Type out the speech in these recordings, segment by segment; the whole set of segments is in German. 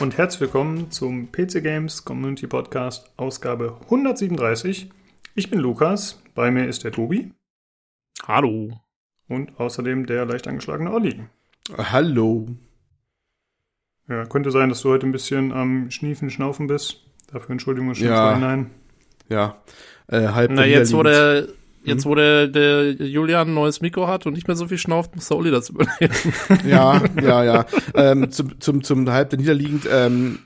und herzlich willkommen zum PC Games Community Podcast Ausgabe 137. Ich bin Lukas, bei mir ist der Tobi. Hallo. Und außerdem der leicht angeschlagene Olli. Hallo. Ja, könnte sein, dass du heute ein bisschen am Schniefen, Schnaufen bist. Dafür Entschuldigung schon Ja. hinein. Ja, äh, halb Na, jetzt, wo der, jetzt, wo der, der Julian ein neues Mikro hat und nicht mehr so viel schnauft, muss der Oli das übernehmen. Ja, ja, ja. ähm, zum, zum, zum halb niederliegend, ähm,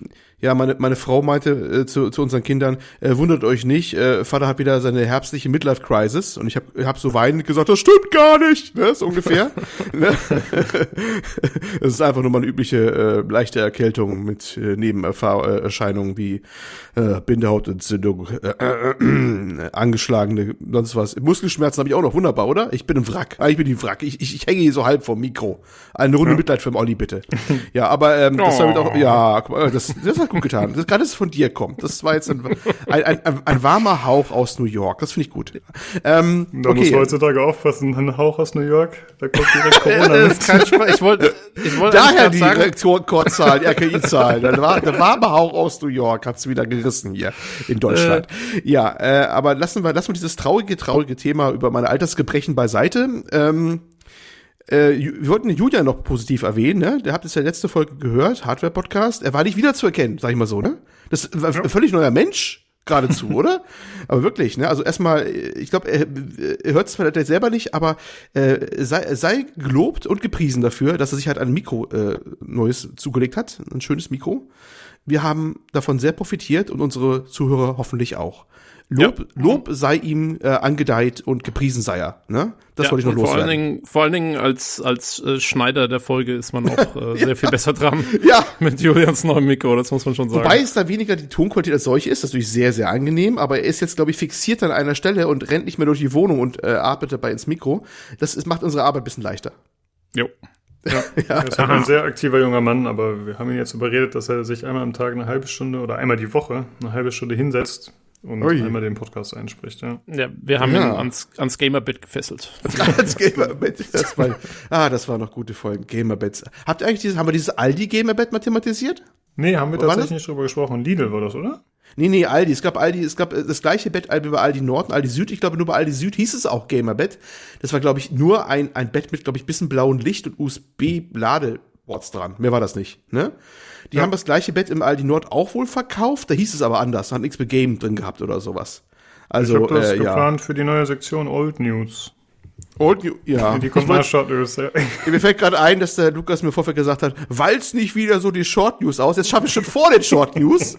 ja, meine, meine Frau meinte äh, zu, zu unseren Kindern, äh, wundert euch nicht, äh, Vater hat wieder seine herbstliche Midlife-Crisis und ich habe hab so weinend gesagt, das stimmt gar nicht, ne, so ungefähr. ne? Es ist einfach nur mal eine übliche äh, leichte Erkältung mit äh, Nebenerscheinungen wie äh, Bindehautentzündung, äh, äh, äh, angeschlagene, sonst was. Muskelschmerzen habe ich auch noch, wunderbar, oder? Ich bin im Wrack. Ah, ich bin im Wrack. Ich, ich, ich hänge hier so halb vom Mikro. Eine Runde Mitleid für den Olli, bitte. Ja, aber ähm, das damit auch, ja, das, das hat gut getan. Das, gerade, dass es von dir kommt. Das war jetzt ein, ein, ein, ein warmer Hauch aus New York. Das finde ich gut. Ähm, Da muss okay. heutzutage aufpassen. Ein Hauch aus New York, da kommt direkt Corona mit. kein Spaß. Ich wollte, ich wollte Daher die grad sagen, Rekordzahl, die RKI-Zahl. Der, der warme Hauch aus New York hat's wieder gerissen hier in Deutschland. ja, äh, aber lassen wir, lassen wir dieses traurige, traurige Thema über meine Altersgebrechen beiseite. Ähm, äh, wir wollten den Julian noch positiv erwähnen, ne? Der habt es ja letzte Folge gehört, Hardware-Podcast. Er war nicht wieder zu erkennen, sag ich mal so, ne? Das war ein völlig neuer Mensch geradezu, oder? Aber wirklich, ne? Also erstmal, ich glaube, er, er hört es vielleicht selber nicht, aber äh, sei, sei gelobt und gepriesen dafür, dass er sich halt ein Mikro äh, neues zugelegt hat, ein schönes Mikro. Wir haben davon sehr profitiert und unsere Zuhörer hoffentlich auch. Lob, Lob sei ihm äh, angedeiht und gepriesen sei er. Ne? Das ja, wollte ich noch und vor allen loswerden. Dingen, vor allen Dingen als, als äh, Schneider der Folge ist man auch äh, sehr viel besser dran Ja, mit Julians neuem Mikro, das muss man schon sagen. Wobei es da weniger die Tonqualität als solche ist, das ist natürlich sehr, sehr angenehm, aber er ist jetzt, glaube ich, fixiert an einer Stelle und rennt nicht mehr durch die Wohnung und äh, atmet dabei ins Mikro. Das ist, macht unsere Arbeit ein bisschen leichter. jo. Er ist halt ein sehr aktiver junger Mann, aber wir haben ihn jetzt überredet, dass er sich einmal am Tag eine halbe Stunde oder einmal die Woche eine halbe Stunde hinsetzt und Ui. einmal den Podcast einspricht. Ja. Ja, wir haben Ja. ihn ans, ans Gamerbit gefesselt. Als Gamerbett. Das war, ah, das war noch gute Folgen. Gamerbett. Habt ihr eigentlich dieses, haben wir dieses Aldi-Gamerbett mathematisiert? Nee, haben wir Wo war tatsächlich nicht drüber gesprochen. Lidl war das, oder? Nee, nee, Aldi. Es gab Aldi, es gab äh, das gleiche Bett wie bei Aldi Nord und Aldi Süd. Ich glaube, nur bei Aldi Süd hieß es auch Gamerbett. Das war, glaube ich, nur ein, ein Bett mit, glaube ich, bisschen blauem Licht und USB-Ladeboards dran. Mehr war das nicht, ne? Die haben das gleiche Bett im Aldi Nord auch wohl verkauft. Da hieß es aber anders. Hat nichts mit Game drin gehabt oder sowas. Ich Also, habe das äh, ja. geplant für die neue Sektion Old News. Old New, ja. Die Ich kommt nach Short News. Ja. Mir fällt gerade ein, dass der Lukas mir vorher gesagt hat, walz nicht wieder so die Short News aus. Jetzt schaffe ich schon vor den Short News.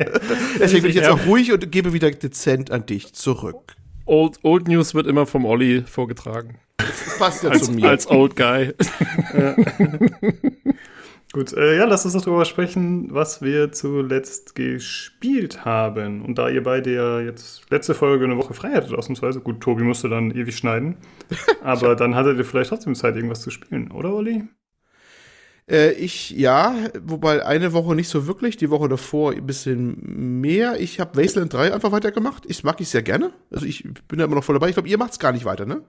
Deswegen bin ich jetzt Ja. auch ruhig und gebe wieder dezent an dich zurück. Old, Old News wird immer vom Olli vorgetragen. Das passt ja Als, zu mir. als Old Guy. Gut, äh, ja, lass uns doch darüber sprechen, was wir zuletzt gespielt haben. Und da ihr beide ja jetzt letzte Folge eine Woche frei hattet, ausnahmsweise, gut, Tobi musste dann ewig schneiden, aber dann hattet ihr vielleicht trotzdem Zeit, irgendwas zu spielen, oder, Olli? Äh, ich, ja, wobei eine Woche nicht so wirklich, die Woche davor ein bisschen mehr. Ich habe Wasteland 3 einfach weitergemacht. Ich mag ich sehr gerne. Also ich bin da immer noch voll dabei. Ich glaube, ihr macht's gar nicht weiter, ne?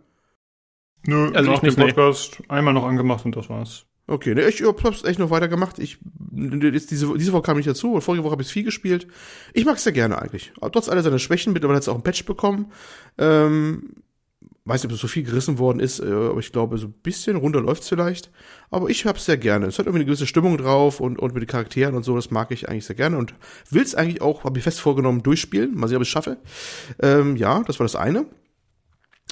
Nö, Also nach ich nicht, dem nee. Podcast einmal noch angemacht und das war's. Okay, ne, ich hab's echt noch weitergemacht. Ich, jetzt diese, diese Woche kam ich dazu und vorige Woche habe ich viel gespielt. Ich mag's sehr gerne eigentlich. Trotz aller seiner Schwächen, mittlerweile hat es auch ein Patch bekommen. Ähm, weiß nicht, ob es so viel gerissen worden ist, äh, aber ich glaube, so ein bisschen runter läuft's vielleicht. Aber ich hab's sehr gerne. Es hat irgendwie eine gewisse Stimmung drauf und, und mit den Charakteren und so, das mag ich eigentlich sehr gerne und will's eigentlich auch, habe ich fest vorgenommen, durchspielen. Mal sehen, ob ich es schaffe. Ähm, ja, das war das eine.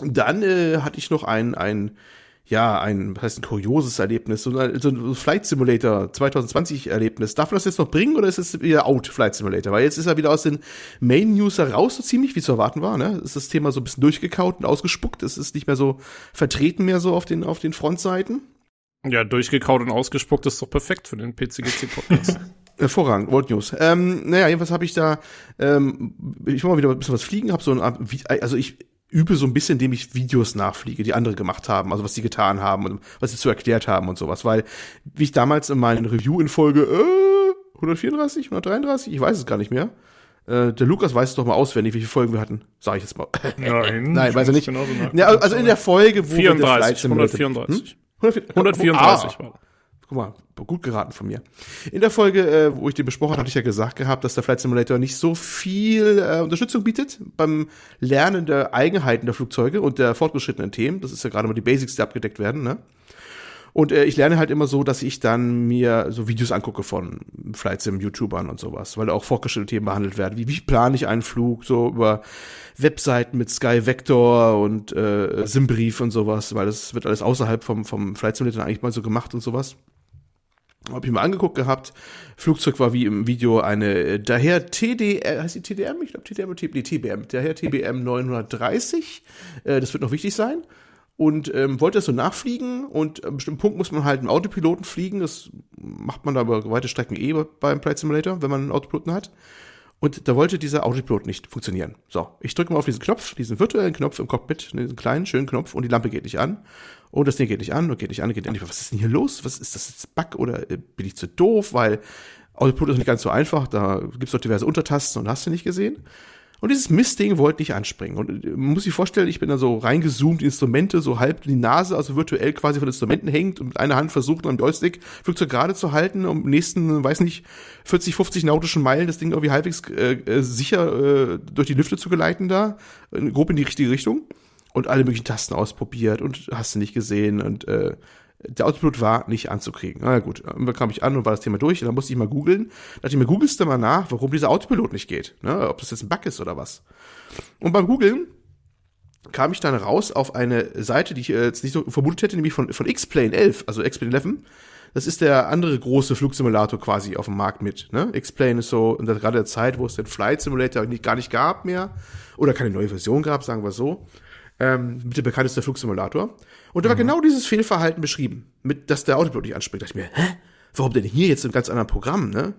Dann äh, hatte ich noch ein, ein ja, ein, was heißt ein kurioses Erlebnis, so ein, so ein Flight Simulator 2020 Erlebnis. Darf man das jetzt noch bringen oder ist es wieder out, Flight Simulator? Weil jetzt ist er wieder aus den Main News heraus, so ziemlich wie zu erwarten war, ne? Ist das Thema so ein bisschen durchgekaut und ausgespuckt. Es ist nicht mehr so vertreten mehr so auf den, auf den Frontseiten. Ja, durchgekaut und ausgespuckt ist doch perfekt für den PCGC-Podcast. Hervorragend, World News. Ähm, naja, jedenfalls habe ich da, ähm, ich will mal wieder ein bisschen was fliegen, habe so ein, wie- also ich übe so ein bisschen, indem ich Videos nachfliege, die andere gemacht haben, also was sie getan haben und was sie zu erklärt haben und sowas, weil, wie ich damals in meinen Review in Folge äh, 134, 133, ich weiß es gar nicht mehr, äh, der Lukas weiß es doch mal auswendig, wie viele Folgen wir hatten, sage ich jetzt mal. Nein, Nein, ich weiß er nicht. Ja, also in der Folge, wo wir das 34, Flight Simulator- 134. Hm? 134 Ah, war. Guck mal, gut geraten von mir. In der Folge, äh, wo ich den besprochen hatte, hatte ich ja gesagt gehabt, dass der Flight Simulator nicht so viel äh, Unterstützung bietet beim Lernen der Eigenheiten der Flugzeuge und der fortgeschrittenen Themen. Das ist ja gerade mal die Basics, die abgedeckt werden, ne? Und äh, ich lerne halt immer so, dass ich dann mir so Videos angucke von Flight Sim YouTubern und sowas, weil auch fortgeschrittene Themen behandelt werden. Wie, wie plane ich einen Flug, so über Webseiten mit Sky Vector und äh, Simbrief und sowas, weil das wird alles außerhalb vom, vom Flight Simulator eigentlich mal so gemacht und sowas. Hab ich mal angeguckt gehabt. Flugzeug war wie im Video eine äh, daher TDR, heißt die TDM? Ich glaube TDM oder nee, TBM. Daher TBM 930. Äh, das wird noch wichtig sein. Und ähm, wollte das so nachfliegen und an bestimmten Punkt muss man halt einen Autopiloten fliegen. Das macht man da über weite Strecken eh beim Flight Simulator, wenn man einen Autopiloten hat. Und da wollte dieser Autopilot nicht funktionieren. So, ich drücke mal auf diesen Knopf, diesen virtuellen Knopf im Cockpit, diesen kleinen, schönen Knopf und die Lampe geht nicht an. Und das Ding geht nicht an und geht nicht an, geht nicht an. Was ist denn hier los? Was ist das jetzt Bug oder äh, bin ich zu doof? Weil Autopilot ist nicht ganz so einfach. Da gibt's doch diverse Untertasten und hast du nicht gesehen. Und dieses Mistding wollte nicht anspringen. Und man muss sich vorstellen, ich bin da so reingezoomt, Instrumente, so halb die Nase, also virtuell quasi von Instrumenten hängt und mit einer Hand versucht, am Joystick Flugzeug gerade zu halten, um nächsten, weiß nicht, 40, 50 nautischen Meilen das Ding irgendwie halbwegs äh, äh, sicher äh, durch die Lüfte zu geleiten da, grob in die richtige Richtung. Und alle möglichen Tasten ausprobiert und hast du nicht gesehen und äh, der Autopilot war nicht anzukriegen. Na gut, dann kam ich an und war das Thema durch. Und dann musste ich mal googeln. Da dachte ich mir, googelst du mal nach, warum dieser Autopilot nicht geht. Ne? Ob das jetzt ein Bug ist oder was. Und beim Googeln kam ich dann raus auf eine Seite, die ich jetzt nicht so vermutet hätte, nämlich von, von X-Plane 11, also X-Plane 11. Das ist der andere große Flugsimulator quasi auf dem Markt mit. Ne? X-Plane ist so in der, gerade der Zeit, wo es den Flight Simulator nicht, gar nicht gab mehr oder keine neue Version gab, sagen wir so ähm, mit dem bekanntesten Flugsimulator. Und da war mhm. genau dieses Fehlverhalten beschrieben, mit, dass der Autopilot nicht anspricht. Da dachte ich mir, hä? Warum denn hier jetzt ein ganz anderen Programm, ne?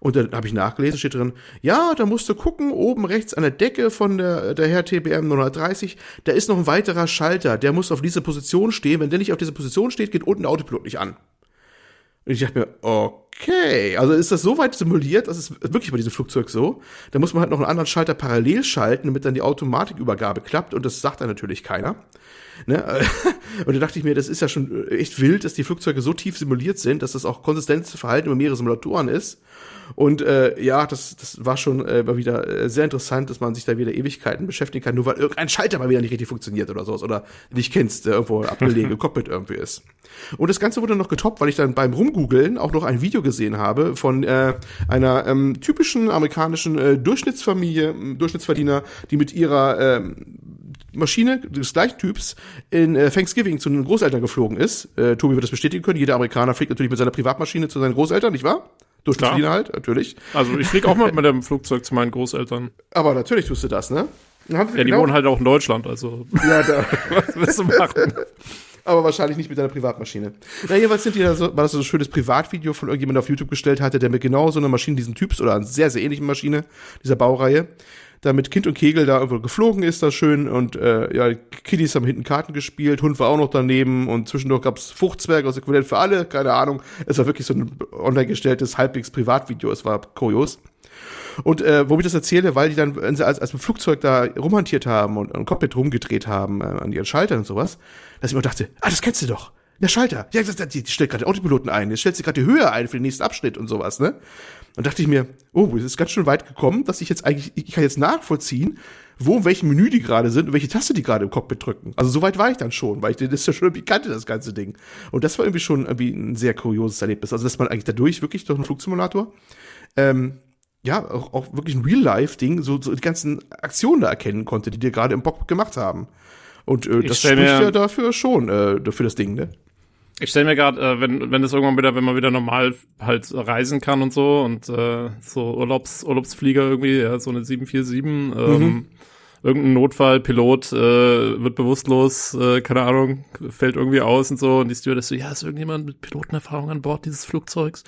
Und dann habe ich nachgelesen, steht drin, ja, da musst du gucken, oben rechts an der Decke von der, der Herr TBM 930, da ist noch ein weiterer Schalter, der muss auf dieser Position stehen. Wenn der nicht auf dieser Position steht, geht unten der Autopilot nicht an. Und ich dachte mir, okay, also ist das so weit simuliert, das ist wirklich bei diesem Flugzeug so. Da muss man halt noch einen anderen Schalter parallel schalten, damit dann die Automatikübergabe klappt und das sagt dann natürlich keiner. Ne? Und da dachte ich mir, das ist ja schon echt wild, dass die Flugzeuge so tief simuliert sind, dass das auch konsistentes Verhalten über mehrere Simulatoren ist. Und äh, ja, das, das war schon äh, mal wieder äh, sehr interessant, dass man sich da wieder Ewigkeiten beschäftigen kann, nur weil irgendein Schalter mal wieder nicht richtig funktioniert oder sowas oder nicht kennst, der irgendwo abgelegen Cockpit irgendwie ist. Und das Ganze wurde noch getoppt, weil ich dann beim Rumgoogeln auch noch ein Video gesehen habe von äh, einer ähm, typischen amerikanischen äh, Durchschnittsfamilie, Durchschnittsverdiener, die mit ihrer äh, Maschine des gleichen Typs in äh, Thanksgiving zu den Großeltern geflogen ist. Äh, Tobi wird das bestätigen können. Jeder Amerikaner fliegt natürlich mit seiner Privatmaschine zu seinen Großeltern, nicht wahr? Durchschnittsverdiener halt, natürlich. Also ich fliege auch mal mit dem Flugzeug zu meinen Großeltern. Aber natürlich tust du das, ne? ja, die genau wohnen halt auch in Deutschland, also. Ja, da. was willst du machen? aber wahrscheinlich nicht mit deiner Privatmaschine. Na, jedenfalls sind die da so, war das so ein schönes Privatvideo von irgendjemand auf YouTube gestellt hatte, der mit genau so einer Maschine diesen Typs oder einer sehr, sehr ähnlichen Maschine dieser Baureihe da mit Kind und Kegel da irgendwo geflogen ist, da schön und äh, ja, Kiddies haben hinten Karten gespielt, Hund war auch noch daneben und zwischendurch gab's Fruchtzwerge aus Äquivalent für alle, keine Ahnung. Es war wirklich so ein online gestelltes, halbwegs Privatvideo, es war kurios. Und äh, wo ich das erzähle, weil die dann, wenn sie als, als mit Flugzeug da rumhantiert haben und ein Cockpit rumgedreht haben äh, an ihren Schaltern und sowas, dass ich mir dachte, ah, das kennst du doch. Der Schalter. Ja, die, die stellt gerade den Autopiloten ein. Jetzt stellt sie gerade die Höhe ein für den nächsten Abschnitt und sowas, ne? Und dachte ich mir, oh, es ist ganz schön weit gekommen, dass ich jetzt eigentlich, ich kann jetzt nachvollziehen, wo in welchem Menü die gerade sind und welche Taste die gerade im Cockpit drücken. Also so weit war ich dann schon, weil ich das ja schon irgendwie kannte, das ganze Ding. Und das war irgendwie schon irgendwie ein sehr kurioses Erlebnis. Also dass man eigentlich dadurch wirklich durch einen Flugsimulator ähm, ja, auch, auch wirklich ein Real-Life-Ding, so, so die ganzen Aktionen da erkennen konnte, die dir gerade im Bock gemacht haben. Und äh, das spricht ja dafür schon, äh, für das Ding, ne? Ich stelle mir gerade, äh, wenn wenn es irgendwann wieder, wenn man wieder normal halt reisen kann und so und äh, so Urlaubs Urlaubsflieger irgendwie, ja, so eine 747, ähm, mhm. irgendein Notfallpilot äh, wird bewusstlos, äh, keine Ahnung, fällt irgendwie aus und so und die Stewardess so, ja, ist irgendjemand mit Pilotenerfahrung an Bord dieses Flugzeugs?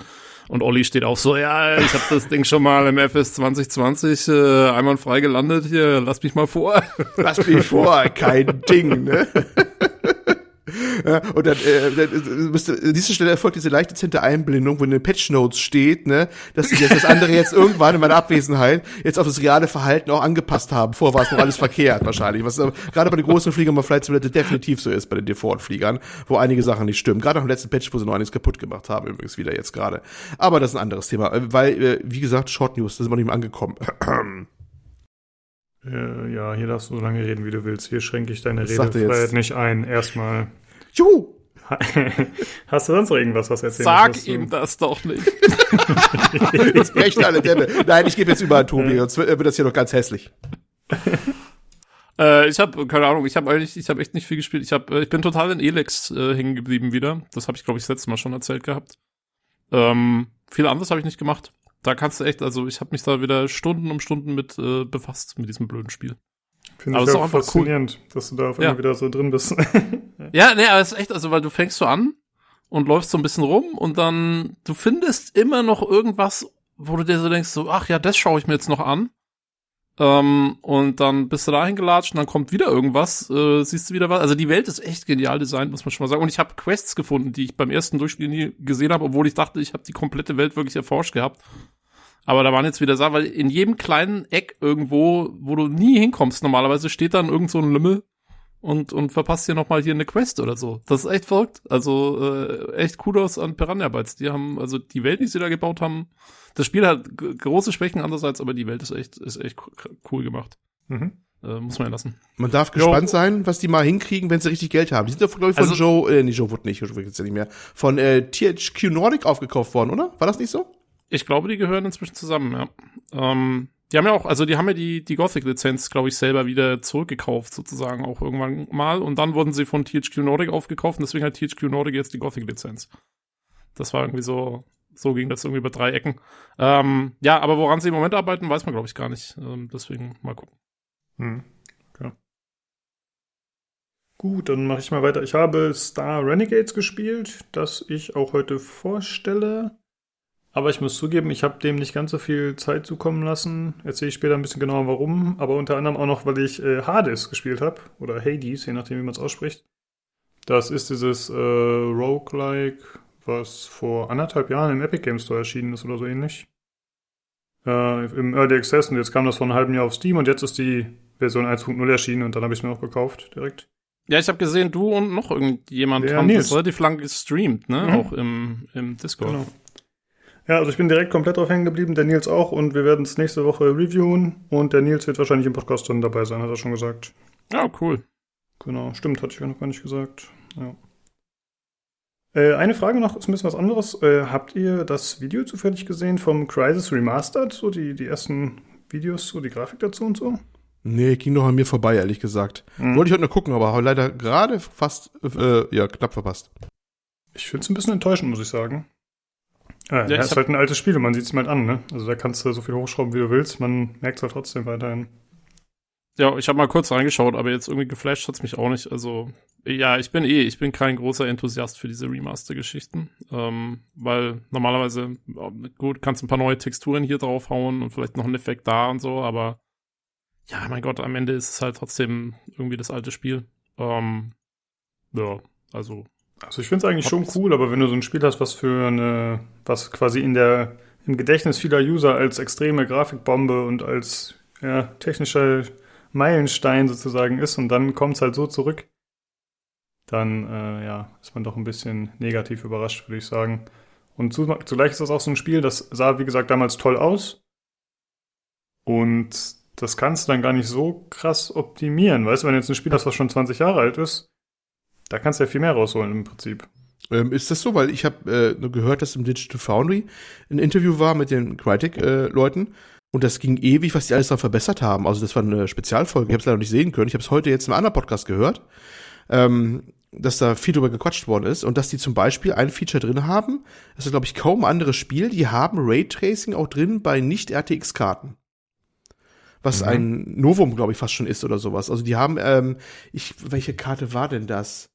Und Olli steht auch so, ja, ich habe das Ding schon mal im FS 2020 äh, einwandfrei gelandet, hier, lass mich mal vor. Lass mich vor, kein Ding, ne? Ja, und dann, äh, dann müsste, an dieser Stelle erfolgt diese leicht dezente Einblendung, wo in den Patch Notes steht, ne, dass die das andere jetzt irgendwann in meiner Abwesenheit jetzt auf das reale Verhalten auch angepasst haben. Vorher war es noch alles verkehrt wahrscheinlich. Was äh, gerade bei den großen Fliegern bei Flight Simulator definitiv so ist bei den Default-Fliegern, wo einige Sachen nicht stimmen. Gerade auch im letzten Patch, wo sie noch einiges kaputt gemacht haben, übrigens wieder jetzt gerade. Aber das ist ein anderes Thema, äh, weil, äh, wie gesagt, Short News, da sind wir nicht mehr angekommen. Äh, ja, hier darfst du so lange reden, wie du willst. Hier schränke ich deine er Redefreiheit nicht ein. Erstmal. Juhu! Hast du sonst noch irgendwas, was erzählen Sag du? ihm das doch nicht. Jetzt brechen alle Dämme. Nein, ich gebe jetzt über an Tobi, sonst wird, wird das hier noch ganz hässlich. Äh, ich habe keine Ahnung, ich habe eigentlich, ich habe echt nicht viel gespielt. Ich habe, äh, ich bin total in Elex äh, hängen geblieben wieder. Das habe ich glaube ich das letzte Mal schon erzählt gehabt. Ähm, viel anderes habe ich nicht gemacht. Da kannst du echt, also ich habe mich da wieder Stunden um Stunden mit äh, befasst mit diesem blöden Spiel. Finde Aber ich auch einfach cool. faszinierend, dass du da auf einmal Ja. wieder so drin bist. Ja, nee, aber es ist echt, also weil du fängst so an und läufst so ein bisschen rum und dann du findest immer noch irgendwas, wo du dir so denkst, so, ach ja, das schaue ich mir jetzt noch an. Ähm, und dann bist du dahin gelatscht und dann kommt wieder irgendwas, äh, siehst du wieder was. Also die Welt ist echt genial designt, muss man schon mal sagen. Und ich habe Quests gefunden, die ich beim ersten Durchspiel nie gesehen habe, obwohl ich dachte, ich habe die komplette Welt wirklich erforscht gehabt. Aber da waren jetzt wieder Sachen, weil in jedem kleinen Eck irgendwo, wo du nie hinkommst, normalerweise steht dann irgend so ein Lümmel und, und verpasst hier nochmal hier eine Quest oder so. Das ist echt verrückt. Also äh, echt Kudos an Piranha Bytes. Die haben, also die Welt, die sie da gebaut haben, das Spiel hat große Schwächen andererseits, aber die Welt ist echt, ist echt co- cool gemacht. mhm. Äh, muss man ja lassen. Man darf gespannt sein, was die mal hinkriegen, wenn sie richtig Geld haben. Die sind doch, glaube ich, von Also- Joe, äh, nee, Joe Wood nicht, Joe Wood gibt's ja nicht mehr, von äh, THQ Nordic aufgekauft worden, oder? War das nicht so? Ich glaube, die gehören inzwischen zusammen, ja. Ähm, die haben ja auch, also die haben ja die, die Gothic-Lizenz, glaube ich, selber wieder zurückgekauft, sozusagen auch irgendwann mal. Und dann wurden sie von THQ Nordic aufgekauft und deswegen hat THQ Nordic jetzt die Gothic-Lizenz. Das war irgendwie so, so ging das irgendwie über drei Ecken. Ähm, ja, aber woran sie im Moment arbeiten, weiß man, glaube ich, gar nicht. Ähm, deswegen mal gucken. Hm. Okay. Gut, dann mache ich mal weiter. Ich habe Star Renegades gespielt, das ich auch heute vorstelle. Aber ich muss zugeben, ich habe dem nicht ganz so viel Zeit zukommen lassen. Erzähle ich später ein bisschen genauer warum. Aber unter anderem auch noch, weil ich äh, Hades gespielt habe. Oder Hades, je nachdem, wie man es ausspricht. Das ist dieses äh, Roguelike, was vor anderthalb Jahren im Epic Games Store erschienen ist oder so ähnlich. Äh, Im Early Access und jetzt kam das vor einem halben Jahr auf Steam und jetzt ist die Version 1.0 erschienen und dann habe ich es mir auch gekauft direkt. Ja, ich habe gesehen, du und noch irgendjemand Der haben Nils. das relativ lang gestreamt, ne? Mhm. Auch im, im Discord. Genau. Ja, also ich bin direkt komplett drauf hängen geblieben, der Nils auch und wir werden es nächste Woche reviewen und der Nils wird wahrscheinlich im Podcast dann dabei sein, hat er schon gesagt. Ja, cool. Genau, stimmt, hatte ich ja noch gar nicht gesagt. Ja. Äh, eine Frage noch, ist ein bisschen was anderes. Äh, habt ihr das Video zufällig gesehen vom Crisis Remastered? So die, die ersten Videos, so die Grafik dazu und so? Nee, ging doch an mir vorbei, ehrlich gesagt. Mhm. Wollte ich heute noch gucken, aber habe leider gerade fast, äh, ja, knapp verpasst. Ich finde es ein bisschen enttäuschend, muss ich sagen. Äh, ja, ich ist halt ein altes Spiel und man sieht es halt an, ne? Also da kannst du so viel hochschrauben, wie du willst, man merkt es halt trotzdem weiterhin. Ja, ich habe mal kurz reingeschaut, aber jetzt irgendwie geflasht hat's mich auch nicht. Also, ja, ich bin eh, ich bin kein großer Enthusiast für diese Remaster-Geschichten. Ähm, weil normalerweise, ja, gut, kannst ein paar neue Texturen hier draufhauen und vielleicht noch einen Effekt da und so, aber ja, mein Gott, am Ende ist es halt trotzdem irgendwie das alte Spiel. Ähm, ja, also, Also ich finde es eigentlich schon cool, aber wenn du so ein Spiel hast, was für eine, was quasi in der, im Gedächtnis vieler User als extreme Grafikbombe und als ja, technischer Meilenstein sozusagen ist und dann kommt es halt so zurück, dann äh, ja, ist man doch ein bisschen negativ überrascht, würde ich sagen. Und zu, zugleich ist das auch so ein Spiel, das sah, wie gesagt, damals toll aus. Und das kannst du dann gar nicht so krass optimieren. Weißt du, wenn du jetzt ein Spiel hast, was schon 20 Jahre alt ist, da kannst du ja viel mehr rausholen im Prinzip. Ähm, ist das so? Weil ich habe äh, nur gehört, dass im Digital Foundry ein Interview war mit den Crytek-Leuten und das ging ewig, was die alles da verbessert haben. Also das war eine Spezialfolge, ich habe es leider nicht sehen können. Ich habe es heute jetzt in einem anderen Podcast gehört, ähm, dass da viel drüber gequatscht worden ist und dass die zum Beispiel ein Feature drin haben, das ist, glaube ich, kaum ein anderes Spiel, die haben Raytracing auch drin bei Nicht-RTX-Karten. Was Mhm. ein Novum, glaube ich, fast schon ist oder sowas. Also die haben, ähm, ich, welche Karte war denn das?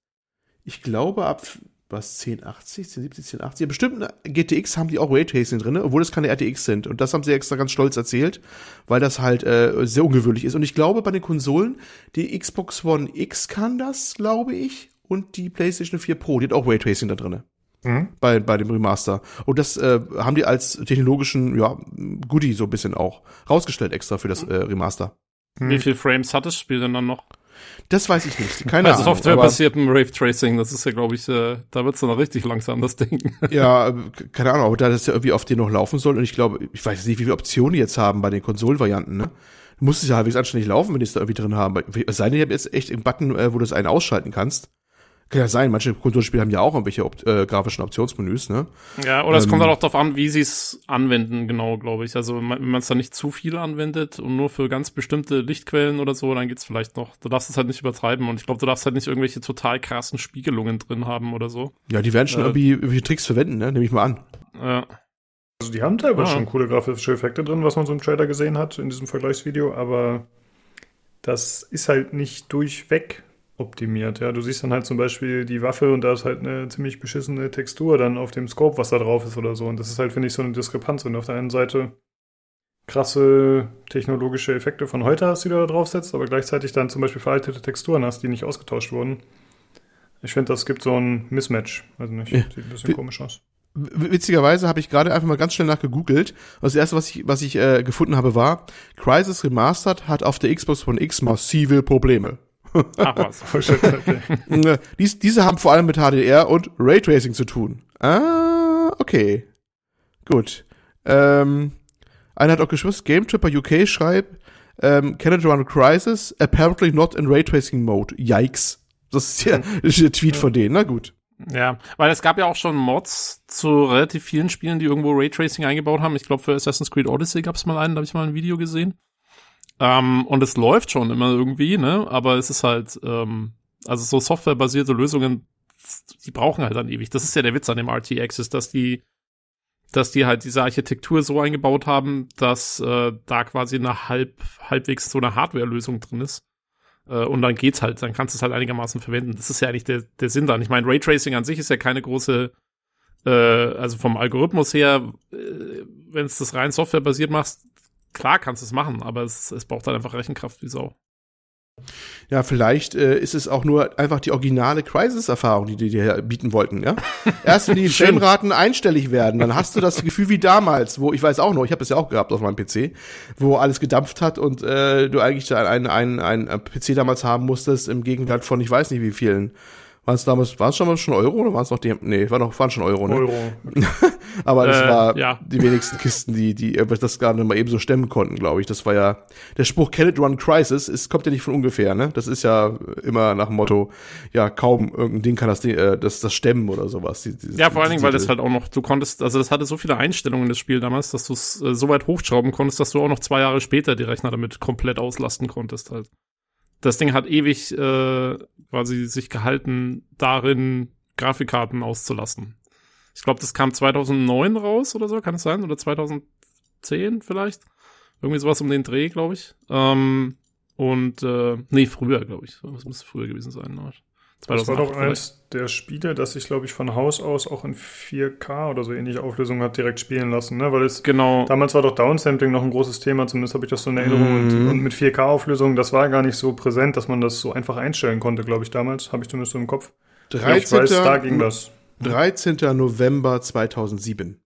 Ich glaube ab was 1080, 1070, 1080. Bestimmt eine GTX haben die auch Raytracing drin, obwohl es keine RTX sind. Und das haben sie extra ganz stolz erzählt, weil das halt äh, sehr ungewöhnlich ist. Und ich glaube, bei den Konsolen, die Xbox One X kann das, glaube ich. und die PlayStation 4 Pro, die hat auch Raytracing da drin. Mhm. Bei, bei dem Remaster. Und das äh, haben die als technologischen ja, Goodie so ein bisschen auch rausgestellt extra für das äh, Remaster. Wie viele Frames hat das Spiel denn dann noch? Das weiß ich nicht. Keine also Ahnung. softwarebasiertem Rave Tracing, das ist ja, glaube ich, äh, da wird's dann noch richtig langsam, das Ding. Ja, keine Ahnung, aber da das ja irgendwie auf den noch laufen soll und ich glaube, ich weiß nicht, wie viele Optionen die jetzt haben bei den Konsolenvarianten, ne? Muss es ja halbwegs anständig laufen, wenn die es da irgendwie drin haben. Es sei denn, ich habe jetzt echt einen Button, äh, wo du das einen ausschalten kannst. Kann ja sein, manche Konsolenspiele haben ja auch irgendwelche Op äh, grafischen Optionsmenüs, ne? Ja, oder es kommt Ähm. halt auch darauf an, wie sie es anwenden, genau, glaube ich. Also wenn man es dann nicht zu viel anwendet und nur für ganz bestimmte Lichtquellen oder so, dann geht's vielleicht noch. Du darfst es halt nicht übertreiben und ich glaube, du darfst halt nicht irgendwelche total krassen Spiegelungen drin haben oder so. Ja, die werden schon Äh. irgendwie, irgendwie Tricks verwenden, ne? Nehme ich mal an. Ja. Also die haben teilweise Ah. schon coole grafische Effekte drin, was man so im Trailer gesehen hat, in diesem Vergleichsvideo, aber das ist halt nicht durchweg optimiert. Ja, du siehst dann halt zum Beispiel die Waffe und da ist halt eine ziemlich beschissene Textur dann auf dem Scope, was da drauf ist oder so. Und das ist halt, finde ich, so eine Diskrepanz. Wenn du auf der einen Seite krasse technologische Effekte von heute hast, die du da draufsetzt, aber gleichzeitig dann zum Beispiel veraltete Texturen hast, die nicht ausgetauscht wurden. Ich finde, das gibt so ein Mismatch. Also nicht, Ja. sieht ein bisschen Wie- komisch aus. W- Witzigerweise habe ich gerade einfach mal ganz schnell nachgegoogelt. Und Das erste, was ich, was ich äh, gefunden habe, war, Crisis Remastered hat auf der Xbox One X massive Probleme. Ach was. Dies, diese haben vor allem mit HDR und Raytracing zu tun. Ah, okay. Gut. Ähm, einer hat auch geschwister, Game Tripper UK schreibt, ähm, Can it run Crisis? Apparently not in Raytracing Mode. Yikes. Das ist ja das ist der Tweet von denen. Na gut. Ja, weil es gab ja auch schon Mods zu relativ vielen Spielen, die irgendwo Raytracing eingebaut haben. Ich glaube, für Assassin's Creed Odyssey gab es mal einen, da habe ich mal ein Video gesehen. Ähm, und es läuft schon immer irgendwie, ne? Aber es ist halt, ähm, also so softwarebasierte Lösungen, die brauchen halt dann ewig. Das ist ja der Witz an dem RTX, ist, dass die, dass die halt diese Architektur so eingebaut haben, dass äh, da quasi eine halb, halbwegs so eine Hardware-Lösung drin ist. Äh, und dann geht's halt, dann kannst du es halt einigermaßen verwenden. Das ist ja eigentlich der, der Sinn dann. Ich meine, Raytracing an sich ist ja keine große, äh, also vom Algorithmus her, äh, wenn es das rein softwarebasiert machst, klar kannst du es machen, aber es, es braucht halt einfach Rechenkraft wie Sau. Ja, vielleicht äh, ist es auch nur einfach die originale Crisis-Erfahrung, die die dir bieten wollten, ja? Erst wenn die. Frameraten einstellig werden, dann hast du das Gefühl wie damals, wo ich weiß auch noch, ich habe das ja auch gehabt auf meinem PC, wo alles gedampft hat und äh, du eigentlich einen, einen, einen PC damals haben musstest im Gegenwert von ich weiß nicht wie vielen. Waren es damals, waren es schon mal schon Euro oder waren es noch die, nee, war noch, waren schon Euro, ne? Euro. Aber das Äh, war ja. die wenigsten Kisten, die, die das gerade mal eben so stemmen konnten, glaube ich. Das war ja, der Spruch Can it run crisis, ist, kommt ja nicht von ungefähr, ne? Das ist ja immer nach dem Motto, ja, kaum irgendein Ding kann das, äh, das, das stemmen oder sowas. Die- dieses- Ja, vor allen Dingen, weil das halt auch noch, du konntest, also das hatte so viele Einstellungen, das Spiel damals, dass du es äh, so weit hochschrauben konntest, dass du auch noch zwei Jahre später die Rechner damit komplett auslasten konntest halt. Das Ding hat ewig äh, quasi sich gehalten, darin Grafikkarten auszulassen. Ich glaube, das kam 2009 raus oder so, kann es sein? Oder 2010 vielleicht? Irgendwie sowas um den Dreh, glaube ich. Ähm, und, äh, nee, früher, glaube ich. Das müsste früher gewesen sein. aber Das war 2008 doch vielleicht. eins der Spiele, das sich, glaube ich, von Haus aus auch in 4K oder so ähnliche Auflösung hat direkt spielen lassen, ne? Weil es Genau. damals war doch Downsampling noch ein großes Thema, zumindest habe ich das so in Erinnerung. Mhm. Und, und mit 4K-Auflösung, das war gar nicht so präsent, dass man das so einfach einstellen konnte, glaube ich, damals. Habe ich zumindest so im Kopf. Ja, ich 13. weiß, da ging das. 13. November 2007.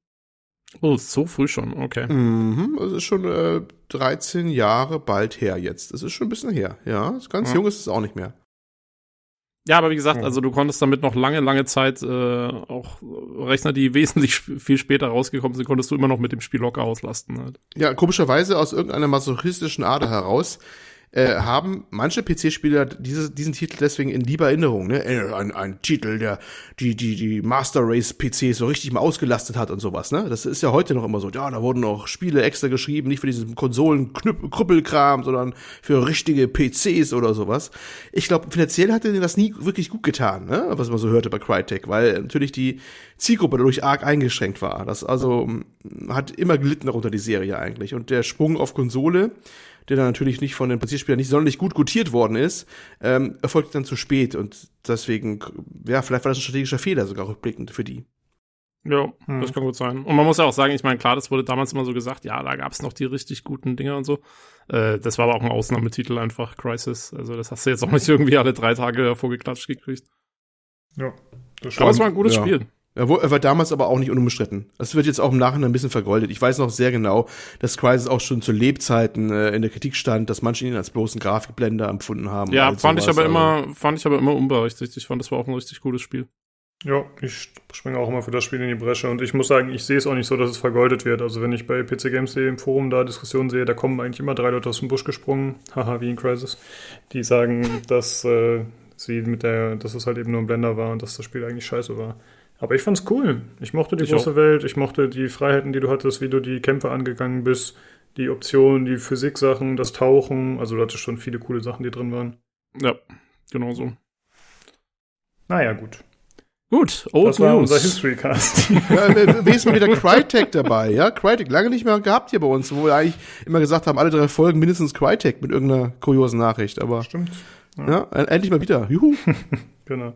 Oh, so früh schon, okay. Mhm, das ist schon äh, 13 Jahre bald her jetzt. Das ist schon ein bisschen her. Ja, ist ganz Ja. jung ist es auch nicht mehr. Ja, aber wie gesagt, also du konntest damit noch lange, lange Zeit äh, auch Rechner, die wesentlich viel später rausgekommen sind, konntest du immer noch mit dem Spiel locker auslasten. Halt. Ja, komischerweise aus irgendeiner masochistischen Ader heraus äh, haben manche PC-Spieler diese, diesen Titel deswegen in lieber Erinnerung. Ne? Äh, Ein, ein Titel, der die, die, die Master Race PCs so richtig mal ausgelastet hat und sowas. Ne? Das ist ja heute noch immer so. Ja, da wurden noch Spiele extra geschrieben, nicht für diesen Konsolen-Krüppelkram, sondern für richtige PCs oder sowas. Ich glaube, finanziell hatte denen das nie wirklich gut getan, ne? was man so hörte bei Crytek, weil natürlich die Zielgruppe dadurch arg eingeschränkt war. Das also mh, hat immer gelitten darunter die Serie eigentlich. Und der Sprung auf Konsole, der dann natürlich nicht von den PC-Spielern nicht sonderlich gut gutiert worden ist, ähm, erfolgte dann zu spät. Und deswegen, ja, vielleicht war das ein strategischer Fehler sogar rückblickend für die. Ja, Hm. das kann gut sein. Und man muss ja auch sagen, ich meine, klar, das wurde damals immer so gesagt, ja, da gab's noch die richtig guten Dinger und so. Äh, das war aber auch ein Ausnahmetitel einfach, Crisis. Also das hast du jetzt auch nicht irgendwie alle drei Tage vorgeklatscht gekriegt. Ja, das Aber es stimmt. war ein gutes Ja. Spiel. Er war damals aber auch nicht unumstritten. Das wird jetzt auch im Nachhinein ein bisschen vergoldet. Ich weiß noch sehr genau, dass Crysis auch schon zu Lebzeiten äh, in der Kritik stand, dass manche ihn als bloßen Grafikblender empfunden haben. Ja, all fand ich sowas. aber Also, immer, fand ich aber immer unberechtigt. Ich fand, das war auch ein richtig gutes Spiel. Ja, ich springe auch immer für das Spiel in die Bresche und ich muss sagen, ich sehe es auch nicht so, dass es vergoldet wird. Also wenn ich bei PC Games.de im Forum da Diskussionen sehe, da kommen eigentlich immer drei Leute aus dem Busch gesprungen, haha, wie in Crisis, die sagen, dass äh, sie mit der, dass es halt eben nur ein Blender war und dass das Spiel eigentlich scheiße war. Aber ich fand's cool. Ich mochte die Ich große auch. Welt, ich mochte die Freiheiten, die du hattest, wie du die Kämpfe angegangen bist, die Optionen, die Physik-Sachen, das Tauchen, also du hattest schon viele coole Sachen, die drin waren. Ja, genau so. Naja, gut. Gut, Old Das war News. unser History-Cast. Ja, wenigstens mal wieder Crytek dabei, ja? Crytek, lange nicht mehr gehabt hier bei uns, wo wir eigentlich immer gesagt haben, alle drei Folgen mindestens Crytek mit irgendeiner kuriosen Nachricht. Aber Stimmt. ja, äh, endlich mal wieder. Juhu. Genau.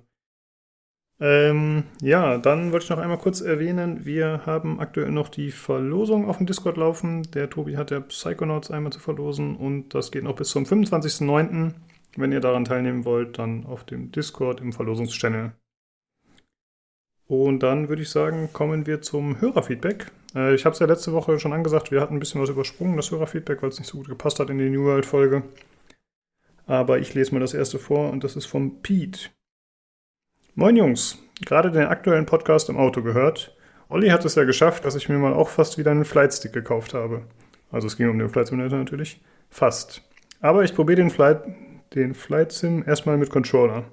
Ähm, ja, dann wollte ich noch einmal kurz erwähnen, wir haben aktuell noch die Verlosung auf dem Discord laufen. Der Tobi hat ja Psychonauts einmal zu verlosen und das geht noch bis zum 25.09. Wenn ihr daran teilnehmen wollt, dann auf dem Discord im Verlosungschannel. Und dann würde ich sagen, kommen wir zum Hörerfeedback. Äh, ich habe es ja letzte Woche schon angesagt, wir hatten ein bisschen was übersprungen, das Hörerfeedback, weil es nicht so gut gepasst hat in die New World-Folge. Aber ich lese mal das erste vor und das ist vom Pete. Moin Jungs, gerade den aktuellen Podcast im Auto gehört. Olli hat es ja geschafft, dass ich mir mal auch fast wieder einen Flightstick gekauft habe. Also es ging um den Flight Simulator natürlich. Fast. Aber ich probiere den Flight, den Flight Sim erstmal mit Controller.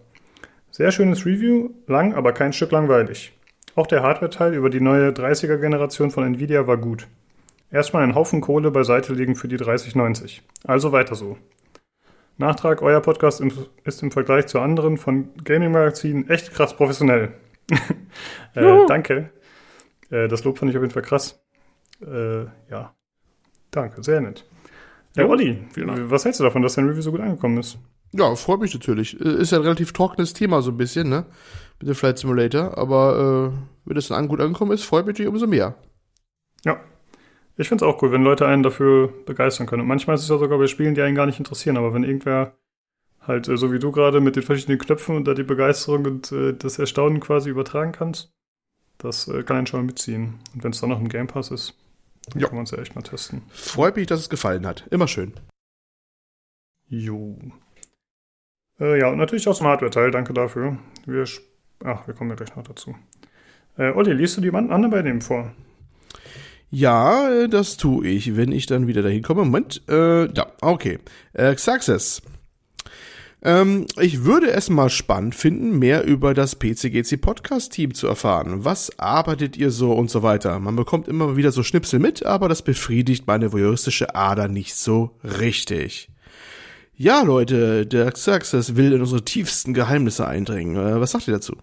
Sehr schönes Review, lang, aber kein Stück langweilig. Auch der Hardware-Teil über die neue 30er-Generation von Nvidia war gut. Erstmal einen Haufen Kohle beiseite legen für die 3090. Also weiter so. Nachtrag, euer Podcast ist im Vergleich zu anderen von Gaming-Magazinen echt krass professionell. äh, danke. Äh, das Lob fand ich auf jeden Fall krass. Äh, ja. Danke, sehr nett. Ja, Jo, Olli, was hältst du davon, dass dein Review so gut angekommen ist? Ja, freut mich natürlich. Äh, Ist ja ein relativ trockenes Thema so ein bisschen, ne? Mit dem Flight Simulator. Aber äh, wenn das dann an- gut angekommen ist, freut mich natürlich umso mehr. Ja. Ich finde es auch cool, wenn Leute einen dafür begeistern können. Und manchmal ist es ja sogar bei Spielen, die einen gar nicht interessieren, aber wenn irgendwer halt äh, so wie du gerade mit den verschiedenen Knöpfen und da die Begeisterung und äh, das Erstaunen quasi übertragen kannst, das äh, kann einen schon mal mitziehen. Und wenn es dann noch im Game Pass ist, dann Ja. kann man es ja echt mal testen. Freut mich, dass es gefallen hat. Immer schön. Jo. Äh, ja, und natürlich auch zum Hardware-Teil, danke dafür. Wir, ach, wir kommen ja gleich noch dazu. Äh, Olli, liest du die an- anderen bei dem vor? Ja, äh, das tue ich, wenn ich dann wieder dahin komme. Moment, äh, da, okay. Äh, Success. Ähm, ich würde es mal spannend finden, mehr über das PCGC Podcast Team zu erfahren. Was arbeitet ihr so und so weiter? Man bekommt immer wieder so Schnipsel mit, aber das befriedigt meine voyeuristische Ader nicht so richtig. Ja, Leute, der Success will in unsere tiefsten Geheimnisse eindringen. Äh, was sagt ihr dazu?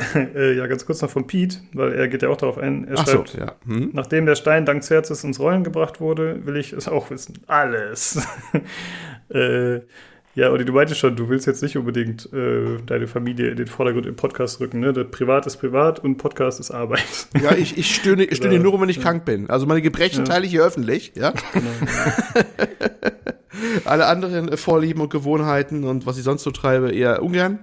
äh, ja, ganz kurz noch von Pete, weil er geht ja auch darauf ein. Er Ach so, schreibt, ja. Hm? Nachdem der Stein dank Zerzes ins Rollen gebracht wurde, will ich es auch wissen. Alles. äh, ja, Olli, du meintest schon, du willst jetzt nicht unbedingt äh, deine Familie in den Vordergrund im Podcast rücken. Ne? Der Privat ist privat und Podcast ist Arbeit. Ja, ich, ich stöhne, ich stöhne nur, wenn ich krank bin. Also meine Gebrechen Ja. teile ich hier öffentlich, ja. Alle anderen äh, Vorlieben und Gewohnheiten und was ich sonst so treibe, eher ungern.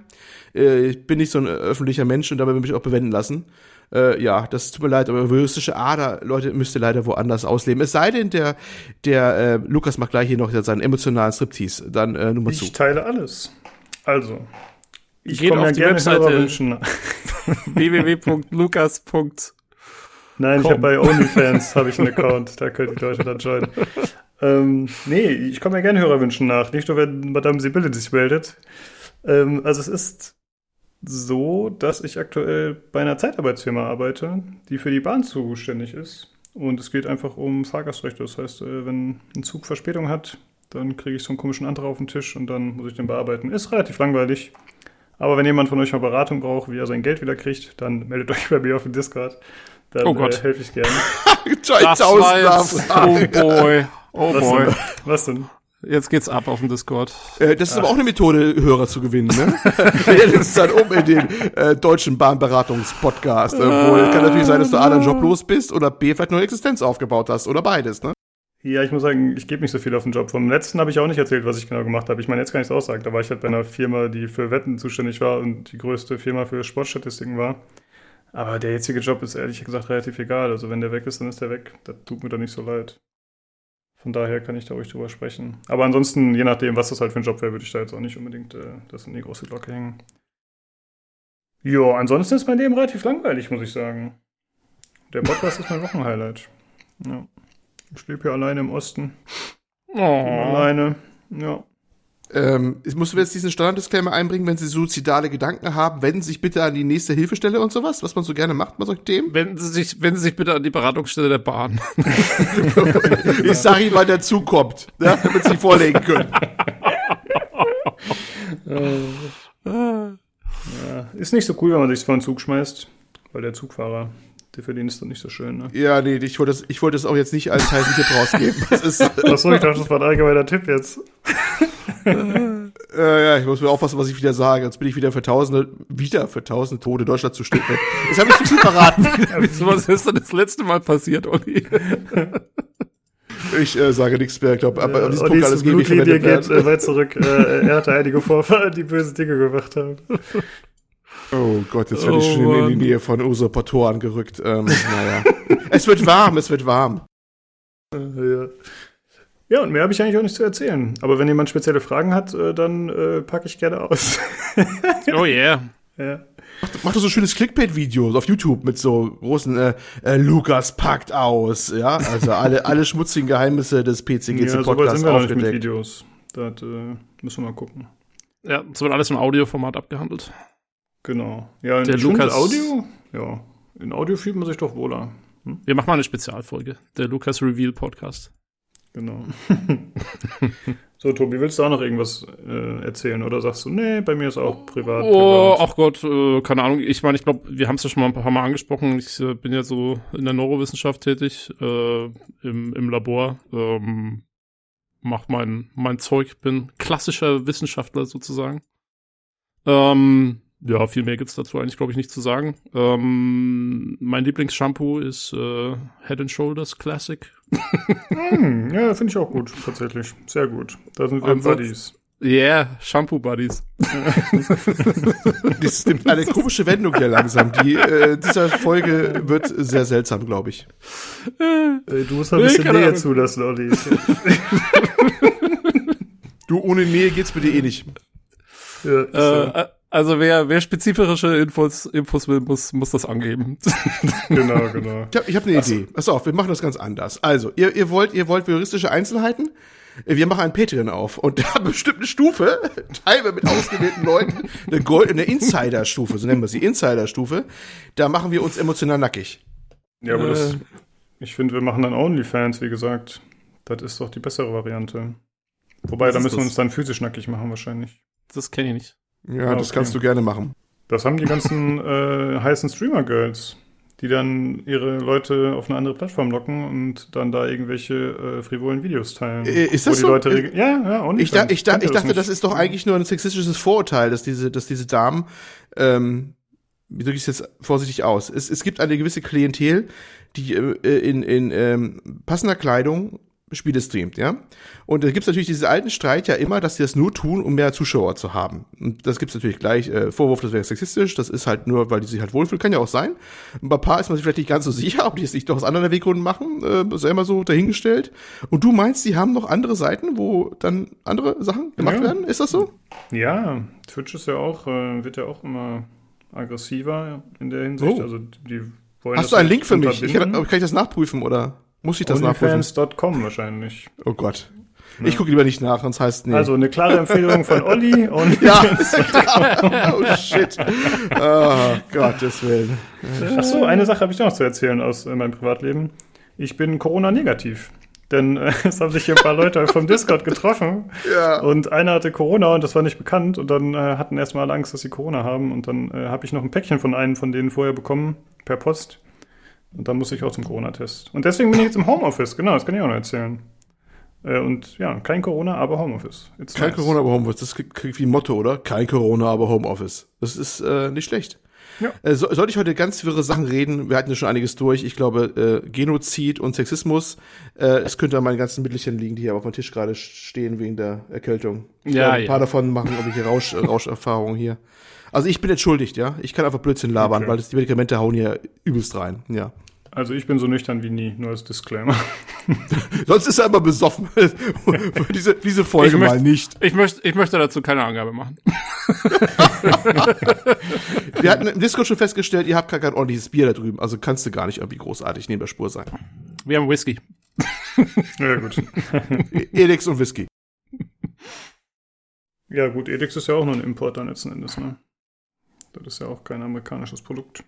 Äh, Ich bin nicht so ein öffentlicher Mensch und dabei will ich mich auch bewenden lassen. Äh, ja, das tut mir leid, aber voyeuristische Ader, Leute, müsst ihr leider woanders ausleben. Es sei denn, der, der äh, Lukas macht gleich hier noch seinen emotionalen Striptease. Dann äh, Nummer zu. Ich teile alles. Also, ich Geht komme ja auf die gerne Webseite. Hörerwünschen nach. www.lukas. Nein, ich habe bei OnlyFans habe ich einen Account, da könnt ihr Leute dann joinen. ähm, nee, ich komme ja gerne Hörerwünschen nach, nicht nur wenn Madame Sibylle sich meldet. Ähm, also es ist so, dass ich aktuell bei einer Zeitarbeitsfirma arbeite, die für die Bahn zuständig ist. Und es geht einfach um Fahrgastrechte. Das heißt, äh, wenn ein Zug Verspätung hat, dann kriege ich so einen komischen Antrag auf den Tisch und dann muss ich den bearbeiten. Ist relativ langweilig. Aber wenn jemand von euch mal Beratung braucht, wie er sein Geld wieder kriegt, dann meldet euch bei mir auf dem Discord. Dann Oh Gott. Äh, helfe ich gerne. Das war jetzt, oh boy, oh Was boy. denn? Was denn? Jetzt geht's ab auf dem Discord. Äh, das ist aber auch eine Methode, Hörer zu gewinnen, ne? Der setzt dann um in den äh, deutschen Bahnberatungspodcast. Äh, wo kann natürlich sein, dass du A, deinen Job los bist oder B, vielleicht eine neue Existenz aufgebaut hast oder beides, ne? Ja, ich muss sagen, ich gebe nicht so viel auf den Job. Vom letzten habe ich auch nicht erzählt, was ich genau gemacht habe. Ich meine, jetzt kann ich es aussagen. Da war ich halt bei einer Firma, die für Wetten zuständig war und die größte Firma für Sportstatistiken war. Aber der jetzige Job ist ehrlich gesagt relativ egal. Also wenn der weg ist, dann ist der weg. Das tut mir doch nicht so leid. Von daher kann ich da ruhig drüber sprechen. Aber ansonsten, je nachdem, was das halt für ein Job wäre, würde ich da jetzt auch nicht unbedingt äh, das in die große Glocke hängen. Jo, ansonsten ist mein Leben relativ langweilig, muss ich sagen. Der Podcast ist mein Wochenhighlight. Ja. Ich lebe hier alleine im Osten. Oh. Alleine. Ja. Ähm, musst du jetzt diesen Standard-Disclaimer einbringen, wenn Sie suizidale Gedanken haben, wenden Sie sich bitte an die nächste Hilfestelle und sowas, was man so gerne macht bei solchen Themen? Wenden Sie sich, wenden Sie sich bitte an die Beratungsstelle der Bahn. ich sage Ihnen, wann der Zug kommt, ne, damit Sie vorlegen können. ja. Ist nicht so cool, wenn man sich vor den Zug schmeißt, weil der Zugfahrer, der verdient es dann nicht so schön. Ne? Ja, nee, ich wollte das, ich wollte das auch jetzt nicht als heißen Tipp rausgeben. Das ist, Achso, ich dachte, das war ein allgemeiner Tipp jetzt. äh, ja, ich muss mir aufpassen, was ich wieder sage. Jetzt bin ich wieder für tausende, wieder für tausende Tote Deutschland zu stehen. Jetzt habe ich zu viel verraten. so was ist denn das letzte Mal passiert, Olli? Ich äh, sage nichts mehr. Ich glaube, ab, Ja, ab diesem und Punkt alles gegen mich geht äh, weit zurück. Äh, er hatte einige Vorfahren, die böse Dinge gemacht haben. Oh Gott, jetzt werde ich Oh, schon in die Mann. Nähe von Usurpator angerückt. Ähm, naja. es wird warm, es wird warm. Äh, ja. ja, und mehr habe ich eigentlich auch nicht zu erzählen. Aber wenn jemand spezielle Fragen hat, äh, dann äh, packe ich gerne aus. Oh yeah. ja. Mach doch so schönes Clickbait-Videos auf YouTube mit so großen äh, äh, Lukas packt aus, ja, also alle alle schmutzigen Geheimnisse des PCGC ja, so weit Podcasts sind wir noch nicht mit aufgedeckt. Videos. Das äh, müssen wir mal gucken. Ja, es wird alles im Audioformat abgehandelt. Genau. Ja, in Der Lukas- Audio? Ja. In Audio fühlt man sich doch wohler. Wir machen mal eine Spezialfolge. Der Lukas Reveal Podcast. Genau. so, Tobi, willst du auch noch irgendwas äh, erzählen? Oder sagst du, nee, bei mir ist auch privat. Oh, privat. ach Gott, äh, keine Ahnung. Ich meine, ich glaube, wir haben es ja schon mal ein paar Mal angesprochen. Ich äh, bin ja so in der Neurowissenschaft tätig, äh, im, im Labor. Ähm, mach mein, mein Zeug, bin klassischer Wissenschaftler sozusagen. Ähm, ja, viel mehr gibt's dazu eigentlich, glaube ich, nicht zu sagen. Ähm, mein Lieblingsshampoo ist äh, Head and Shoulders Classic. Hm, ja, finde ich auch gut, tatsächlich. Sehr gut. Da sind wir Ansonsten- Buddies. Yeah, Shampoo Buddies. Das nimmt eine komische Wendung hier langsam. Die äh, dieser Folge wird sehr seltsam, glaube ich. Äh, du musst mal ein Nee, bisschen keine Nähe Ahnung. zulassen, Olli. Du ohne Nähe geht's bitte eh nicht. ja, ist so. Äh, also wer, wer spezifische Infos, Infos will, muss, muss das angeben. genau, genau. Ich habe ich hab eine Idee. Pass auf, wir machen das ganz anders. Also, ihr, ihr wollt, ihr wollt juristische Einzelheiten? Wir machen einen Patreon auf und da bestimmte Stufe, teilen wir mit ausgewählten Leuten eine goldene Insider-Stufe, so nennen wir sie, Insider-Stufe. Da machen wir uns emotional nackig. Ja, aber das, Äh. ich finde, wir machen dann OnlyFans, wie gesagt. Das ist doch die bessere Variante. Wobei, da müssen wir das? uns dann physisch nackig machen, wahrscheinlich. Das kenne ich nicht. Ja, Ah, das okay. kannst du gerne machen. Das haben die ganzen äh, heißen Streamer-Girls, die dann ihre Leute auf eine andere Plattform locken und dann da irgendwelche äh, frivolen Videos teilen. Äh, ist das so? Leute reg- ja, ja, OnlyFans. Ich, da, ich, da, ich dachte, nicht? das ist doch eigentlich nur ein sexistisches Vorurteil, dass diese, dass diese Damen, ähm, wie drücke ich es jetzt vorsichtig aus? Es, es gibt eine gewisse Klientel, die äh, in, in ähm, passender Kleidung Spiele streamt, ja. Und da gibt's natürlich diesen alten Streit ja immer, dass sie das nur tun, um mehr Zuschauer zu haben. Und das gibt's natürlich gleich äh, Vorwurf, das wäre sexistisch. Das ist halt nur, weil die sich halt wohlfühlen, kann ja auch sein. Bei ein paar ist man sich vielleicht nicht ganz so sicher, ob die es nicht doch aus anderen Weggründen machen, äh, sei mal so dahingestellt. Und du meinst, die haben noch andere Seiten, wo dann andere Sachen gemacht Ja. werden? Ist das so? Ja, Twitch ist ja auch, äh, wird ja auch immer aggressiver in der Hinsicht. Oh. Also die wollen Hast du einen Link für mich? Ich kann, kann ich das nachprüfen oder muss ich das nachprüfen? OnlyFans.com wahrscheinlich. Oh Gott. Ich gucke lieber nicht nach, sonst heißt nee. Also eine klare Empfehlung von Olli und ja. Oh shit. Oh, Gottes Willen. Ach so, eine Sache habe ich noch zu erzählen aus meinem Privatleben. Ich bin Corona-negativ. Denn äh, es haben sich hier ein paar Leute vom Discord getroffen Ja. und einer hatte Corona und das war nicht bekannt und dann äh, hatten erstmal alle Angst, dass sie Corona haben und dann äh, habe ich noch ein Päckchen von einem von denen vorher bekommen, per Post. Und dann musste ich auch zum Corona-Test. Und deswegen bin ich jetzt im Homeoffice, genau, das kann ich auch noch erzählen. Äh, und ja, kein Corona, aber Homeoffice. It's Kein nice. Corona, aber Homeoffice. Das klingt klingt wie ein Motto, oder? Kein Corona, aber Homeoffice. Das ist äh, nicht schlecht. Ja. Äh, so, sollte ich heute ganz wirre Sachen reden, wir hatten ja schon einiges durch. Ich glaube, äh, Genozid und Sexismus, äh, es könnte an meinen ganzen Mittelchen liegen, die hier auf dem Tisch gerade stehen wegen der Erkältung. Ich ja, glaube, ein ja. paar davon machen irgendwelche Rausch, Rauscherfahrungen hier. Also ich bin entschuldigt, ja. Ich kann einfach Blödsinn labern, okay. weil das, die Medikamente hauen hier übelst rein, ja. Also ich bin so nüchtern wie nie, nur als Disclaimer. Sonst ist er immer besoffen. Für diese, diese Folge ich mal möchte, nicht. Ich möchte, ich möchte dazu keine Angabe machen. Wir hatten im Discord schon festgestellt, ihr habt gar kein ordentliches Bier da drüben, also kannst du gar nicht irgendwie großartig neben der Spur sein. Wir haben Whisky. ja, gut. Edix und Whisky. Ja, gut, Edix ist ja auch nur ein Importer letzten Endes, ne? Das ist ja auch kein amerikanisches Produkt.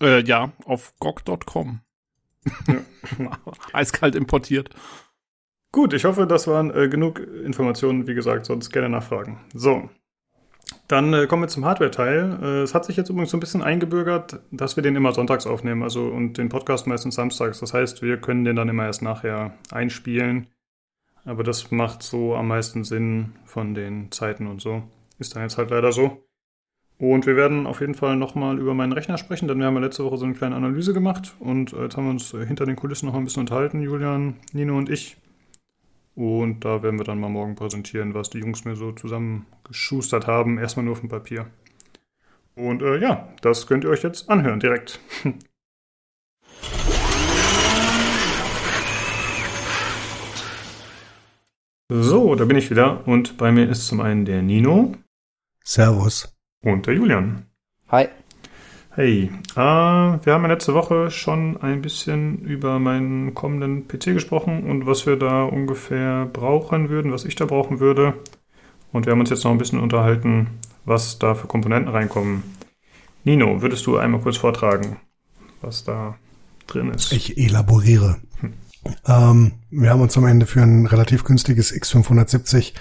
Äh, ja, auf GOG.com. Ja. Eiskalt importiert. Gut, ich hoffe, das waren äh, genug Informationen. Wie gesagt, sonst gerne nachfragen. So, dann äh, kommen wir zum Hardware-Teil. Äh, es hat sich jetzt übrigens so ein bisschen eingebürgert, dass wir den immer sonntags aufnehmen, also und den Podcast meistens samstags. Das heißt, wir können den dann immer erst nachher einspielen. Aber das macht so am meisten Sinn von den Zeiten und so. Ist dann jetzt halt leider so. Und wir werden auf jeden Fall nochmal über meinen Rechner sprechen, denn wir haben ja letzte Woche so eine kleine Analyse gemacht und äh, jetzt haben wir uns hinter den Kulissen noch ein bisschen unterhalten, Julian, Nino und ich. Und da werden wir dann mal morgen präsentieren, was die Jungs mir so zusammengeschustert haben, erstmal nur auf dem Papier. Und äh, ja, das könnt ihr euch jetzt anhören direkt. so, da bin ich wieder und bei mir ist zum einen der Nino. Servus. Und der Julian. Hi. Hey, äh, wir haben ja letzte Woche schon ein bisschen über meinen kommenden PC gesprochen und was wir da ungefähr brauchen würden, was ich da brauchen würde. Und wir haben uns jetzt noch ein bisschen unterhalten, was da für Komponenten reinkommen. Nino, würdest du einmal kurz vortragen, was da drin ist? Ich elaboriere. Hm. Ähm, wir haben uns am Ende für ein relativ günstiges X570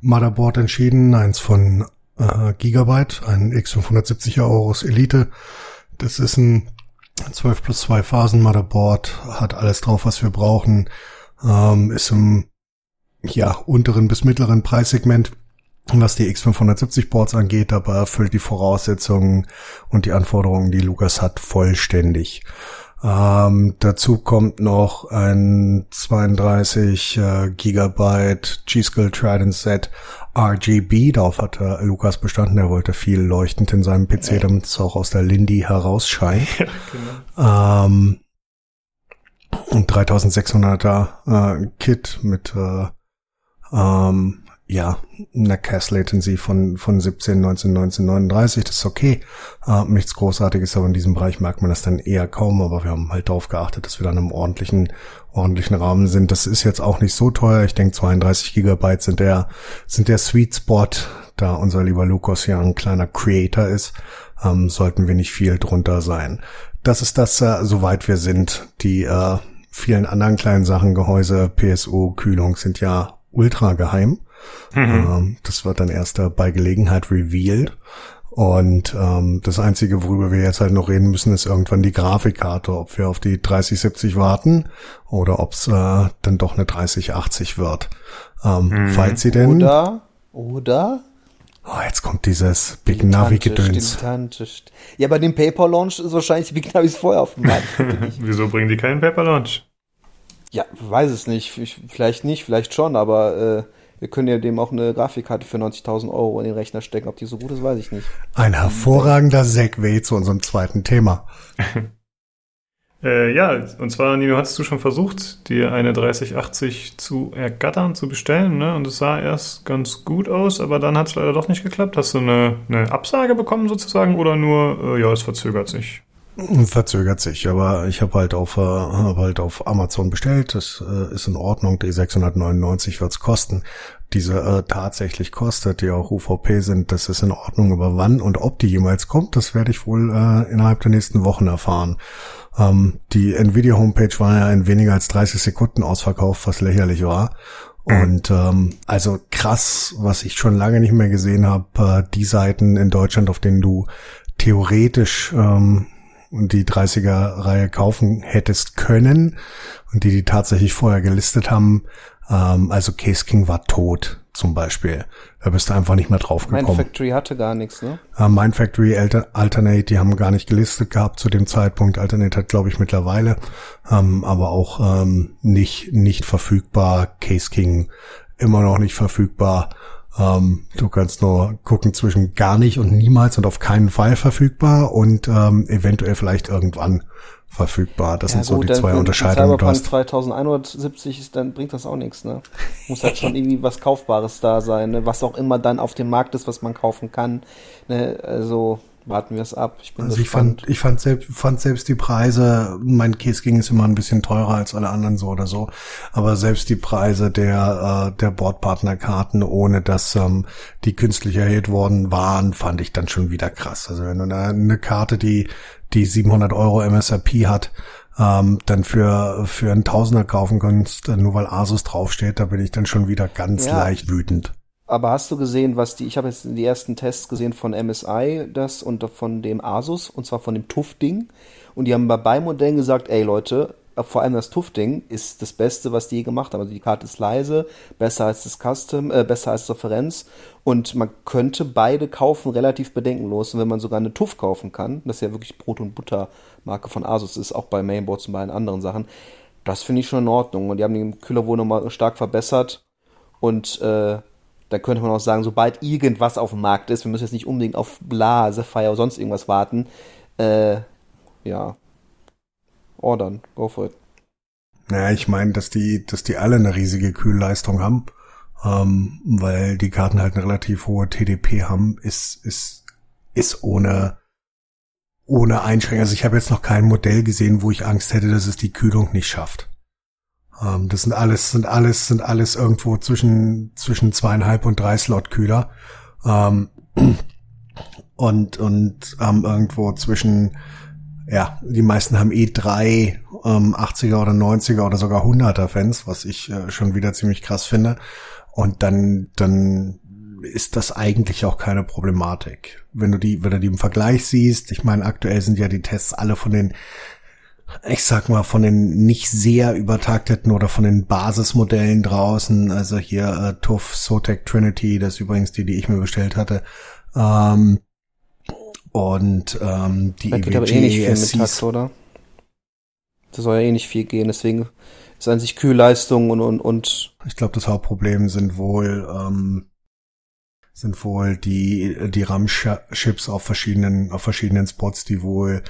Motherboard entschieden, eins von äh, Gigabyte, ein X570er Aorus Elite. Das ist ein 12 plus 2 Phasen Motherboard, hat alles drauf, was wir brauchen, ähm, ist im ja, unteren bis mittleren Preissegment, was die X570 Boards angeht, aber erfüllt die Voraussetzungen und die Anforderungen, die Lukas hat, vollständig. Ähm, dazu kommt noch ein 32 äh, Gigabyte G-Skill Trident Set RGB. Darauf hat Lukas bestanden. Er wollte viel leuchtend in seinem PC, damit es auch aus der Lindy herausscheint. Ja, genau. ähm, und 3600er äh, Kit mit äh, ähm, ja, eine Cache Latency von, von 17, 19, 19, 39, das ist okay. Äh, nichts Großartiges, aber in diesem Bereich merkt man das dann eher kaum, aber wir haben halt darauf geachtet, dass wir dann im ordentlichen, ordentlichen Rahmen sind. Das ist jetzt auch nicht so teuer. Ich denke, 32 Gigabyte sind der, sind der Sweet Spot, da unser lieber Lukas ja ein kleiner Creator ist, ähm, sollten wir nicht viel drunter sein. Das ist das, äh, soweit wir sind. Die, äh, vielen anderen kleinen Sachen, Gehäuse, PSU, Kühlung sind ja ultra geheim. Mhm. Ähm, das wird dann erst bei Gelegenheit revealed. Und ähm, das Einzige, worüber wir jetzt halt noch reden müssen, ist irgendwann die Grafikkarte, ob wir auf die 3070 warten oder ob es äh, dann doch eine 3080 wird. Ähm, mhm. Falls sie denn. Oder, oder? Oh, jetzt kommt dieses Big Navi-Gedöns. Ja, bei dem Paper Launch ist wahrscheinlich Big Navis vorher auf dem Markt. Wieso bringen die keinen Paper Launch? Ja, weiß es nicht. Vielleicht nicht, vielleicht schon, aber äh, wir können ja dem auch eine Grafikkarte für 90.000 Euro in den Rechner stecken. Ob die so gut ist, weiß ich nicht. Ein hervorragender Segway zu unserem zweiten Thema. äh, ja, und zwar, Nino, hattest du schon versucht, dir eine 3080 zu ergattern, zu bestellen, ne? Und es sah erst ganz gut aus, aber dann hat es leider doch nicht geklappt. Hast du eine, eine Absage bekommen sozusagen oder nur, äh, ja, es verzögert sich? Verzögert sich, aber ich habe halt auf äh, hab halt auf Amazon bestellt. Das äh, ist in Ordnung. Die 699 wird's kosten. Diese äh, tatsächlich kostet, die auch UVP sind, das ist in Ordnung. Aber wann und ob die jemals kommt, das werde ich wohl äh, innerhalb der nächsten Wochen erfahren. Ähm, die Nvidia Homepage war ja in weniger als 30 Sekunden ausverkauft, was lächerlich war. Mhm. Und ähm, also krass, was ich schon lange nicht mehr gesehen habe, äh, die Seiten in Deutschland, auf denen du theoretisch ähm, und die 30er-Reihe kaufen hättest können und die die tatsächlich vorher gelistet haben. Ähm, also Case King war tot. zum Beispiel. Da bist du einfach nicht mehr drauf Mind gekommen. Factory hatte gar nichts, ne? Äh, Mind Factory, Alter, Alternate, die haben gar nicht gelistet gehabt zu dem Zeitpunkt. Alternate hat, glaube ich, mittlerweile, ähm, aber auch ähm, nicht nicht verfügbar. Case King immer noch nicht verfügbar. Ähm, du kannst nur gucken zwischen gar nicht und niemals und auf keinen Fall verfügbar und ähm, eventuell vielleicht irgendwann verfügbar. Das sind so die zwei wenn Unterscheidungen. Du Cyberpunk hast 2170 ist, dann bringt das auch nichts, ne? Muss halt schon irgendwie was Kaufbares da sein, ne? Was auch immer dann auf dem Markt ist, was man kaufen kann. Ne? Also warten wir es ab. Ich bin Also ich fand, ich fand selbst, fand selbst die Preise, mein Case ging ist immer ein bisschen teurer als alle anderen so oder so, aber selbst die Preise der, äh, der Bordpartnerkarten, ohne dass ähm, die künstlich erhöht worden waren, fand ich dann schon wieder krass. Also wenn du eine, eine Karte, die, die 700 Euro MSRP hat, ähm, dann für, für einen Tausender kaufen kannst, nur weil Asus draufsteht, da bin ich dann schon wieder ganz Ja. leicht wütend. Aber hast du gesehen, was die, ich habe jetzt die ersten Tests gesehen von MSI, das und von dem Asus, und zwar von dem TUF-Ding. Und die haben bei beiden Modellen gesagt, ey Leute, vor allem das TUF-Ding ist das Beste, was die je gemacht haben. Also die Karte ist leise, besser als das Custom, äh, besser als Referenz. Und man könnte beide kaufen relativ bedenkenlos. Und wenn man sogar eine TUF kaufen kann, das ja wirklich Brot- und Butter-Marke von Asus ist, auch bei Mainboards und bei allen anderen Sachen, das finde ich schon in Ordnung. Und die haben den Kühler wohl nochmal stark verbessert. Und äh, da könnte man auch sagen, sobald irgendwas auf dem Markt ist, wir müssen jetzt nicht unbedingt auf Bla, Sapphire oder sonst irgendwas warten, äh, ja, ordern, go for it. Naja, ich meine, dass die, dass die alle eine riesige Kühlleistung haben, ähm, weil die Karten halt eine relativ hohe TDP haben, ist, ist, ist ohne, ohne Einschränkung. Also ich habe jetzt noch kein Modell gesehen, wo ich Angst hätte, dass es die Kühlung nicht schafft. Ähm, das sind alles, sind alles, sind alles irgendwo zwischen, zwischen zweieinhalb und drei Slot Kühler. Ähm, und, und haben irgendwo zwischen, ja, die meisten haben eh drei ähm, 80er oder 90er oder sogar 100er Fans, was ich äh, schon wieder ziemlich krass finde. Und dann, dann ist das eigentlich auch keine Problematik. Wenn du die, wenn du die im Vergleich siehst, ich meine, aktuell sind ja die Tests alle von den, ich sag mal, von den nicht sehr übertakteten oder von den Basismodellen draußen, also hier äh, TUF, Sotec Trinity, das ist übrigens die, die ich mir bestellt hatte, ähm, und ähm, die Da geht aber eh nicht viel mit EWG Takt, oder? Das soll ja eh nicht viel gehen, deswegen ist an sich Kühlleistung und, und, und Ich glaube, das Hauptproblem sind wohl ähm, sind wohl die die RAM-Chips auf verschiedenen auf verschiedenen Spots, die wohl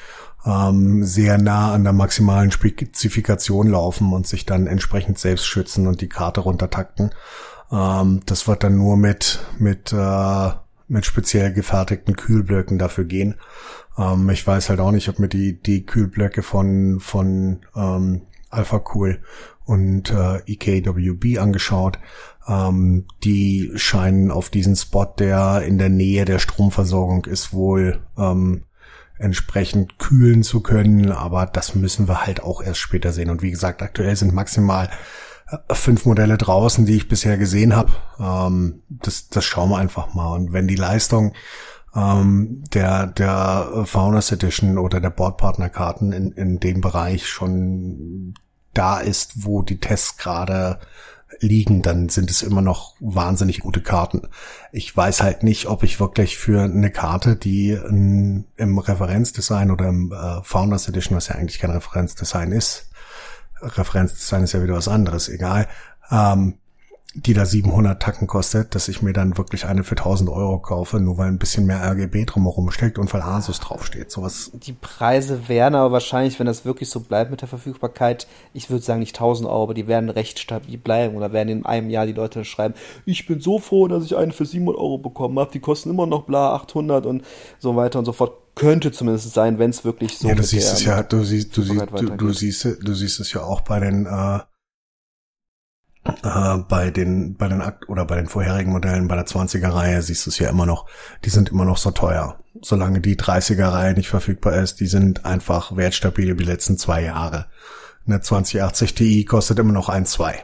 ähm, sehr nah an der maximalen Spezifikation laufen und sich dann entsprechend selbst schützen und die Karte runtertakten. Ähm, das wird dann nur mit mit äh, mit speziell gefertigten Kühlblöcken dafür gehen. Ähm, ich weiß halt auch nicht, ob mir die die Kühlblöcke von von ähm, Alpha Cool und äh, EKWB angeschaut. Ähm, die scheinen auf diesen Spot, der in der Nähe der Stromversorgung ist, wohl ähm, entsprechend kühlen zu können, aber das müssen wir halt auch erst später sehen. Und wie gesagt, aktuell sind maximal äh, fünf Modelle draußen, die ich bisher gesehen habe. Ähm, das, das schauen wir einfach mal. Und wenn die Leistung ähm, der, der Faunus Edition oder der Bordpartnerkarten in, in dem Bereich schon da ist, wo die Tests gerade liegen, dann sind es immer noch wahnsinnig gute Karten. Ich weiß halt nicht, ob ich wirklich für eine Karte, die in, im Referenzdesign oder im äh, Founders Edition, was ja eigentlich kein Referenzdesign ist, Referenzdesign ist ja wieder was anderes, egal, ähm, die da 700 Tacken kostet, dass ich mir dann wirklich eine für 1000 Euro kaufe, nur weil ein bisschen mehr RGB drumherum steckt und weil Asus draufsteht. Sowas die Preise wären aber wahrscheinlich, wenn das wirklich so bleibt mit der Verfügbarkeit, ich würde sagen nicht 1000 Euro, aber die werden recht stabil bleiben oder werden in einem Jahr die Leute schreiben, ich bin so froh, dass ich eine für 700 Euro bekommen habe, die kosten immer noch bla 800 und so weiter und so fort. Könnte zumindest sein, wenn es wirklich so ja, du siehst es ja, du siehst, du siehst, du, du siehst, du siehst es ja auch bei den, äh, äh, bei den, bei den Akt oder bei den vorherigen Modellen, bei der 20er Reihe siehst du es ja immer noch, die sind immer noch so teuer. Solange die 30er Reihe nicht verfügbar ist, die sind einfach wertstabil über die letzten zwei Jahre. Eine 2080 Ti kostet immer noch 1,2.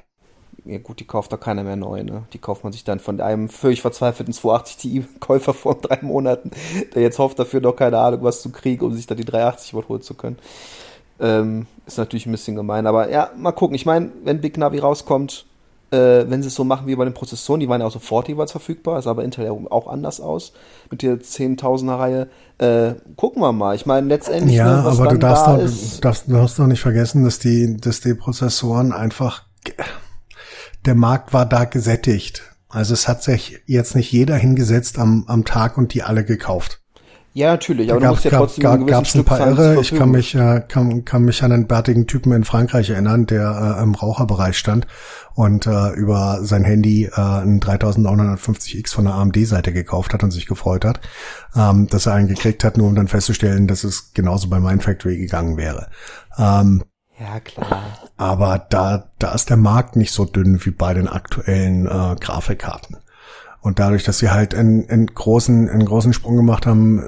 Ja gut, die kauft doch keiner mehr neu, ne? Die kauft man sich dann von einem völlig verzweifelten 280 Ti-Käufer vor drei Monaten, der jetzt hofft, dafür noch keine Ahnung was zu kriegen, um sich dann die 380 Watt holen zu können. Ähm, ist natürlich ein bisschen gemein, aber ja, mal gucken. Ich meine, wenn Big Navi rauskommt, äh, wenn sie es so machen wie bei den Prozessoren, die waren ja auch sofort jeweils verfügbar, ist aber Intel ja auch anders aus mit der 10.000er Reihe. Äh, gucken wir mal. Ich meine, letztendlich, ja, ne, was aber du darfst, da doch, ist, darfst, du darfst doch nicht vergessen, dass die, dass die Prozessoren einfach, der Markt war da gesättigt. Also es hat sich jetzt nicht jeder hingesetzt am, am Tag und die alle gekauft. Ja, natürlich, aber Da du musst ja gab, trotzdem gab, gab's ein paar Irre. Ich kann mich, äh, kann, kann mich an einen bärtigen Typen in Frankreich erinnern, der äh, im Raucherbereich stand und äh, über sein Handy äh, einen 3950X von der AMD-Seite gekauft hat und sich gefreut hat, ähm, dass er einen gekriegt hat, nur um dann festzustellen, dass es genauso bei Mindfactory gegangen wäre. Ähm, Ja, klar. aber da, da ist der Markt nicht so dünn wie bei den aktuellen äh, Grafikkarten. Und dadurch, dass sie halt einen, einen großen, einen großen Sprung gemacht haben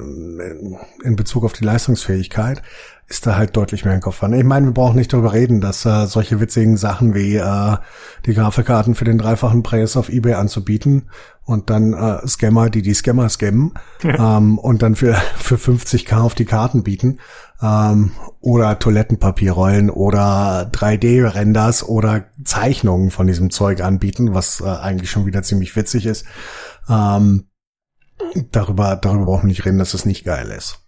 in, in Bezug auf die Leistungsfähigkeit, ist da halt deutlich mehr ein Kopf Ich meine, wir brauchen nicht darüber reden, dass äh, solche witzigen Sachen wie äh, die Grafikkarten für den dreifachen Preis auf eBay anzubieten und dann äh, Scammer, die die Scammer scammen ähm, und dann für für 50k auf die Karten bieten ähm, oder Toilettenpapierrollen oder 3D-Renders oder Zeichnungen von diesem Zeug anbieten, was äh, eigentlich schon wieder ziemlich witzig ist. Ähm, darüber darüber brauchen wir nicht reden, dass es nicht geil ist.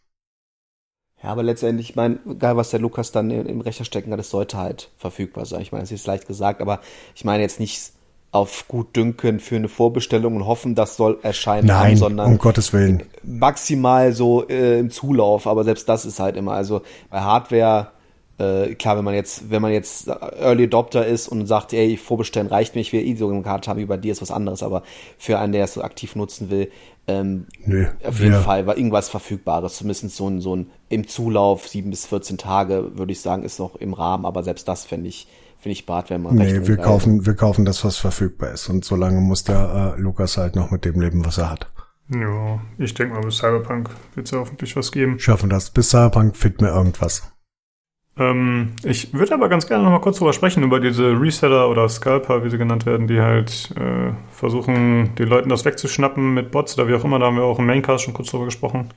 Ja, aber letztendlich, ich meine, egal was der Lukas dann im Rechner stecken hat, es sollte halt verfügbar sein. Ich meine, das ist leicht gesagt, aber ich meine jetzt nicht auf gut dünken für eine Vorbestellung und hoffen, das soll erscheinen, haben, Nein, sondern um Gottes Willen. maximal so äh, im Zulauf, aber selbst das ist halt immer, also bei Hardware, äh, klar, wenn man jetzt, wenn man jetzt Early Adopter ist und sagt, ey, vorbestellen reicht mir, ich will so eine Karte haben, wie bei dir ist was anderes, aber für einen, der es so aktiv nutzen will, ähm, Nö, auf jeden wir- Fall war irgendwas Verfügbares, zumindest so ein, so ein im Zulauf, sieben bis 14 Tage, würde ich sagen, ist noch im Rahmen, aber selbst das fände ich, finde ich Bart, wenn man recht Nee, wir kaufen, wir kaufen das, was verfügbar ist. Und solange muss der äh, Lukas halt noch mit dem leben, was er hat. Ja, ich denke mal, bis Cyberpunk wird es ja hoffentlich was geben. Schaffen das. Bis Cyberpunk fit mir irgendwas. Ähm, ich würde aber ganz gerne noch mal kurz drüber sprechen, über diese Reseller oder Scalper, wie sie genannt werden, die halt äh, versuchen, den Leuten das wegzuschnappen mit Bots oder wie auch immer. Da haben wir auch im Maincast schon kurz drüber gesprochen.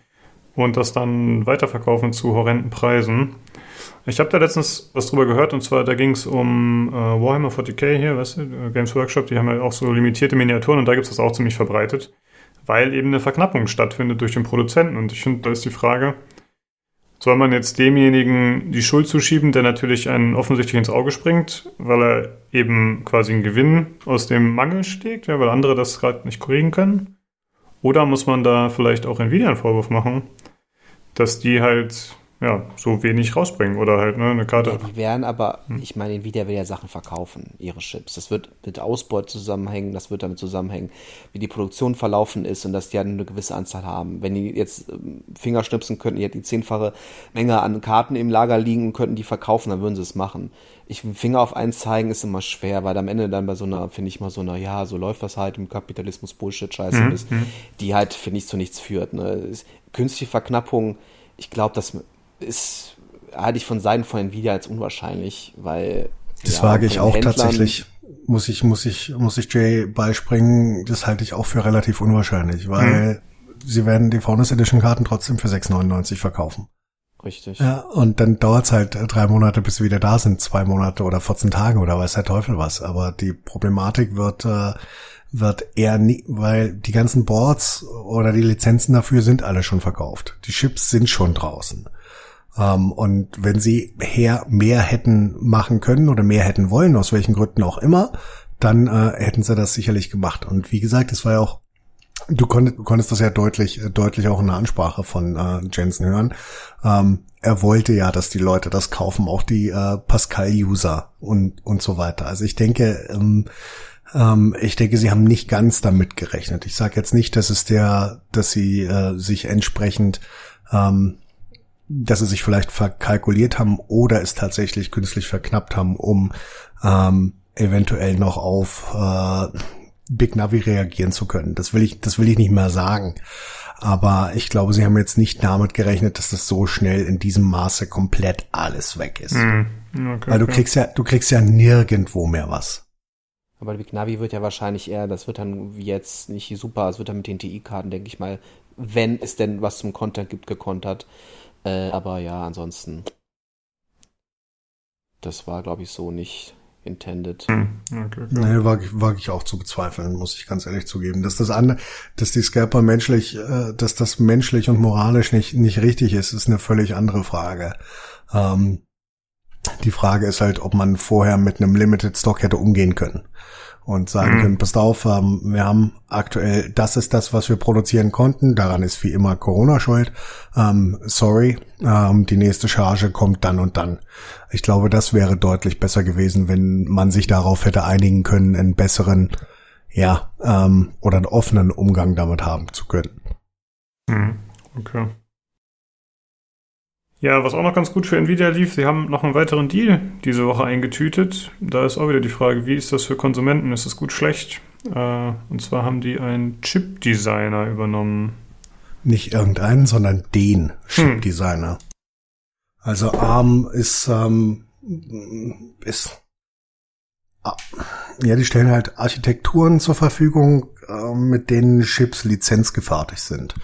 Und das dann weiterverkaufen zu horrenden Preisen. Ich habe da letztens was drüber gehört und zwar, da ging es um äh, Warhammer 40k hier, weißt du, äh, Games Workshop, die haben ja auch so limitierte Miniaturen und da gibt es das auch ziemlich verbreitet, weil eben eine Verknappung stattfindet durch den Produzenten. Und ich finde, da ist die Frage, soll man jetzt demjenigen die Schuld zuschieben, der natürlich einen offensichtlich ins Auge springt, weil er eben quasi einen Gewinn aus dem Mangel steckt, ja, weil andere das gerade nicht kriegen können? Oder muss man da vielleicht auch Nvidia einen Vorwurf machen, dass die halt ja so wenig rausbringen oder halt ne, eine Karte. Ja, die werden aber, Hm. ich meine, Nvidia will ja Sachen verkaufen, ihre Chips. Das wird mit Ausbeut zusammenhängen, das wird damit zusammenhängen, wie die Produktion verlaufen ist und dass die halt eine gewisse Anzahl haben. Wenn die jetzt ähm, Finger schnipsen könnten, die hätten die zehnfache Menge an Karten im Lager liegen und könnten die verkaufen, dann würden sie es machen. Ich Finger auf eins zeigen ist immer schwer, weil am Ende dann bei so einer, finde ich mal so einer, ja, so läuft das halt im Kapitalismus Bullshit Scheiße ist, die halt, finde ich, zu nichts führt. Ne? Künstliche Verknappung, ich glaube, das ist halte ich von Seiten von Nvidia als unwahrscheinlich, weil Das ja, wage ich auch Händlern- tatsächlich. Muss ich, muss ich, muss ich Jay beispringen. Das halte ich auch für relativ unwahrscheinlich, weil sie werden die Faunus Edition Karten trotzdem für 6,99 verkaufen. Richtig. Ja, und dann dauert's halt drei Monate, bis sie wieder da sind, zwei Monate oder 14 Tage oder weiß der Teufel was. Aber die Problematik wird, äh, wird eher nie, weil die ganzen Boards oder die Lizenzen dafür sind alle schon verkauft. Die Chips sind schon draußen. Ähm, und wenn sie her mehr hätten machen können oder mehr hätten wollen, aus welchen Gründen auch immer, dann äh, hätten sie das sicherlich gemacht. Und wie gesagt, es war ja auch Du konntest, du konntest das ja deutlich, äh, deutlich auch in der Ansprache von äh, Jensen hören. Ähm, er wollte ja, dass die Leute das kaufen, auch die äh, Pascal-User und und so weiter. Also ich denke, ähm, ähm, ich denke, sie haben nicht ganz damit gerechnet. Ich sage jetzt nicht, dass es der, dass sie äh, sich entsprechend, ähm, dass sie sich vielleicht verkalkuliert haben oder es tatsächlich künstlich verknappt haben, um ähm, eventuell noch auf äh, Big Navi reagieren zu können. Das will ich, das will ich nicht mehr sagen. Aber ich glaube, sie haben jetzt nicht damit gerechnet, dass das so schnell in diesem Maße komplett alles weg ist. Hm, okay, Weil du okay. kriegst ja, du kriegst ja nirgendwo mehr was. Aber Big Navi wird ja wahrscheinlich eher, das wird dann wie jetzt nicht super, es wird dann mit den TI-Karten, denke ich mal, wenn es denn was zum Content gibt, gekontert. Äh, aber ja, ansonsten, das war, glaube ich, so nicht intended. Hm. Okay, okay. Nee, wage ich, wag ich auch zu bezweifeln, muss ich ganz ehrlich zugeben. Dass das andere, dass die Scalper menschlich, äh, dass das menschlich und moralisch nicht, nicht richtig ist, ist eine völlig andere Frage. Ähm, die Frage ist halt, ob man vorher mit einem Limited Stock hätte umgehen können und sagen Mhm. können, passt auf, ähm, wir haben aktuell, das ist das, was wir produzieren konnten, daran ist wie immer Corona schuld. Ähm, sorry, ähm, die nächste Charge kommt dann und dann. Ich glaube, das wäre deutlich besser gewesen, wenn man sich darauf hätte einigen können, einen besseren, ja, ähm, oder einen offenen Umgang damit haben zu können. Hm. Okay. Ja, was auch noch ganz gut für Nvidia lief, sie haben noch einen weiteren Deal diese Woche eingetütet. Da ist auch wieder die Frage, wie ist das für Konsumenten? Ist das gut, schlecht? Äh, und zwar haben die einen Chip-Designer übernommen. Nicht irgendeinen, sondern den Chip-Designer. Also ARM ist, ähm, ist, ah, ja, die stellen halt Architekturen zur Verfügung, äh, mit denen Chips lizenzgefertigt sind.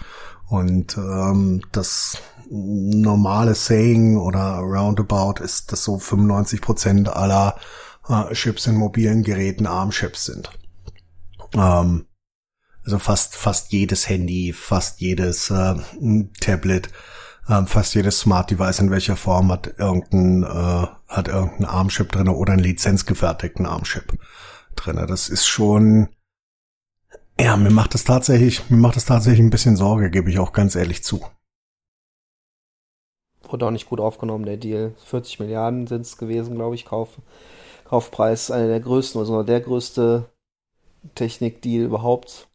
Und ähm, das normale Saying oder Roundabout ist, dass so 95 Prozent aller äh, Chips in mobilen Geräten ARM-Chips sind. Ähm, also fast fast jedes Handy, fast jedes äh, Tablet, äh, fast jedes Smart Device in welcher Form hat irgendein äh, hat irgendein ARM-Chip drinne oder einen lizenzgefertigten ARM-Chip drinne. Das ist schon ja, mir macht das tatsächlich, mir macht das tatsächlich ein bisschen Sorge, gebe ich auch ganz ehrlich zu. Wurde auch nicht gut aufgenommen, der Deal. 40 Milliarden sind es gewesen, glaube ich, Kauf, Kaufpreis. Einer der größten, also der größte Technikdeal überhaupt.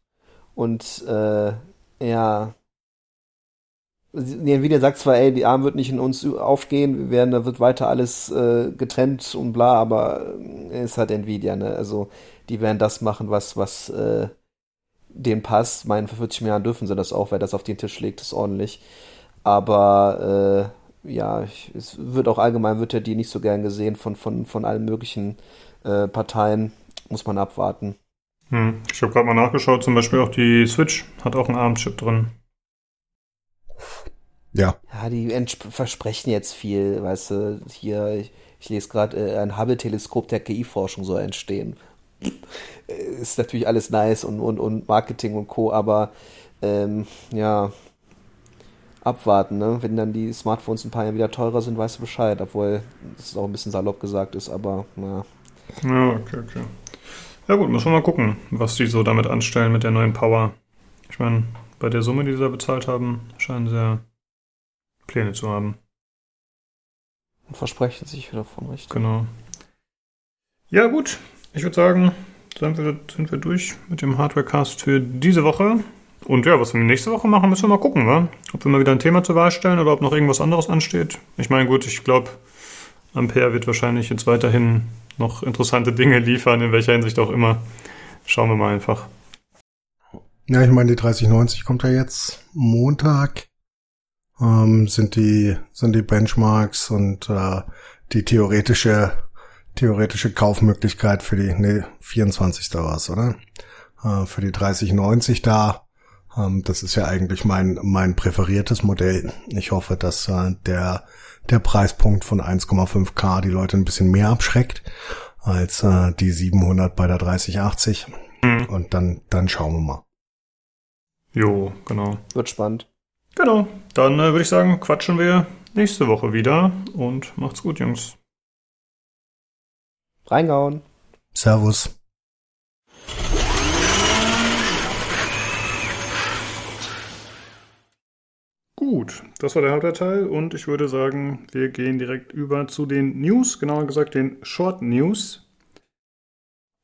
Und äh, ja, Nvidia sagt zwar, ey, die Arm wird nicht in uns aufgehen, wir werden, da wird weiter alles äh, getrennt und bla, aber äh, es hat Nvidia, ne? Also die werden das machen, was, was äh, denen passt. Meinen, für 40 Milliarden dürfen sie das auch, wer das auf den Tisch legt, ist ordentlich. Aber äh, ja, ich, es wird auch allgemein, wird ja die nicht so gern gesehen von, von, von allen möglichen äh, Parteien. Muss man abwarten. Hm. Ich habe gerade mal nachgeschaut, zum Beispiel auch die Switch hat auch einen ARM-Chip drin. Ja, Ja, die versprechen jetzt viel, weißt du, hier, ich, ich lese gerade, äh, ein Hubble-Teleskop der KI-Forschung soll entstehen. Ist natürlich alles nice und, und, und Marketing und Co., aber ähm, ja, abwarten, ne? Wenn dann die Smartphones ein paar Jahre wieder teurer sind, weißt du Bescheid, obwohl das auch ein bisschen salopp gesagt ist, aber ja. Ja, okay, okay. Ja gut, müssen wir mal gucken, was die so damit anstellen mit der neuen Power. Ich meine, bei der Summe, die sie da bezahlt haben, scheinen sie ja Pläne zu haben. Und versprechen sich wieder von richtig. Genau. Ja gut, ich würde sagen, sind wir, sind wir durch mit dem Hardwarecast für diese Woche. Und ja, was wir nächste Woche machen, müssen wir mal gucken, wa? Ob wir mal wieder ein Thema zur Wahl stellen oder ob noch irgendwas anderes ansteht. Ich meine, gut, ich glaube, Ampere wird wahrscheinlich jetzt weiterhin noch interessante Dinge liefern, in welcher Hinsicht auch immer. Schauen wir mal einfach. Ja, ich meine, die 3090 kommt ja jetzt Montag. Ähm, sind die, sind die Benchmarks und äh, die theoretische, theoretische Kaufmöglichkeit für die, nee, 24. war es, oder? Äh, für die 3090 da. Ähm, das ist ja eigentlich mein, mein präferiertes Modell. Ich hoffe, dass äh, der, der Preispunkt von 1,5K die Leute ein bisschen mehr abschreckt als äh, die 700 bei der 3080. Hm. Und dann, dann schauen wir mal. Jo, genau. Wird spannend. Genau, dann äh, würde ich sagen, quatschen wir nächste Woche wieder und macht's gut, Jungs. Reingehauen. Servus. Gut, das war der Hauptteil und ich würde sagen, wir gehen direkt über zu den News, genauer gesagt den Short News.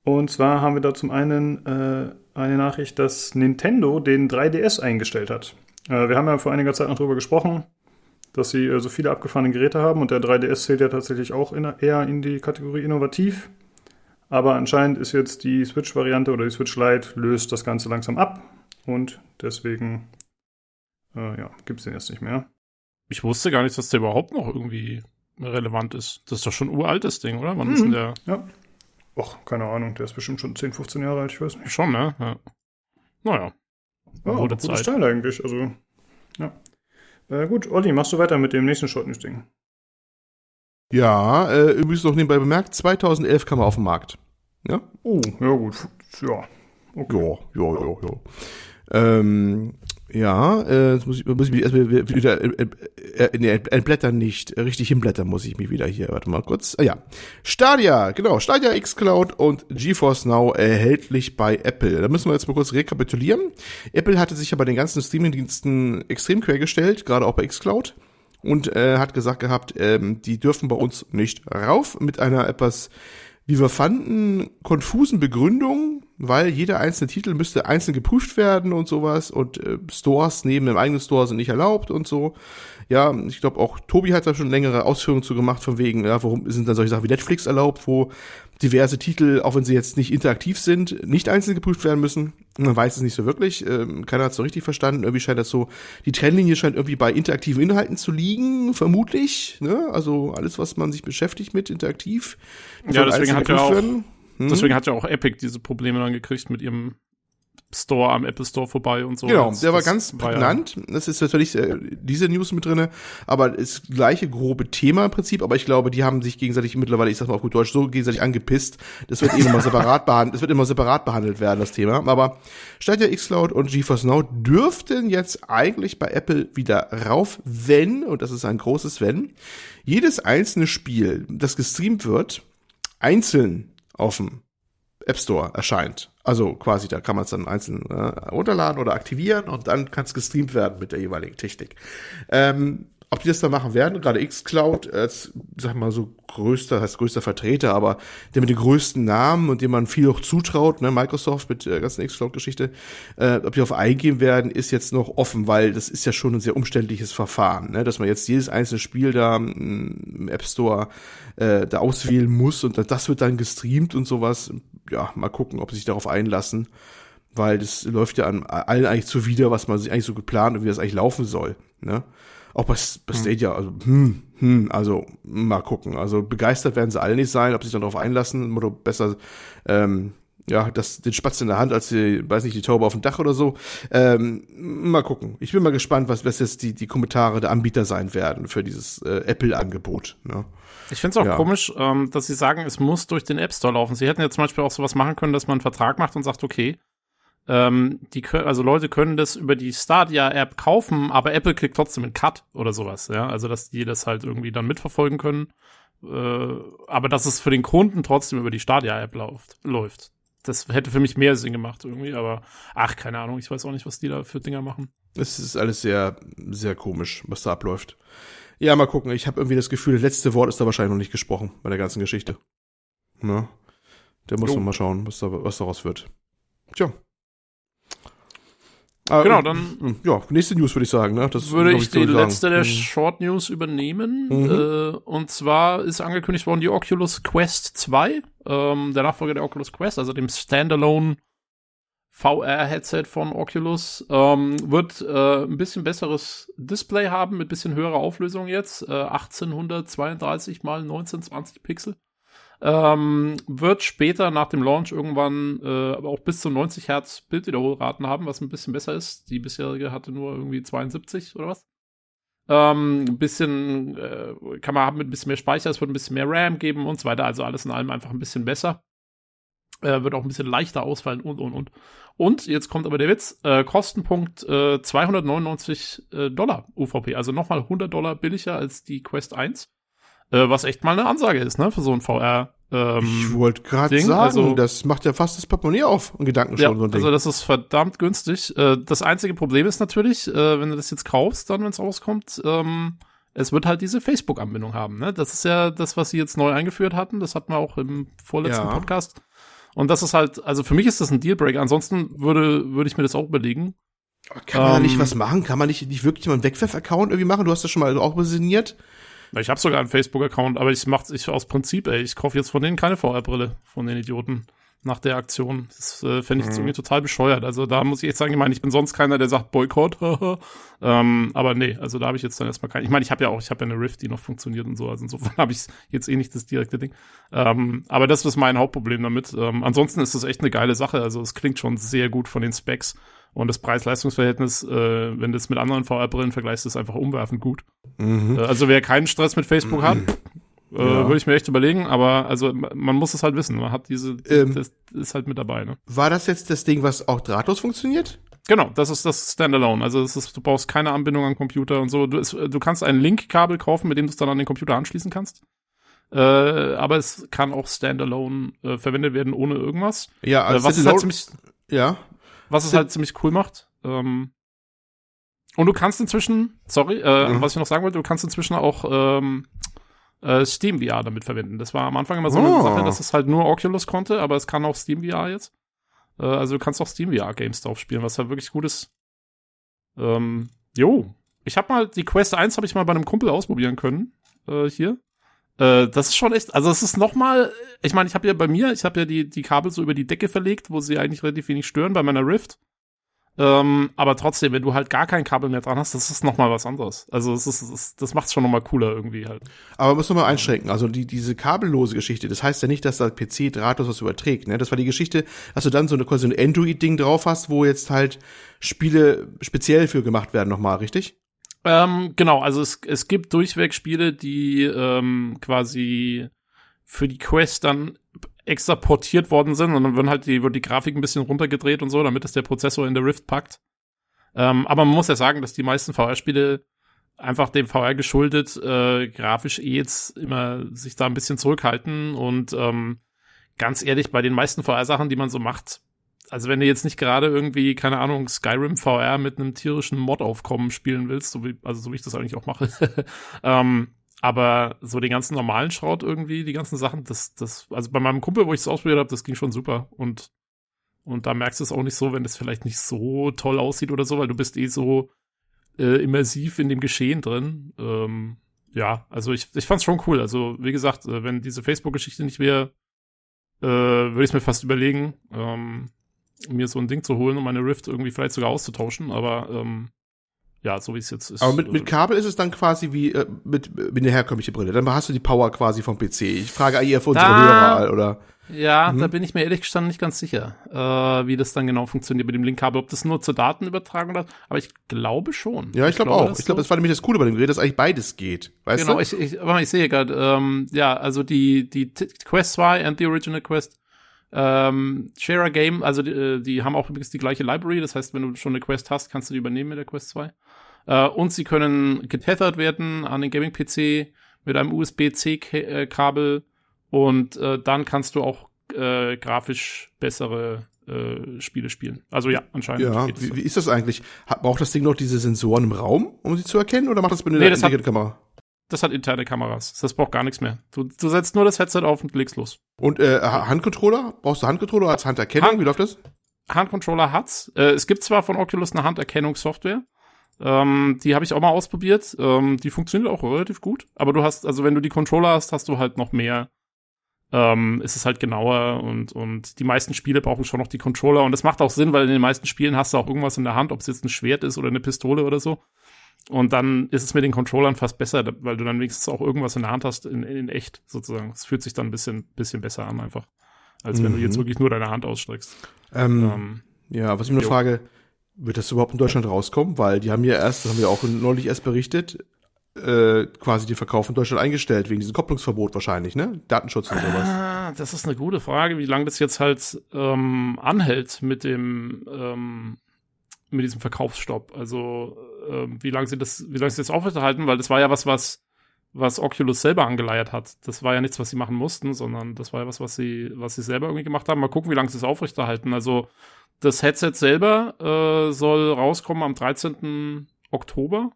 Und zwar haben wir da zum einen äh, eine Nachricht, dass Nintendo den 3DS eingestellt hat. Äh, wir haben ja vor einiger Zeit noch darüber gesprochen, dass sie äh, so viele abgefahrene Geräte haben und der 3DS zählt ja tatsächlich auch in, eher in die Kategorie innovativ. Aber anscheinend ist jetzt die Switch-Variante oder die Switch Lite löst das Ganze langsam ab und deswegen äh, ja, gibt es den jetzt nicht mehr. Ich wusste gar nicht, dass der überhaupt noch irgendwie relevant ist. Das ist doch schon ein uraltes Ding, oder? Wann ist denn der? Ja. Och, keine Ahnung, der ist bestimmt schon 10, 15 Jahre alt, ich weiß nicht. Schon, ne? Ja. Naja. Ja, Gute gutes Zeit. Teil eigentlich, also, ja. Äh, gut, Olli, machst du weiter mit dem nächsten Short News Ding? Ja, äh, übrigens noch nebenbei bemerkt, 2011 kam er auf den Markt. Ja? Oh, ja gut. Ja. Ja, ja, ja, ja. Ähm, ja, äh, jetzt muss ich, muss ich mich erstmal wieder äh, äh, nee, entblättern nicht. Richtig hinblättern muss ich mich wieder hier. Warte mal kurz. Ah, ja. Stadia, genau. Stadia xCloud und GeForce Now erhältlich bei Apple. Da müssen wir jetzt mal kurz rekapitulieren. Apple hatte sich ja bei den ganzen Streamingdiensten extrem quergestellt, gerade auch bei xCloud. Und äh, hat gesagt gehabt, ähm, die dürfen bei uns nicht rauf mit einer etwas wie wir fanden, konfusen Begründung, weil jeder einzelne Titel müsste einzeln geprüft werden und sowas und äh, Stores neben dem eigenen Store sind nicht erlaubt und so. Ja, ich glaube auch Tobi hat da schon längere Ausführungen zu gemacht, von wegen, ja, warum sind dann solche Sachen wie Netflix erlaubt, wo diverse Titel, auch wenn sie jetzt nicht interaktiv sind, nicht einzeln geprüft werden müssen. Man weiß es nicht so wirklich. Ähm, keiner hat es so richtig verstanden. Irgendwie scheint das so, die Trennlinie scheint irgendwie bei interaktiven Inhalten zu liegen, vermutlich. Ne? Also alles, was man sich beschäftigt mit interaktiv. Ja, deswegen hat, ja auch, hm? deswegen hat ja auch Epic diese Probleme dann gekriegt mit ihrem Store am Apple Store vorbei und so. Genau, der war ganz prägnant. Ja. Das ist natürlich äh, diese News mit drinne, aber das gleiche grobe Thema im Prinzip. Aber ich glaube, die haben sich gegenseitig mittlerweile, ich sag mal auf gut Deutsch, so gegenseitig angepisst. Das wird eh immer separat behandelt. Das wird immer separat behandelt werden, das Thema. Aber Stadia xCloud und GeForce Now dürften jetzt eigentlich bei Apple wieder rauf, wenn und das ist ein großes Wenn jedes einzelne Spiel, das gestreamt wird, einzeln auf dem App Store erscheint. Also quasi, da kann man es dann einzeln äh, runterladen oder aktivieren und dann kann es gestreamt werden mit der jeweiligen Technik. Ähm, ob die das dann machen werden, gerade xCloud als, sag mal so, größter, heißt größter Vertreter, aber der mit den größten Namen und dem man viel auch zutraut, ne, Microsoft mit der ganzen xCloud-Geschichte, äh, ob die auf eingehen werden, ist jetzt noch offen, weil das ist ja schon ein sehr umständliches Verfahren, ne, dass man jetzt jedes einzelne Spiel da im App Store äh, da auswählen muss und das wird dann gestreamt und sowas. Ja, mal gucken, ob sie sich darauf einlassen weil das läuft ja an allen eigentlich zuwider, was man sich eigentlich so geplant und wie das eigentlich laufen soll. Ne? Auch bei, bei hm. Stadia, also, hm, hm, also mal gucken. Also begeistert werden sie alle nicht sein, ob sie sich dann darauf einlassen, oder besser, ähm, ja, das, den Spatz in der Hand als die, weiß nicht, die Taube auf dem Dach oder so. Ähm, mal gucken. Ich bin mal gespannt, was, was jetzt die, die Kommentare der Anbieter sein werden für dieses äh, Apple-Angebot. Ne? Ich finde es auch ja. komisch, ähm, dass sie sagen, es muss durch den App Store laufen. Sie hätten ja zum Beispiel auch sowas machen können, dass man einen Vertrag macht und sagt, okay, ähm, die können, also Leute können das über die Stadia-App kaufen, aber Apple kriegt trotzdem einen Cut oder sowas, ja. Also dass die das halt irgendwie dann mitverfolgen können. Äh, aber dass es für den Kunden trotzdem über die Stadia-App läuft, läuft. Das hätte für mich mehr Sinn gemacht irgendwie, aber ach, keine Ahnung, ich weiß auch nicht, was die da für Dinger machen. Es ist alles sehr, sehr komisch, was da abläuft. Ja, mal gucken. Ich habe irgendwie das Gefühl, das letzte Wort ist da wahrscheinlich noch nicht gesprochen bei der ganzen Geschichte. Na, der muss noch mal schauen, was, da, was daraus wird. Tja. Ah, genau, dann. Ja, nächste News würde ich sagen. Ne? Das würde ich, ich die letzte der mhm. Short News übernehmen. Mhm. Äh, und zwar ist angekündigt worden die Oculus Quest 2, ähm, der Nachfolger der Oculus Quest, also dem Standalone VR-Headset von Oculus, ähm, wird äh, ein bisschen besseres Display haben, mit bisschen höherer Auflösung jetzt. Äh, 1832 mal 1920 Pixel. Ähm, wird später nach dem Launch irgendwann äh, aber auch bis zu 90 Hertz Bildwiederholraten haben, was ein bisschen besser ist. Die bisherige hatte nur irgendwie 72 oder was. Ähm, ein bisschen äh, kann man haben mit ein bisschen mehr Speicher, es wird ein bisschen mehr RAM geben und so weiter. Also alles in allem einfach ein bisschen besser. Äh, wird auch ein bisschen leichter ausfallen und und und. Und jetzt kommt aber der Witz: äh, Kostenpunkt äh, 299 äh, Dollar UVP, also nochmal 100 Dollar billiger als die Quest 1. Äh, was echt mal eine Ansage ist, ne, für so ein VR. Ähm, ich wollte gerade sagen, also, das macht ja fast das Portemonnaie auf, ein Gedanken schon. Ja, so ein Ding. Also das ist verdammt günstig. Äh, das einzige Problem ist natürlich, äh, wenn du das jetzt kaufst, dann, wenn es rauskommt, ähm, es wird halt diese Facebook-Anbindung haben. Ne? Das ist ja das, was sie jetzt neu eingeführt hatten. Das hatten wir auch im vorletzten ja. Podcast. Und das ist halt, also für mich ist das ein Dealbreaker. Ansonsten würde, würde ich mir das auch überlegen. Kann man ähm, da nicht ähm, was machen? Kann man nicht, nicht wirklich mal einen Wegwerf-Account irgendwie machen? Du hast das schon mal auch resigniert. Ich habe sogar einen Facebook-Account, aber ich mach's ich aus Prinzip, ey. Ich kaufe jetzt von denen keine VR-Brille, von den Idioten, nach der Aktion. Das äh, fände ich mhm. irgendwie total bescheuert. Also da muss ich echt sagen, ich meine, ich bin sonst keiner, der sagt Boykott. ähm, aber nee, also da habe ich jetzt dann erstmal keinen. Ich meine, ich habe ja auch, ich habe ja eine Rift, die noch funktioniert und so. Also insofern habe ich jetzt eh nicht das direkte Ding. Ähm, aber das ist mein Hauptproblem damit. Ähm, ansonsten ist das echt eine geile Sache. Also es klingt schon sehr gut von den Specs. Und das Preis-Leistungs-Verhältnis, äh, wenn du es mit anderen VR-Brillen vergleichst, ist einfach umwerfend gut. Mhm. Äh, also wer keinen Stress mit Facebook mhm. hat, Äh, Ja. Würde ich mir echt überlegen, aber also ma- man muss es halt wissen. Man hat diese, Ähm. das ist halt mit dabei, ne? War das jetzt das Ding, was auch drahtlos funktioniert? Genau, das ist das Standalone. Also es ist, du brauchst keine Anbindung an Computer und so. Du, es, du kannst ein Link-Kabel kaufen, mit dem du es dann an den Computer anschließen kannst. Äh, aber es kann auch Standalone äh, verwendet werden ohne irgendwas. Ja, Äh, also was es halt ziemlich, ja. was es halt ziemlich cool macht. Ähm, und du kannst inzwischen, sorry, äh, Mhm. was ich noch sagen wollte, du kannst inzwischen auch ähm, äh, Steam VR damit verwenden. Das war am Anfang immer so eine Oh. Sache, dass es halt nur Oculus konnte, aber es kann auch Steam VR jetzt. Äh, also du kannst auch Steam VR Games drauf spielen, was halt wirklich gut ist. Ähm, jo, ich habe mal die Quest 1 habe ich mal bei einem Kumpel ausprobieren können äh, hier. Äh, das ist schon echt, also es ist noch mal, ich meine, ich habe ja bei mir, ich habe ja die die Kabel so über die Decke verlegt, wo sie eigentlich relativ wenig stören bei meiner Rift. Ähm, aber trotzdem, wenn du halt gar kein Kabel mehr dran hast, das ist noch mal was anderes. Also es ist, es ist das macht's schon noch mal cooler irgendwie halt. Aber man muss nochmal einschränken. Also die, diese kabellose Geschichte, das heißt ja nicht, dass der PC drahtlos was überträgt. Ne? Das war die Geschichte, dass du dann so eine quasi ein Android-Ding drauf hast, wo jetzt halt Spiele speziell für gemacht werden nochmal, richtig? Ähm, genau, also es, es gibt durchweg Spiele, die ähm, quasi für die Quest dann extra portiert worden sind und dann werden halt die, wird die Grafik ein bisschen runtergedreht und so, damit es der Prozessor in der Rift packt. Ähm, aber man muss ja sagen, dass die meisten VR-Spiele einfach dem VR geschuldet äh, grafisch eh jetzt immer sich da ein bisschen zurückhalten und ähm, ganz ehrlich, bei den meisten VR-Sachen, die man so macht, also wenn du jetzt nicht gerade irgendwie, keine Ahnung, Skyrim VR mit einem tierischen Mod-Aufkommen spielen willst, so wie, also so wie ich das eigentlich auch mache, ähm, aber so den ganzen normalen Schrott irgendwie, die ganzen Sachen, das, das, also bei meinem Kumpel, wo ich es ausprobiert habe, das ging schon super und und da merkst du es auch nicht so, wenn das vielleicht nicht so toll aussieht oder so, weil du bist eh so äh, immersiv in dem Geschehen drin. Ähm, ja, also ich, ich fand's schon cool. Also wie gesagt, äh, wenn diese Facebook-Geschichte nicht wäre, äh, würde ich mir fast überlegen, ähm, mir so ein Ding zu holen, um meine Rift irgendwie vielleicht sogar auszutauschen. Aber ähm, ja, so wie es jetzt ist. Aber mit, mit Kabel ist es dann quasi wie äh, mit, mit der herkömmlichen Brille. Dann hast du die Power quasi vom PC. Ich frage eher für unsere Da- Hörer, oder? Ja, Mhm. da bin ich mir ehrlich gestanden nicht ganz sicher, äh, wie das dann genau funktioniert mit dem Linkkabel. Ob das nur zur Datenübertragung oder, aber ich glaube schon. Ja, ich glaube auch. Ich glaube, das war nämlich das Coole bei dem Gerät, dass eigentlich beides geht. Weißt genau, du? ich, ich, aber ich sehe gerade, ähm, ja, also die, die Quest 2 und die Original Quest, ähm, Share a Game, also die, äh, die haben auch übrigens die gleiche Library, das heißt, wenn du schon eine Quest hast, kannst du die übernehmen mit der Quest 2. Äh, und sie können getethert werden an den Gaming-PC mit einem USB-C-Kabel und äh, dann kannst du auch äh, grafisch bessere äh, Spiele spielen. Also ja, anscheinend ja, wie, wie ist das eigentlich? Hat, braucht das Ding noch diese Sensoren im Raum, um sie zu erkennen, oder macht das mit Nee, einer integrierten Kamera? Das hat interne Kameras. Das braucht gar nichts mehr. Du, du setzt nur das Headset auf und legst los. Und äh, Handcontroller? Brauchst du Handcontroller als Handerkennung? Hand- Wie läuft das? Handcontroller hat's. Äh, es gibt zwar von Oculus eine Handerkennungssoftware. Ähm, die habe ich auch mal ausprobiert. Ähm, die funktioniert auch relativ gut. Aber du hast, also wenn du die Controller hast, hast du halt noch mehr. Ähm, ist es halt genauer und, und die meisten Spiele brauchen schon noch die Controller. Und das macht auch Sinn, weil in den meisten Spielen hast du auch irgendwas in der Hand, ob es jetzt ein Schwert ist oder eine Pistole oder so. Und dann ist es mit den Controllern fast besser, weil du dann wenigstens auch irgendwas in der Hand hast, in, in echt sozusagen. Es fühlt sich dann ein bisschen, bisschen besser an einfach. Als wenn du Mhm. jetzt wirklich nur deine Hand ausstreckst. Ähm, Ähm, ja, was ich mir nur frage, wird das überhaupt in Deutschland rauskommen? Weil die haben ja erst, das haben wir auch neulich erst berichtet, äh, quasi den Verkauf in Deutschland eingestellt, wegen diesem Kopplungsverbot wahrscheinlich, ne? Datenschutz und sowas. Ah, das ist eine gute Frage, wie lange das jetzt halt ähm, anhält mit dem ähm, mit diesem Verkaufsstopp. Also ähm, wie lange sie das, wie lange sie das aufrechterhalten, weil das war ja was, was was Oculus selber angeleiert hat. Das war ja nichts, was sie machen mussten, sondern das war ja was, was sie was sie selber irgendwie gemacht haben. Mal gucken, wie lange sie es aufrechterhalten. Also das Headset selber äh, soll rauskommen am 13. Oktober.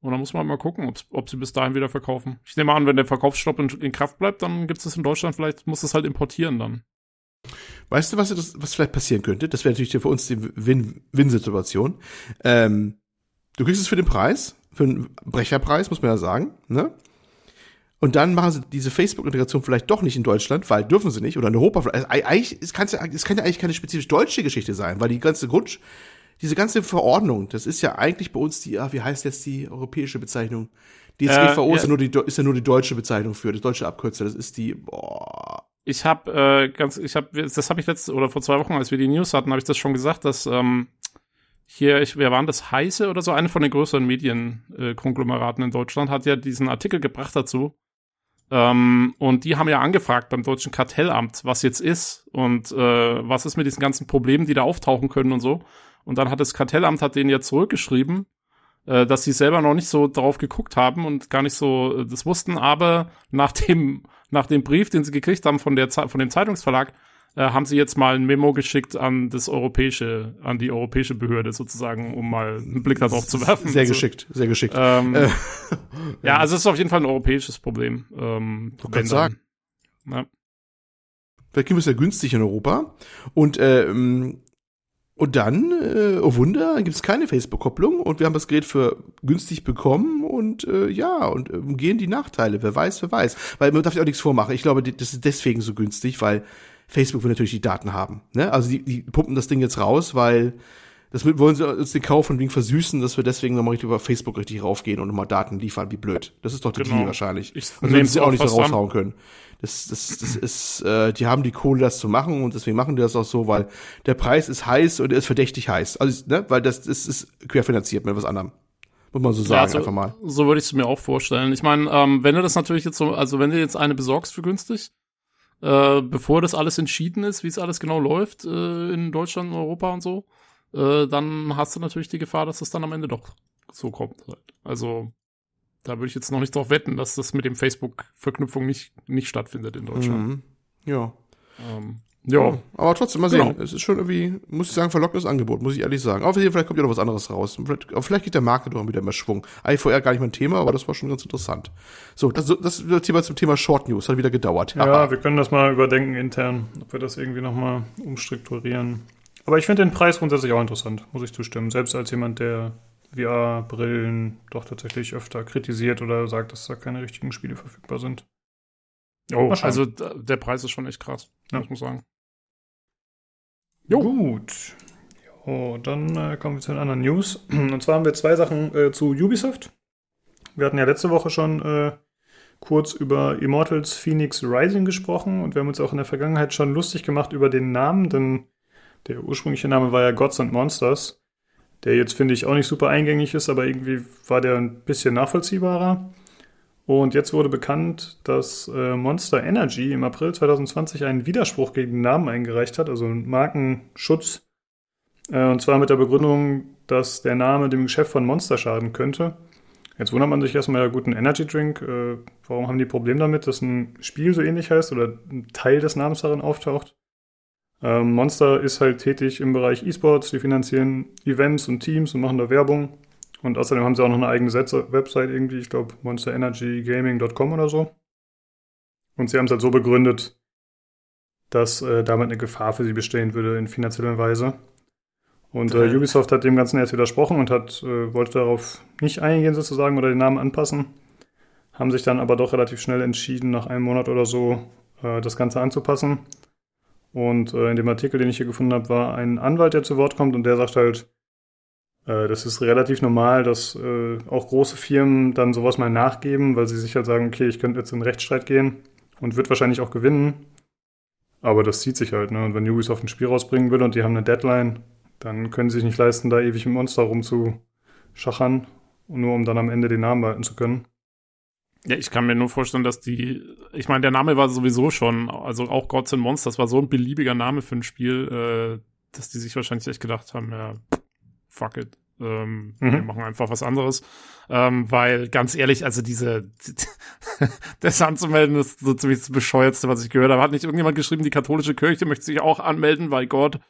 Und dann muss man mal gucken, ob sie bis dahin wieder verkaufen. Ich nehme an, wenn der Verkaufsstopp in, in Kraft bleibt, dann gibt es in Deutschland vielleicht, muss es halt importieren dann. Weißt du, was, das, was vielleicht passieren könnte? Das wäre natürlich für uns die Win- Win-Situation. ähm, du kriegst es für den Preis, für einen Brecherpreis, muss man ja sagen, ne? Und dann machen sie diese Facebook-Integration vielleicht doch nicht in Deutschland, weil dürfen sie nicht, oder in Europa. Also eigentlich, es, kann's ja, es kann ja eigentlich keine spezifisch deutsche Geschichte sein, weil die ganze Grund, diese ganze Verordnung, das ist ja eigentlich bei uns die, ah, wie heißt jetzt die europäische Bezeichnung? Die DSGVO Äh, ist, ja ja. nur die, ist ja nur die deutsche Bezeichnung für, das deutsche Abkürzel, das ist die, boah, Ich habe äh, ganz, ich habe, das habe ich letzte oder vor zwei Wochen, als wir die News hatten, habe ich das schon gesagt, dass ähm, hier, ich, wer waren das, Heiße oder so, eine von den größeren Medienkonglomeraten äh, in Deutschland hat ja diesen Artikel gebracht dazu, Ähm, und die haben ja angefragt beim deutschen Kartellamt, was jetzt ist und äh, was ist mit diesen ganzen Problemen, die da auftauchen können und so. Und dann hat das Kartellamt hat denen jetzt zurückgeschrieben, äh, dass sie selber noch nicht so drauf geguckt haben und gar nicht so äh, das wussten, aber nach dem nach dem Brief, den sie gekriegt haben von der von dem Zeitungsverlag, äh, haben sie jetzt mal ein Memo geschickt an das europäische, an die europäische Behörde sozusagen, um mal einen Blick darauf zu werfen. Sehr geschickt, sehr geschickt. Ähm, äh, ja, also es ist auf jeden Fall ein europäisches Problem. Ähm, du kannst sagen. Ja. Vielleicht gibt es ja günstig in Europa und ähm, und dann, äh, oh Wunder, gibt es keine Facebook-Kopplung und wir haben das Gerät für günstig bekommen und äh, ja, und äh, gehen die Nachteile. Wer weiß, wer weiß. Weil man darf ja auch nichts vormachen. Ich glaube, das ist deswegen so günstig, weil Facebook will natürlich die Daten haben. Ne? Also die, die pumpen das Ding jetzt raus, weil das wollen sie uns den Kauf von Ding versüßen, dass wir deswegen nochmal richtig über Facebook richtig raufgehen und nochmal Daten liefern, wie blöd. Das ist doch der genau. Deal wahrscheinlich. Ich also wenn sie auch nicht so raushauen können. Das, das, das ist, äh, die haben die Kohle, das zu machen und deswegen machen die das auch so, weil der Preis ist heiß und er ist verdächtig heiß. Also, ne, weil das, das ist querfinanziert mit was anderem. Muss man so sagen, ja, so, einfach mal. So würde ich es mir auch vorstellen. Ich meine, ähm, wenn du das natürlich jetzt so, also wenn du jetzt eine besorgst für günstig, äh, bevor das alles entschieden ist, wie es alles genau läuft äh, in Deutschland, Europa und so, äh, dann hast du natürlich die Gefahr, dass es dann am Ende doch so kommt. Also da würde ich jetzt noch nicht drauf wetten, dass das mit dem Facebook-Verknüpfung nicht, nicht stattfindet in Deutschland. Mhm. Ja. Ähm, ja. Aber trotzdem, mal sehen. Genau. Es ist schon irgendwie, muss ich sagen, verlockendes Angebot, muss ich ehrlich sagen. Aber vielleicht kommt ja noch was anderes raus. Vielleicht, vielleicht geht der Markt doch wieder mehr Schwung. Eigentlich vorher gar nicht mein Thema, aber das war schon ganz interessant. So, das, das ist das Thema zum Thema Short News. Hat wieder gedauert. Ja, wir können das mal überdenken intern, ob wir das irgendwie nochmal umstrukturieren. Aber ich finde den Preis grundsätzlich auch interessant, muss ich zustimmen. Selbst als jemand, der VR-Brillen doch tatsächlich öfter kritisiert oder sagt, dass da keine richtigen Spiele verfügbar sind. Oh, also der Preis ist schon echt krass, ja. muss man sagen. Jo. Gut. Jo, dann äh, kommen wir zu den anderen News. Und zwar haben wir zwei Sachen äh, zu Ubisoft. Wir hatten ja letzte Woche schon äh, kurz über Immortals Phoenix Rising gesprochen und wir haben uns auch in der Vergangenheit schon lustig gemacht über den Namen, denn der ursprüngliche Name war ja Gods and Monsters, der jetzt finde ich auch nicht super eingängig ist, aber irgendwie war der ein bisschen nachvollziehbarer. Und jetzt wurde bekannt, dass äh, Monster Energy im April 2020 einen Widerspruch gegen den Namen eingereicht hat, also einen Markenschutz. Äh, und zwar mit der Begründung, dass der Name dem Geschäft von Monster schaden könnte. Jetzt wundert man sich erstmal, ja gut, ein Energy Drink, äh, warum haben die Problem damit, dass ein Spiel so ähnlich heißt oder ein Teil des Namens darin auftaucht? Ähm, Monster ist halt tätig im Bereich E-Sports, die finanzieren Events und Teams und machen da Werbung. Und außerdem haben sie auch noch eine eigene Website irgendwie, ich glaube monsterenergygaming.com oder so. Und sie haben es halt so begründet, dass äh, damit eine Gefahr für sie bestehen würde in finanzieller Weise. Und äh, Ubisoft hat dem Ganzen jetzt widersprochen und hat, äh, wollte darauf nicht eingehen sozusagen oder den Namen anpassen. Haben sich dann aber doch relativ schnell entschieden, nach einem Monat oder so äh, das Ganze anzupassen. Und äh, in dem Artikel, den ich hier gefunden habe, war ein Anwalt, der zu Wort kommt und der sagt halt, das ist relativ normal, dass äh, auch große Firmen dann sowas mal nachgeben, weil sie sich halt sagen, okay, ich könnte jetzt in den Rechtsstreit gehen und wird wahrscheinlich auch gewinnen. Aber das zieht sich halt, ne? Und wenn Ubisoft ein Spiel rausbringen will und die haben eine Deadline, dann können sie sich nicht leisten, da ewig im Monster rumzuschachern, nur um dann am Ende den Namen behalten zu können. Ja, ich kann mir nur vorstellen, dass die, ich meine, der Name war sowieso schon, also auch Gods and Monsters war so ein beliebiger Name für ein Spiel, äh, dass die sich wahrscheinlich echt gedacht haben, ja, fuck it. Ähm, mhm. Wir machen einfach was anderes. Ähm, weil ganz ehrlich, also diese das anzumelden ist so ziemlich das bescheuertste, was ich gehört habe. Hat nicht irgendjemand geschrieben, die katholische Kirche möchte sich auch anmelden, weil Gott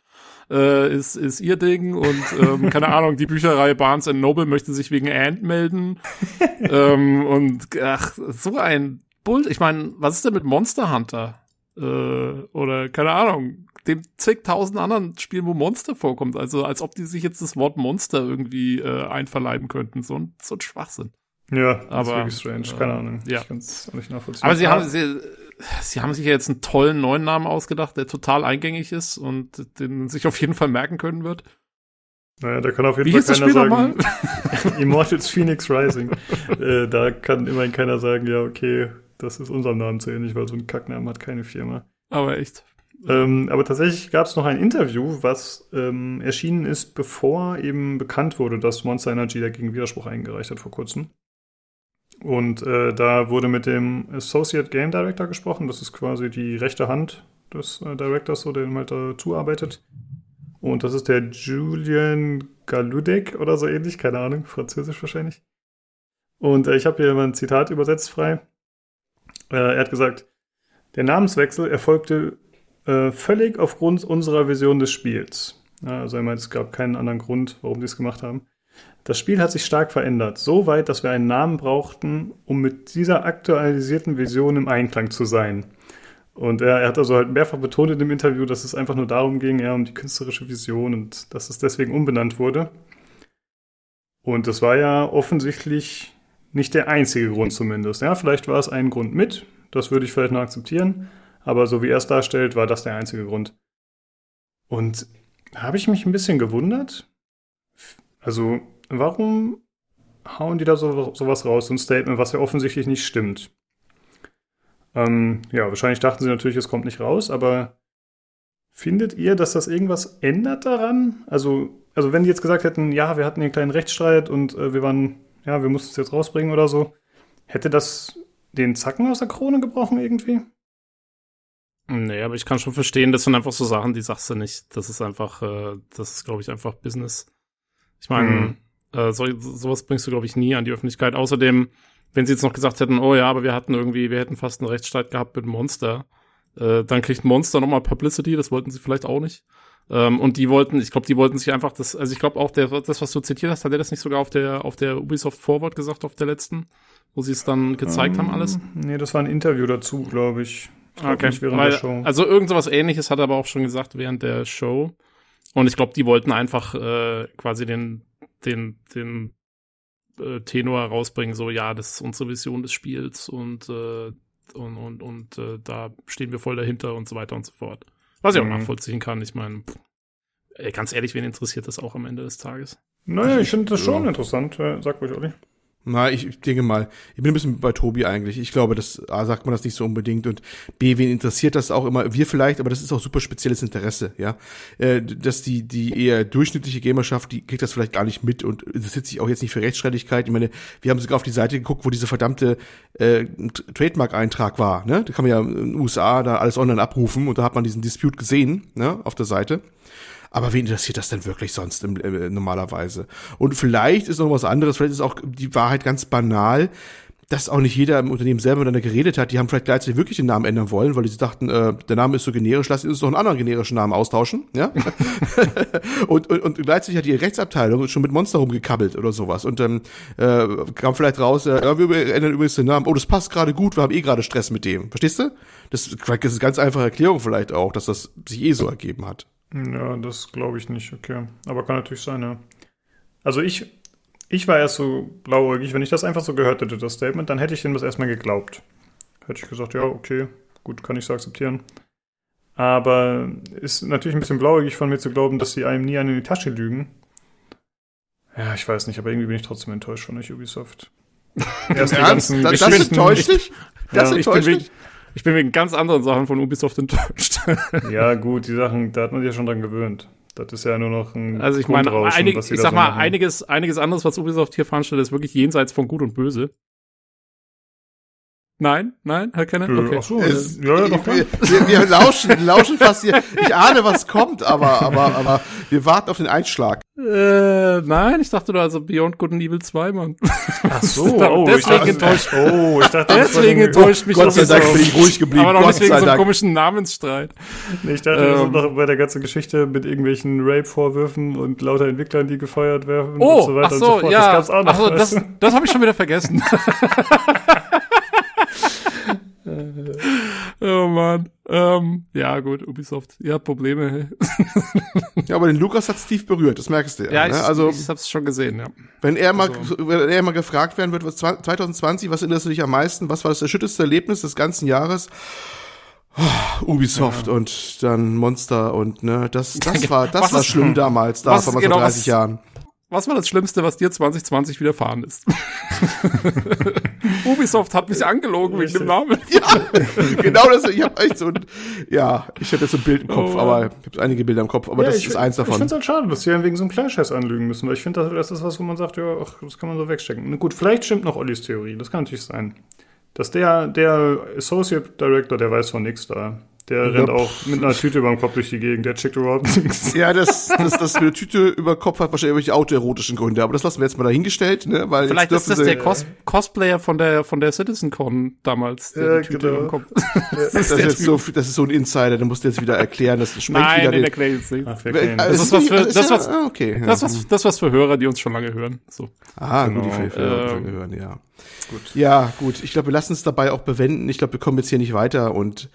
äh, ist, ist ihr Ding und ähm, keine Ahnung, die Bücherei Barnes Noble möchte sich wegen Ant melden. ähm, und ach, so ein Bull. Ich meine, was ist denn mit Monster Hunter? Äh, oder keine Ahnung, dem zigtausend anderen Spielen, wo Monster vorkommt. Also als ob die sich jetzt das Wort Monster irgendwie äh, einverleiben könnten. So ein, so ein Schwachsinn. Ja, aber, das ist wirklich strange. Keine Ahnung. Ja. Ich kann es nicht nachvollziehen. Aber sie haben, sie, sie haben sich ja jetzt einen tollen neuen Namen ausgedacht, der total eingängig ist und den sich auf jeden Fall merken können wird. Naja, da kann auf jeden Wie Fall keiner sagen, Immortals Phoenix Rising. äh, da kann immerhin keiner sagen, ja, okay, das ist unserem Namen zu ähnlich, weil so ein Kacknamen hat keine Firma. Aber echt. Ähm, aber tatsächlich gab es noch ein Interview, was ähm, erschienen ist, bevor eben bekannt wurde, dass Monster Energy dagegen Widerspruch eingereicht hat vor kurzem. Und äh, da wurde mit dem Associate Game Director gesprochen. Das ist quasi die rechte Hand des äh, Directors, so, der ihm halt da zuarbeitet. Und das ist der Julian Galudek oder so ähnlich, keine Ahnung, französisch wahrscheinlich. Und äh, ich habe hier mal ein Zitat übersetzt frei. Äh, er hat gesagt, der Namenswechsel erfolgte äh, völlig aufgrund unserer Vision des Spiels. Also er meint, es gab keinen anderen Grund, warum sie es gemacht haben. Das Spiel hat sich stark verändert, so weit, dass wir einen Namen brauchten, um mit dieser aktualisierten Vision im Einklang zu sein. Und er, er, hat also halt mehrfach betont in dem Interview, dass es einfach nur darum ging, ja, um die künstlerische Vision und dass es deswegen umbenannt wurde. Und das war ja offensichtlich nicht der einzige Grund zumindest. Ja, vielleicht war es ein Grund mit, das würde ich vielleicht noch akzeptieren, aber so wie er es darstellt, war das der einzige Grund. Und habe ich mich ein bisschen gewundert. Also, warum hauen die da so, sowas raus, so ein Statement, was ja offensichtlich nicht stimmt? Ähm, ja, wahrscheinlich dachten sie natürlich, es kommt nicht raus, aber findet ihr, dass das irgendwas ändert daran? Also, also wenn die jetzt gesagt hätten, ja, wir hatten einen kleinen Rechtsstreit und äh, wir waren, ja, wir mussten es jetzt rausbringen oder so, hätte das den Zacken aus der Krone gebrochen irgendwie? Nee, aber ich kann schon verstehen, das sind einfach so Sachen, die sagst du nicht. Das ist einfach, äh, das ist, glaube ich, einfach Business. Ich meine, mhm. äh, so, sowas bringst du, glaube ich, nie an die Öffentlichkeit. Außerdem, wenn sie jetzt noch gesagt hätten, oh ja, aber wir hatten irgendwie, wir hätten fast einen Rechtsstreit gehabt mit Monster, äh, dann kriegt Monster nochmal Publicity, das wollten sie vielleicht auch nicht. Ähm, und die wollten, ich glaube, die wollten sich einfach das, also ich glaube auch, der, das, was du zitiert hast, hat er das nicht sogar auf der, auf der Ubisoft Forward gesagt, auf der letzten, wo sie es dann gezeigt um, haben, alles? Ähm, nee, das war ein Interview dazu, glaube ich. Okay. Nicht während Weil, der Show. Also irgend sowas ähnliches hat er aber auch schon gesagt während der Show. Und ich glaube, die wollten einfach äh, quasi den, den, den äh, Tenor rausbringen, so ja, das ist unsere Vision des Spiels und, äh, und, und, und äh, da stehen wir voll dahinter und so weiter und so fort. Was ich auch mhm. nachvollziehen kann. Ich meine, ganz ehrlich, wen interessiert das auch am Ende des Tages? Naja, ich finde das schon ja. interessant, äh, sagt euch Olli. Na, ich, denke mal, ich bin ein bisschen bei Tobi eigentlich. Ich glaube, das A sagt man das nicht so unbedingt und B, wen interessiert das auch immer? Wir vielleicht, aber das ist auch super spezielles Interesse, ja. Äh, dass die, die eher durchschnittliche Gamerschaft, die kriegt das vielleicht gar nicht mit und interessiert sich auch jetzt nicht für Rechtsstreitigkeit. Ich meine, wir haben sogar auf die Seite geguckt, wo diese verdammte äh, Trademark-Eintrag war, ne? Da kann man ja in den USA da alles online abrufen und da hat man diesen Dispute gesehen, ne, auf der Seite. Aber wen interessiert das denn wirklich sonst im, äh, normalerweise? Und vielleicht ist noch was anderes, vielleicht ist auch die Wahrheit ganz banal, dass auch nicht jeder im Unternehmen selber miteinander geredet hat. Die haben vielleicht gleichzeitig wirklich den Namen ändern wollen, weil sie dachten, äh, der Name ist so generisch, lass uns doch einen anderen generischen Namen austauschen. Ja? und, und, und gleichzeitig hat die Rechtsabteilung schon mit Monster rumgekabbelt oder sowas. Und dann äh, kam vielleicht raus, äh, ja, wir ändern übrigens den Namen. Oh, das passt gerade gut, wir haben eh gerade Stress mit dem. Verstehst du? Das, das ist eine ganz einfache Erklärung vielleicht auch, dass das sich eh so ergeben hat. Ja, das glaube ich nicht, okay. Aber kann natürlich sein, ja. Also ich, ich war erst so blauäugig, wenn ich das einfach so gehört hätte, das Statement, dann hätte ich dem das erstmal geglaubt. Hätte ich gesagt, ja, okay, gut, kann ich so akzeptieren. Aber ist natürlich ein bisschen blauäugig von mir zu glauben, dass sie einem nie an die Tasche lügen. Ja, ich weiß nicht, aber irgendwie bin ich trotzdem enttäuscht von euch, Ubisoft. Erst die ganzen das, das enttäuscht dich? Das ja, enttäuscht dich? Ich bin wegen ganz anderen Sachen von Ubisoft enttäuscht. ja, gut, die Sachen, da hat man sich ja schon dran gewöhnt. Das ist ja nur noch ein Also ich meine, einig, ich sag so mal, einiges, einiges anderes, was Ubisoft hier veranstaltet, ist wirklich jenseits von Gut und Böse. Nein, nein, Herr Kenneth? Okay. Ach so, es, ja, ja, doch, wir, wir, wir lauschen, lauschen fast hier. Ich ahne, was kommt, aber, aber, aber wir warten auf den Einschlag. Äh, nein, ich dachte du also Beyond Good and Evil 2, Mann. Ach so, oh, deswegen ich enttäuscht. Oh, ich dachte, deswegen enttäuscht mich Gott sei Dank bin ich ruhig geblieben. Aber noch nicht wegen so einem komischen Namensstreit. Nee, ich dachte, ähm, wir sind noch bei der ganzen Geschichte mit irgendwelchen Rape-Vorwürfen und lauter Entwicklern, die gefeuert werden oh, und so weiter ach so, und so fort. Ja, das gab's auch noch. Ach so, das, das habe ich schon wieder vergessen. oh Mann. Ähm, ja, gut, Ubisoft. Ihr habt Probleme. ja, aber den Lukas hat tief berührt, das merkst du ja. Ja, ich, ne? also, ich hab's schon gesehen, ja. Wenn er mal, also. wenn er mal gefragt werden wird, was 2020, was interessiert dich am meisten? Was war das erschütterndste Erlebnis des ganzen Jahres? Oh, Ubisoft ja. und dann Monster und ne, das, das war, das was war schlimm damals, da vor genau, 30 Jahren. Was war das Schlimmste, was dir 2020 widerfahren ist? Ubisoft hat mich angelogen wegen dem Namen. Ja, genau das. Ich habe echt so ein, ja, ich habe jetzt so ein Bild im Kopf, Oh. aber ich habe einige Bilder im Kopf, aber Ja, das ich, ist eins Ich finde davon. es halt schade, dass sie einen wegen so einem Clash anlügen müssen, weil ich finde, das, das ist was, wo man sagt, ja, ach, das kann man so wegstecken. Na gut, vielleicht stimmt noch Ollis Theorie, das kann natürlich sein. Dass der, der Associate Director, der weiß von nichts da. Der rennt auch mit einer Tüte über dem Kopf durch die Gegend, der checkt überhaupt nichts. Ja, das, das, das mit der Tüte über Kopf hat wahrscheinlich irgendwelche autoerotischen Gründe, aber das lassen wir jetzt mal dahingestellt, ne, weil Vielleicht ist das der Cos Cosplayer von der von der CitizenCon damals. der Ja, die Tüte genau. im Kopf. das, ist jetzt so, das ist so ein Insider, den musst du jetzt wieder erklären, das sprengt Nein, wieder den den, erkläre ich jetzt nicht. Ach, kennen das Das ist was für- also das was- ah, okay. Das was das was für Hörer, die uns schon lange hören. So. Ah, Genau. gut, die Filme Ähm, hören, ja. Gut. Ja, gut. Ich glaube, wir lassen es dabei auch bewenden. Ich glaube, wir kommen jetzt hier nicht weiter und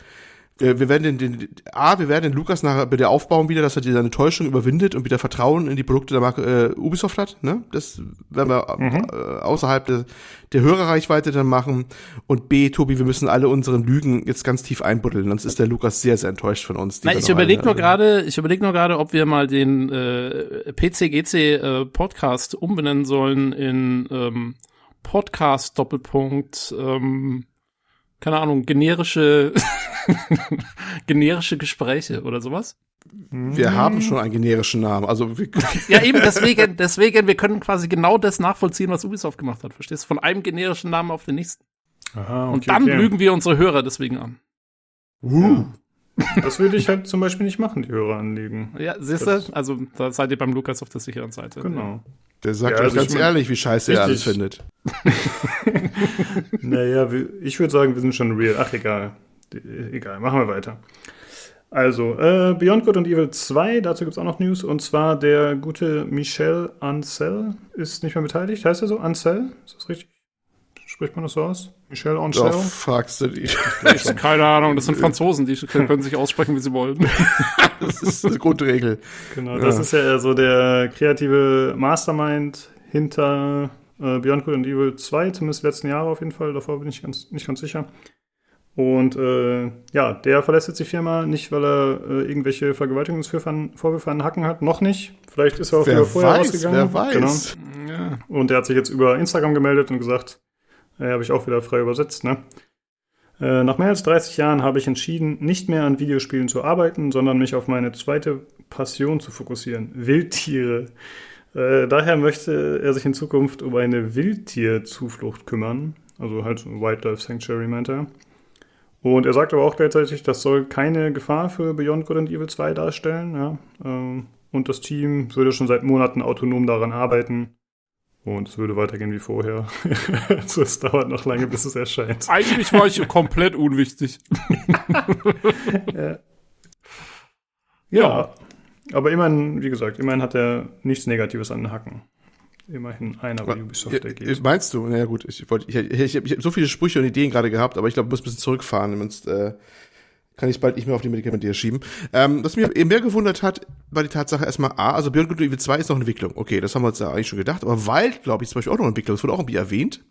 äh, wir werden den, den A, wir werden den Lukas nachher bitte aufbauen wieder, dass er seine Täuschung überwindet und wieder Vertrauen in die Produkte der Marke äh, Ubisoft hat. Ne? Das werden wir äh, außerhalb der, der Hörerreichweite dann machen. Und B, Tobi, wir müssen alle unseren Lügen jetzt ganz tief einbuddeln, sonst ist der Lukas sehr, sehr enttäuscht von uns. wir ich überlege nur gerade, ich überlege nur gerade, ob wir mal den äh, PCGC äh, Podcast umbenennen sollen in ähm, Podcast Doppelpunkt ähm, keine Ahnung, generische generische Gespräche oder sowas. Wir haben schon einen generischen Namen. Also wir, Ja, eben deswegen, deswegen, wir können quasi genau das nachvollziehen, was Ubisoft gemacht hat. Verstehst du? Von einem generischen Namen auf den nächsten. Aha, Und dann lügen wir unsere Hörer deswegen an. uh, Das würde ich halt zum Beispiel nicht machen, die Hörer anlegen. Ja, siehst du? Also, da seid ihr beim Lukas auf der sicheren Seite. Genau. der sagt Ja, euch also ganz ich mein- ehrlich, wie scheiße er alles Richtig. findet. Naja, ich würde sagen, wir sind schon real. Ach, egal. Egal, machen wir weiter. Also, äh, Beyond Good und Evil 2, dazu gibt es auch noch News. Und zwar der gute Michel Ancel ist nicht mehr beteiligt. Heißt er so? Ancel? Ist das richtig? Spricht man das so aus? Michel Ancel? Doch, fragst du die. Ich, keine Ahnung, das sind Franzosen, die können sich aussprechen, wie sie wollen. Das ist eine Grundregel. Genau, das Ja. ist ja so der kreative Mastermind hinter äh, Beyond Good and Evil 2, zumindest letzten Jahre auf jeden Fall. Davor bin ich ganz, nicht ganz sicher. Und äh, ja, der verlässt jetzt die Firma nicht, weil er äh, irgendwelche Vergewaltigungsvorwürfe an Hacken hat. Noch nicht. Vielleicht ist er auch Wer wieder vorher weiß, rausgegangen. wer weiß. Ja. Und er hat sich jetzt über Instagram gemeldet und gesagt, äh, habe ich auch wieder frei übersetzt, ne? Äh, nach mehr als 30 Jahren habe ich entschieden, nicht mehr an Videospielen zu arbeiten, sondern mich auf meine zweite Passion zu fokussieren. Wildtiere. Äh, daher möchte er sich in Zukunft um eine Wildtierzuflucht kümmern. Also halt so ein Wildlife Sanctuary, meint er. Und er sagt aber auch gleichzeitig, das soll keine Gefahr für Beyond Good and Evil 2 darstellen. Ja? Ähm, und das Team würde schon seit Monaten autonom daran arbeiten. Und es würde weitergehen wie vorher. also es dauert noch lange, bis es erscheint. Eigentlich war ich komplett unwichtig. Ja. Aber immerhin, wie gesagt, immerhin hat er nichts Negatives an den Hacken. Immerhin einer bei Ubisoft, der Ja, geht. Meinst du? Naja, gut. Ich, wollte, ich, ich, ich, ich habe so viele Sprüche und Ideen gerade gehabt, aber ich glaube, ich muss ein bisschen zurückfahren, sonst äh, kann ich bald nicht mehr auf die Medikamente schieben. Ähm, was mich eben mehr gewundert hat, war die Tatsache erstmal A, also Beyond Good Evil 2 ist noch in Entwicklung. Okay, das haben wir uns ja eigentlich schon gedacht, aber Wild, glaube ich, zum Beispiel auch noch in Entwicklung, das wurde auch irgendwie erwähnt.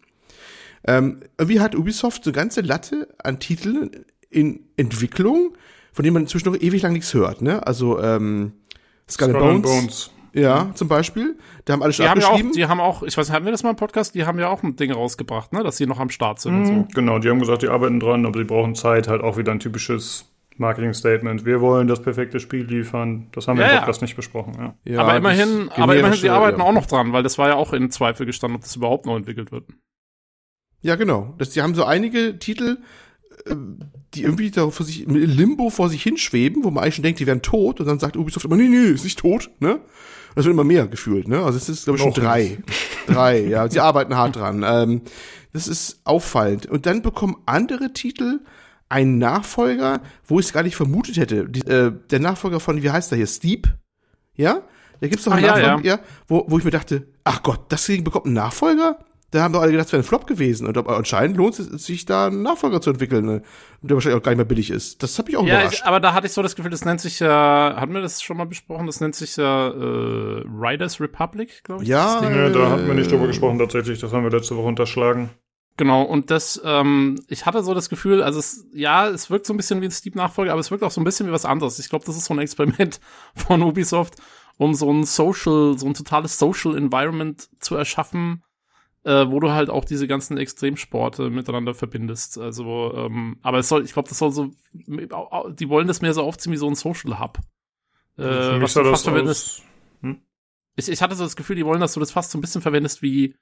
Ähm, irgendwie hat Ubisoft so eine ganze Latte an Titeln in Entwicklung, von denen man inzwischen noch ewig lang nichts hört, ne? Also, ähm, Skull, Skull and and Bones, Bones. Ja, zum Beispiel. Da haben alle schon Die haben ja auch, abgeschrieben. die haben auch, ich weiß, hatten wir das mal im Podcast? Die haben ja auch ein Ding rausgebracht, ne, dass sie noch am Start sind und so. Mhm, Genau, die haben gesagt, die arbeiten dran, aber sie brauchen Zeit, halt auch wieder ein typisches Marketing-Statement. Wir wollen das perfekte Spiel liefern. Das haben wir Ja, im ja. Podcast nicht besprochen. Ja. Ja, aber immerhin, aber immerhin, sie arbeiten ja. auch noch dran, weil das war ja auch in Zweifel gestanden, ob das überhaupt noch entwickelt wird. Ja, genau. Das, die haben so einige Titel, die irgendwie da vor sich, im Limbo vor sich hinschweben, wo man eigentlich schon denkt, die wären tot, und dann sagt Ubisoft immer, nee, nee, ist nicht tot, ne? Das wird immer mehr gefühlt, ne? Also es ist, glaube ich, schon Noch drei. drei, ja. Sie arbeiten hart dran. Ähm, das ist auffallend. Und dann bekommen andere Titel einen Nachfolger, wo ich es gar nicht vermutet hätte. Die, äh, der Nachfolger von, wie heißt der hier, Steep? Ja? Da gibt's doch einen Ach, ja, Nachfolger, ja. wo, wo ich mir dachte, ach Gott, das Ding bekommt einen Nachfolger? Da haben doch alle gedacht, es wäre ein Flop gewesen. Und aber anscheinend lohnt es sich, da einen Nachfolger zu entwickeln, ne? der wahrscheinlich auch gar nicht mehr billig ist. Das hat mich auch Ja, überrascht. ich, aber da hatte ich so das Gefühl, das nennt sich ja, hatten wir das schon mal besprochen? Das nennt sich ja äh, Riders Republic, glaube ich. Ja, das Ding. Ja, da hatten wir nicht drüber Äh. gesprochen tatsächlich. Das haben wir letzte Woche unterschlagen. Genau, und das, ähm, ich hatte so das Gefühl, also es, ja, es wirkt so ein bisschen wie ein Steep-Nachfolger, aber es wirkt auch so ein bisschen wie was anderes. Ich glaube, das ist so ein Experiment von Ubisoft. um so ein Social, so ein totales Social Environment zu erschaffen, äh, wo du halt auch diese ganzen Extremsporte miteinander verbindest. Also, ähm, aber es soll, ich glaube, das soll so, die wollen das mehr so aufziehen wie so ein Social Hub. Äh, was du fast verwendest. Hm? Ich, ich hatte so das Gefühl, die wollen, dass du das fast so ein bisschen verwendest wie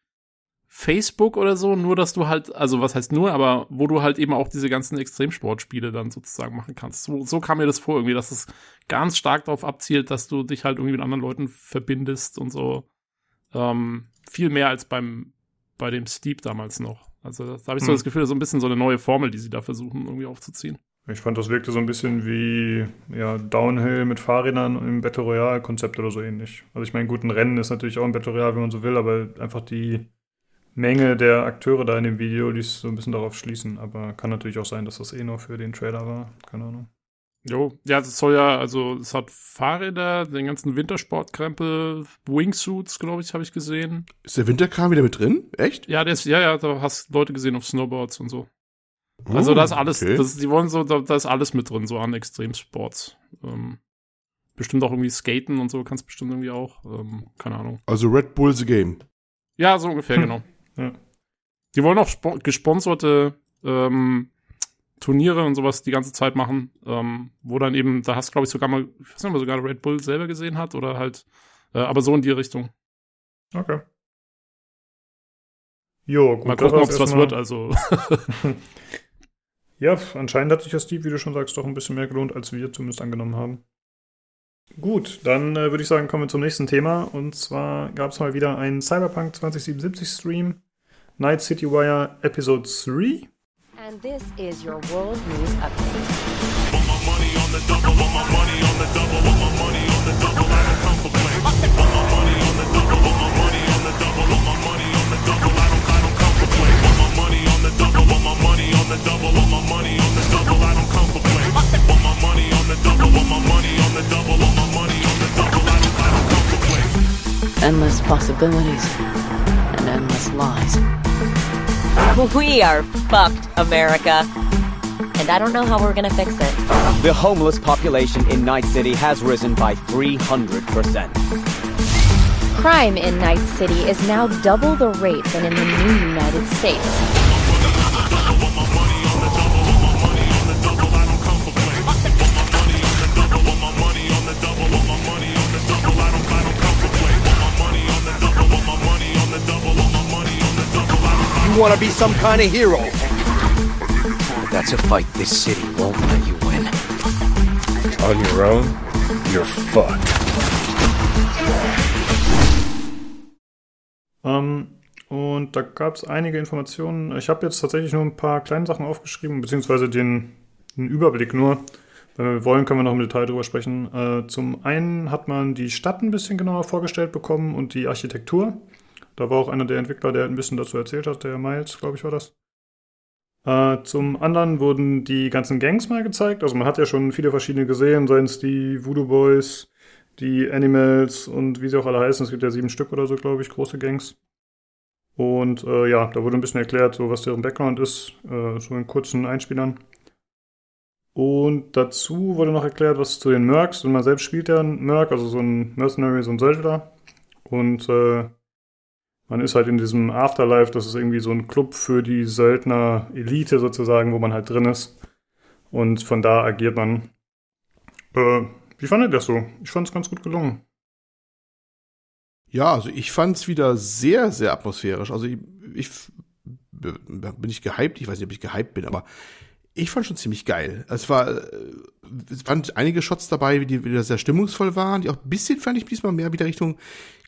Facebook oder so, nur dass du halt, also was heißt nur, aber wo du halt eben auch diese ganzen Extremsportspiele dann sozusagen machen kannst. So, so kam mir das vor, irgendwie, dass es ganz stark darauf abzielt, dass du dich halt irgendwie mit anderen Leuten verbindest und so. Ähm, viel mehr als beim bei dem Steep damals noch. Also da habe ich so hm. das Gefühl, so ein bisschen so eine neue Formel, die sie da versuchen irgendwie aufzuziehen. Ich fand, das wirkte so ein bisschen wie ja, Downhill mit Fahrrädern im Battle Royale-Konzept oder so ähnlich. Also ich meine, gut, ein Rennen ist natürlich auch ein Battle Royale, wenn man so will, aber einfach die Menge der Akteure da in dem Video ließ so ein bisschen darauf schließen. Aber kann natürlich auch sein, dass das eh nur für den Trailer war. Keine Ahnung. Jo, ja, es soll ja, also es hat Fahrräder, den ganzen Wintersportkrempel, Wingsuits, glaube ich, habe ich gesehen. Ist der Winterkram wieder mit drin? Echt? Ja, der ist, ja, ja, da hast Leute gesehen auf Snowboards und so. Oh, also da ist alles, okay. das, die wollen so, da, da, ist alles mit drin, so an Extremsports. Ähm, bestimmt auch irgendwie Skaten und so, kannst bestimmt irgendwie auch, ähm, keine Ahnung. Also Red Bull the Game. Ja, so ungefähr, hm. genau. Ja. Die wollen auch gesponserte ähm, Turniere und sowas die ganze Zeit machen, ähm, wo dann eben, da hast du, glaube ich, sogar mal, ich weiß nicht, ob man sogar Red Bull selber gesehen hat oder halt, äh, aber so in die Richtung. Okay. Jo, gut. Mal gucken, ob es was wird, also. ja, anscheinend hat sich das Steve, wie du schon sagst, doch ein bisschen mehr gelohnt, als wir zumindest angenommen haben. Gut, dann äh, würde ich sagen, kommen wir zum nächsten Thema. Und zwar gab es mal wieder einen Cyberpunk 2077 Stream. Night City Wire Episode 3. And this is your world news update. Endless possibilities and endless lies. We are fucked, America. And I don't know how we're gonna fix it. The homeless population in Night City has risen by 300%. Crime in Night City is now double the rate than in the new United States. Want to be some kind of hero. That's a fight this city won't let you win. On your own, you're fucked. Ähm, und da gab es einige Informationen. Ich habe jetzt tatsächlich nur ein paar kleine Sachen aufgeschrieben, beziehungsweise den, den Überblick nur. Wenn wir wollen, können wir noch im Detail drüber sprechen. Äh, zum einen hat man die Stadt ein bisschen genauer vorgestellt bekommen und die Architektur. Da war auch einer der Entwickler, der ein bisschen dazu erzählt hat, der Miles, glaube ich, war das. Äh, zum anderen wurden die ganzen Gangs mal gezeigt. Also man hat ja schon viele verschiedene gesehen, seien es die Voodoo Boys, die Animals und wie sie auch alle heißen. Es gibt ja sieben Stück oder so, glaube ich, große Gangs. Und äh, ja, da wurde ein bisschen erklärt, so was deren Background ist, äh, so in kurzen Einspielern. Und dazu wurde noch erklärt, was zu den Mercs, und man selbst spielt ja einen Merc, also so ein Mercenary, so ein Söldner. Und äh, man ist halt in diesem Afterlife, das ist irgendwie so ein Club für die Söldner-Elite sozusagen, wo man halt drin ist. Und von da agiert man. Äh, wie fandet ihr das so? Ich fand es ganz gut gelungen. Ja, also ich fand es wieder sehr, sehr atmosphärisch. Also ich, ich bin ich gehypt, ich weiß nicht, ob ich gehypt bin, aber ich fand schon ziemlich geil. Es war, es waren einige Shots dabei, die wieder sehr stimmungsvoll waren, die auch ein bisschen, fand ich diesmal mehr wieder Richtung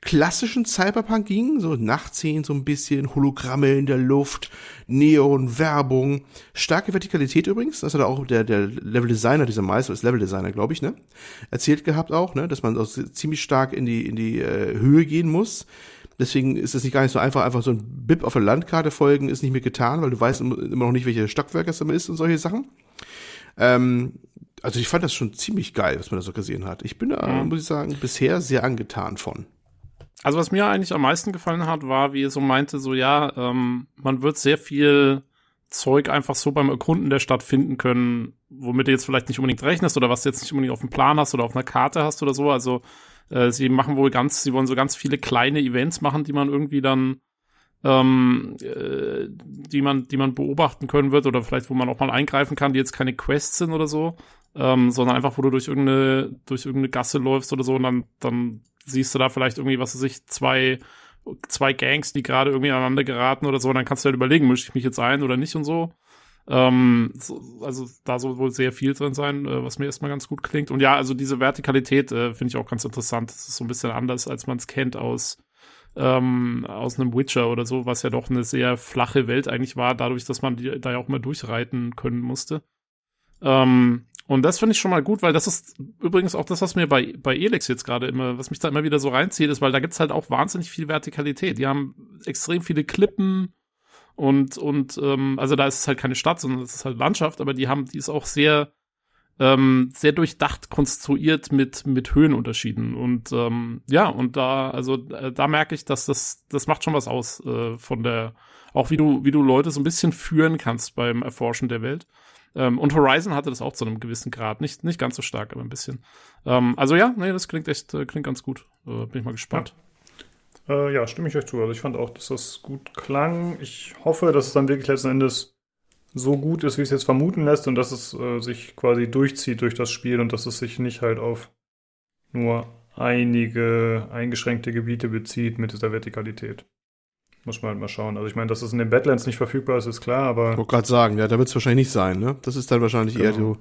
klassischen Cyberpunk gingen, so Nachtszenen so ein bisschen, Hologramme in der Luft, Neon, Werbung, starke Vertikalität übrigens, das hat auch der, der Level-Designer, dieser Meister ist Level-Designer, glaube ich, ne, erzählt gehabt auch, ne, dass man auch ziemlich stark in die, in die äh, Höhe gehen muss. Deswegen ist es nicht gar nicht so einfach, einfach so ein Bip auf der Landkarte folgen ist nicht mehr getan, weil du weißt immer noch nicht, welche Stockwerke es immer ist und solche Sachen. Ähm, also ich fand das schon ziemlich geil, was man da so gesehen hat. Ich bin da, mhm. muss ich sagen, bisher sehr angetan von. Also was mir eigentlich am meisten gefallen hat, war, wie er so meinte, so ja, ähm, man wird sehr viel Zeug einfach so beim Erkunden der Stadt finden können, womit du jetzt vielleicht nicht unbedingt rechnest oder was du jetzt nicht unbedingt auf dem Plan hast oder auf einer Karte hast oder so. Also Äh, sie machen wohl ganz, sie wollen so ganz viele kleine Events machen, die man irgendwie dann ähm, äh, die man, die man beobachten können wird oder vielleicht, wo man auch mal eingreifen kann, die jetzt keine Quests sind oder so, ähm, sondern einfach, wo du durch irgendeine, durch irgendeine Gasse läufst oder so und dann, dann siehst du da vielleicht irgendwie, was weiß ich, zwei, zwei Gangs, die gerade irgendwie aneinander geraten oder so, und dann kannst du halt überlegen, mische ich mich jetzt ein oder nicht und so. Ähm, so, also da soll wohl sehr viel drin sein, äh, was mir erstmal ganz gut klingt. Und ja, also diese Vertikalität äh, finde ich auch ganz interessant. Das ist so ein bisschen anders, als man es kennt aus ähm, aus einem Witcher oder so, was ja doch eine sehr flache Welt eigentlich war, dadurch, dass man die, da ja auch mal durchreiten können musste. Ähm, und das finde ich schon mal gut, weil das ist übrigens auch das, was mir bei, bei Elix jetzt gerade immer, was mich da immer wieder so reinzieht, ist, weil da gibt's halt auch wahnsinnig viel Vertikalität. Die haben extrem viele Klippen und, und ähm, also da ist es halt keine Stadt, sondern es ist halt Landschaft, aber die haben, die ist auch sehr, ähm, sehr durchdacht konstruiert mit, mit Höhenunterschieden. Und ähm, ja, und da, also äh, da merke ich, dass das, das macht schon was aus äh, von der, auch wie du, wie du Leute so ein bisschen führen kannst beim Erforschen der Welt. Ähm, und Horizon hatte das auch zu einem gewissen Grad. Nicht, nicht ganz so stark, aber ein bisschen. Ähm, also ja, nee, das klingt echt, äh, klingt ganz gut. Äh, bin ich mal gespannt. Ja. Äh, ja, stimme ich euch zu. Also ich fand auch, dass das gut klang. Ich hoffe, dass es dann wirklich letzten Endes so gut ist, wie es jetzt vermuten lässt und dass es äh, sich quasi durchzieht durch das Spiel und dass es sich nicht halt auf nur einige eingeschränkte Gebiete bezieht mit dieser Vertikalität. Muss man halt mal schauen. Also ich meine, dass es in den Badlands nicht verfügbar ist, ist klar, aber. Ich wollte gerade sagen, ja, da wird es wahrscheinlich nicht sein, ne? Das ist dann wahrscheinlich genau. eher so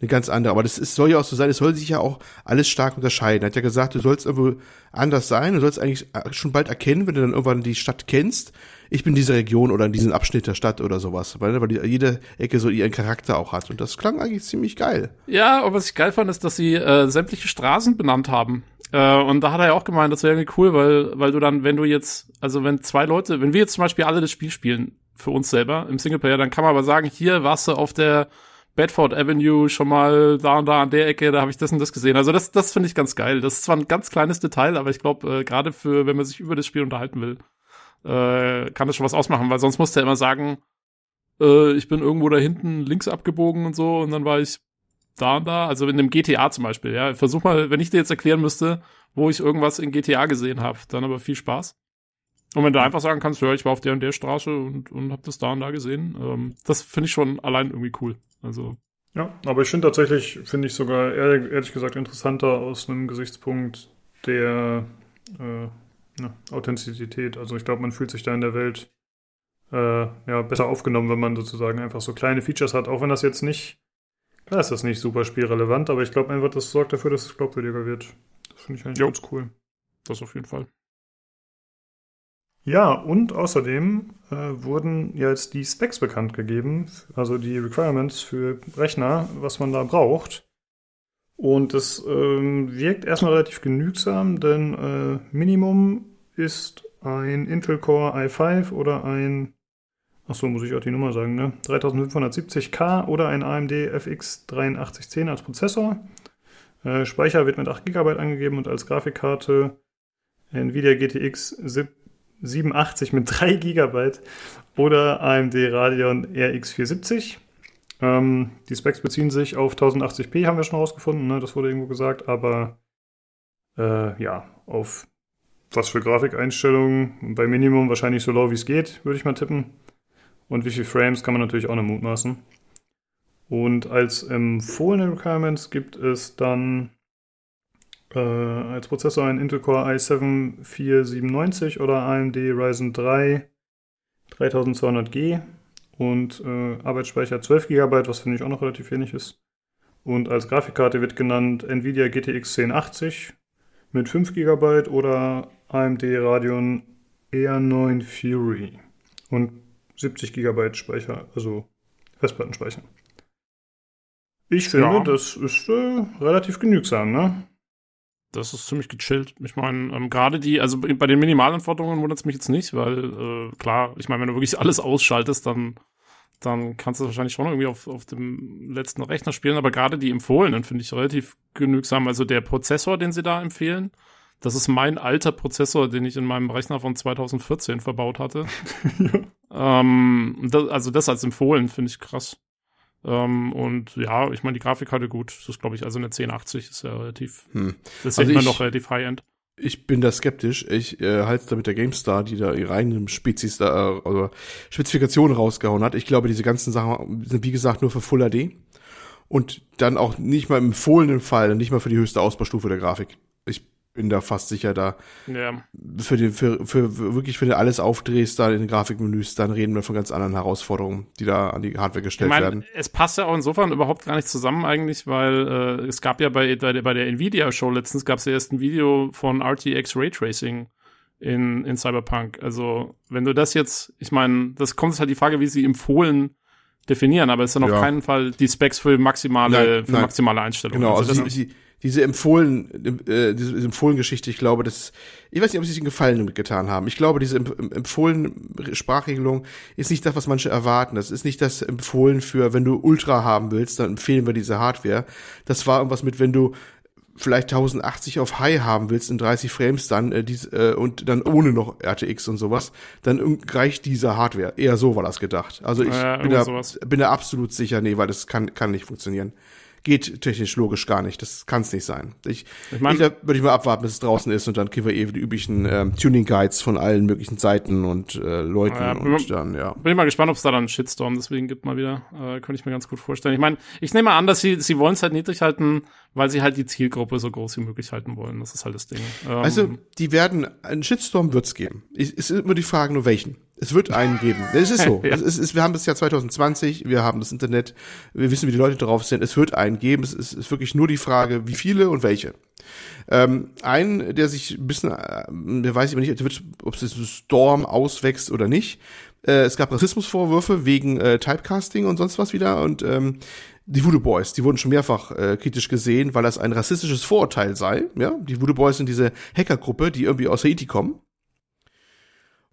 eine ganz andere. Aber das ist, soll ja auch so sein, es soll sich ja auch alles stark unterscheiden. Er hat ja gesagt, du sollst irgendwo anders sein, du sollst eigentlich schon bald erkennen, wenn du dann irgendwann die Stadt kennst, ich bin diese Region oder in diesem Abschnitt der Stadt oder sowas. Weil, weil jede Ecke so ihren Charakter auch hat. Und das klang eigentlich ziemlich geil. Ja, und was ich geil fand, ist, dass sie äh, sämtliche Straßen benannt haben. Äh, und da hat er ja auch gemeint, das wäre irgendwie cool, weil, weil du dann, wenn du jetzt, also wenn zwei Leute, wenn wir jetzt zum Beispiel alle das Spiel spielen, für uns selber im Singleplayer, dann kann man aber sagen, hier warst du auf der Bedford Avenue schon mal da und da an der Ecke, da habe ich das und das gesehen. Also das, das finde ich ganz geil. Das ist zwar ein ganz kleines Detail, aber ich glaube, äh, gerade für, wenn man sich über das Spiel unterhalten will, äh, kann das schon was ausmachen, weil sonst musste er immer sagen, äh, ich bin irgendwo da hinten links abgebogen und so und dann war ich da und da, also in dem GTA zum Beispiel, ja. Versuch mal, wenn ich dir jetzt erklären müsste, wo ich irgendwas in GTA gesehen habe, dann aber viel Spaß. Und wenn du einfach sagen kannst, ja, ich war auf der und der Straße und, und hab das da und da gesehen, ähm, das finde ich schon allein irgendwie cool. Also. Ja, aber ich finde tatsächlich, finde ich sogar ehrlich, ehrlich, gesagt interessanter aus einem Gesichtspunkt der äh, ja, Authentizität. Also ich glaube, man fühlt sich da in der Welt äh, ja, besser aufgenommen, wenn man sozusagen einfach so kleine Features hat, auch wenn das jetzt nicht Klar ist das nicht super spielrelevant, aber ich glaube einfach, das sorgt dafür, dass es glaubwürdiger wird. Das finde ich eigentlich jo. ganz cool. Das auf jeden Fall. Ja, und außerdem äh, wurden jetzt die Specs bekannt gegeben, also die Requirements für Rechner, was man da braucht. Und das ähm, wirkt erstmal relativ genügsam, denn äh, Minimum ist ein Intel Core i5 oder ein Achso, muss ich auch die Nummer sagen, ne? 3570K oder ein AMD FX 8310 als Prozessor. Äh, Speicher wird mit 8 GB angegeben und als Grafikkarte Nvidia GTX 87 mit 3 GB oder AMD Radeon RX 470. Ähm, die Specs beziehen sich auf 1080p, haben wir schon rausgefunden, ne? das wurde irgendwo gesagt, aber äh, ja, auf was für Grafikeinstellungen bei Minimum wahrscheinlich so low wie es geht, würde ich mal tippen. Und wie viele Frames kann man natürlich auch noch mutmaßen. Und als empfohlene Requirements gibt es dann äh, als Prozessor einen Intel Core i7 497 oder AMD Ryzen 3 3200G und äh, Arbeitsspeicher 12 GB, was finde ich auch noch relativ wenig ist. Und als Grafikkarte wird genannt Nvidia GTX 1080 mit 5 GB oder AMD Radeon R9 Fury. Und 70 GB Speicher, also Festplattenspeicher. Ich finde, ja. das ist äh, relativ genügsam, ne? Das ist ziemlich gechillt. Ich meine, ähm, gerade die, also bei den Minimalanforderungen wundert es mich jetzt nicht, weil äh, klar, ich meine, wenn du wirklich alles ausschaltest, dann, dann kannst du wahrscheinlich schon irgendwie auf, auf dem letzten Rechner spielen, aber gerade die empfohlenen finde ich relativ genügsam. Also der Prozessor, den sie da empfehlen, das ist mein alter Prozessor, den ich in meinem Rechner von 2014 verbaut hatte. ähm, das, also das als empfohlen finde ich krass. Ähm, und ja, ich meine, die Grafikkarte gut. Das ist, glaube ich, also eine 1080 ist ja relativ, Hm. das ist Also ja immer ich- noch relativ High-End. Ich bin da skeptisch. Ich äh, halte da mit der GameStar, die da ihre eigenen Spezies da, äh, oder Spezifikationen rausgehauen hat. Ich glaube, diese ganzen Sachen sind, wie gesagt, nur für Full HD. Und dann auch nicht mal im empfohlenen Fall, nicht mal für die höchste Ausbaustufe der Grafik. Ich bin da fast sicher, da Ja. für, den, für, für, für wirklich, wenn du alles aufdrehst, da in den Grafikmenüs, dann reden wir von ganz anderen Herausforderungen, die da an die Hardware Ich gestellt meine, werden. es passt ja auch insofern überhaupt gar nicht zusammen eigentlich, weil äh, es gab ja bei, bei, der- Nvidia-Show letztens gab es ja erst ein Video von RTX Raytracing in, in Cyberpunk. Also, wenn du das jetzt, ich meine, das kommt halt die Frage, wie sie empfohlen definieren, aber es sind auf Ja. keinen Fall die Specs für maximale, Nein, für nein. maximale Einstellungen. Genau, also das- die, die, diese empfohlen, äh, diese, diese empfohlen Geschichte, ich glaube, das, ich weiß nicht, ob sie sich einen Gefallen damit getan haben. Ich glaube, diese emp- em- empfohlen Sprachregelung ist nicht das, was manche erwarten. Das ist nicht das empfohlen für, wenn du Ultra haben willst, dann empfehlen wir diese Hardware. Das war irgendwas mit, wenn du vielleicht 1080 auf High haben willst in 30 Frames dann äh, dies, äh, und dann ohne noch RTX und sowas, dann reicht diese Hardware. Eher so war das gedacht. Also ich Ja, bin, da, sowas. bin da absolut sicher, nee, weil das kann, kann nicht funktionieren. Geht technisch logisch gar nicht. Das kann es nicht sein. Ich, Ich mein- ich, würde ich mal abwarten, bis es draußen ist und dann kriegen wir eben die üblichen ähm, Tuning-Guides von allen möglichen Seiten und äh, Leuten Ja, und dann, ja. Bin ich mal gespannt, ob es da dann einen Shitstorm deswegen gibt mal wieder. Äh, könnte ich mir ganz gut vorstellen. Ich meine, ich nehme an, dass sie, sie wollen es halt niedrig halten, weil sie halt die Zielgruppe so groß wie möglich halten wollen. Das ist halt das Ding. Ähm, Also, die werden, einen Shitstorm wird's geben. Es ist immer die Frage nur welchen. Es wird einen geben. Es ist so. Ja. es ist, es, wir haben das Jahr 2020, wir haben das Internet, wir wissen, wie die Leute drauf sind. Es wird einen geben. Es ist, ist wirklich nur die Frage, wie viele und welche. Ähm, ein, der sich ein bisschen, äh, der weiß ich aber nicht, ob es ein Storm auswächst oder nicht. Äh, es gab Rassismusvorwürfe wegen äh, Typecasting und sonst was wieder und ähm, die Voodoo Boys, die wurden schon mehrfach äh, kritisch gesehen, weil das ein rassistisches Vorurteil sei. Ja, die Voodoo Boys sind diese Hackergruppe, die irgendwie aus Haiti kommen.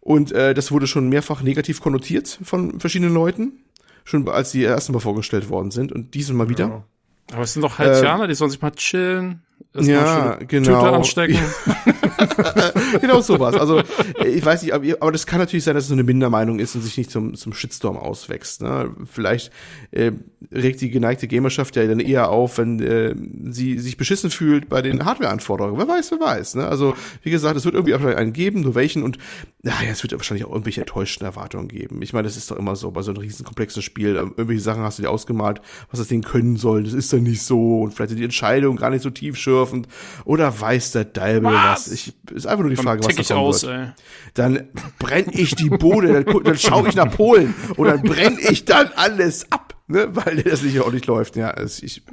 Und äh, das wurde schon mehrfach negativ konnotiert von verschiedenen Leuten, schon als die ersten Mal vorgestellt worden sind und dieses Mal wieder. aber es sind doch Haitianer, die sollen sich mal chillen. Äh, ja, genau. Tüte anstecken. genau sowas. Also äh, ich weiß nicht, aber, das kann natürlich sein, dass es so eine Mindermeinung ist und sich nicht zum, zum Shitstorm auswächst. Ne? Vielleicht äh, regt die geneigte Gamerschaft ja dann eher auf, wenn äh, sie sich beschissen fühlt bei den Hardware-Anforderungen. Wer weiß, wer weiß. Ne? Also wie gesagt, es wird irgendwie einen geben, nur welchen und naja, es wird wahrscheinlich auch irgendwelche enttäuschten Erwartungen geben. Ich meine, das ist doch immer so bei so einem riesen komplexen Spiel. Ähm, Irgendwelche Sachen hast du dir ausgemalt, was das Ding können soll. Das ist dann nicht so und vielleicht sind die Entscheidungen gar nicht so tiefschürfend oder weiß der Deibel was. Was? Ich, ist einfach nur die Dann Frage, was ich kommen aus, wird ey. dann brenn ich die Bude, dann, dann schaue ich nach Polen und dann brenne ich dann alles ab, ne, weil das nicht auch nicht läuft. Ja, es, ich,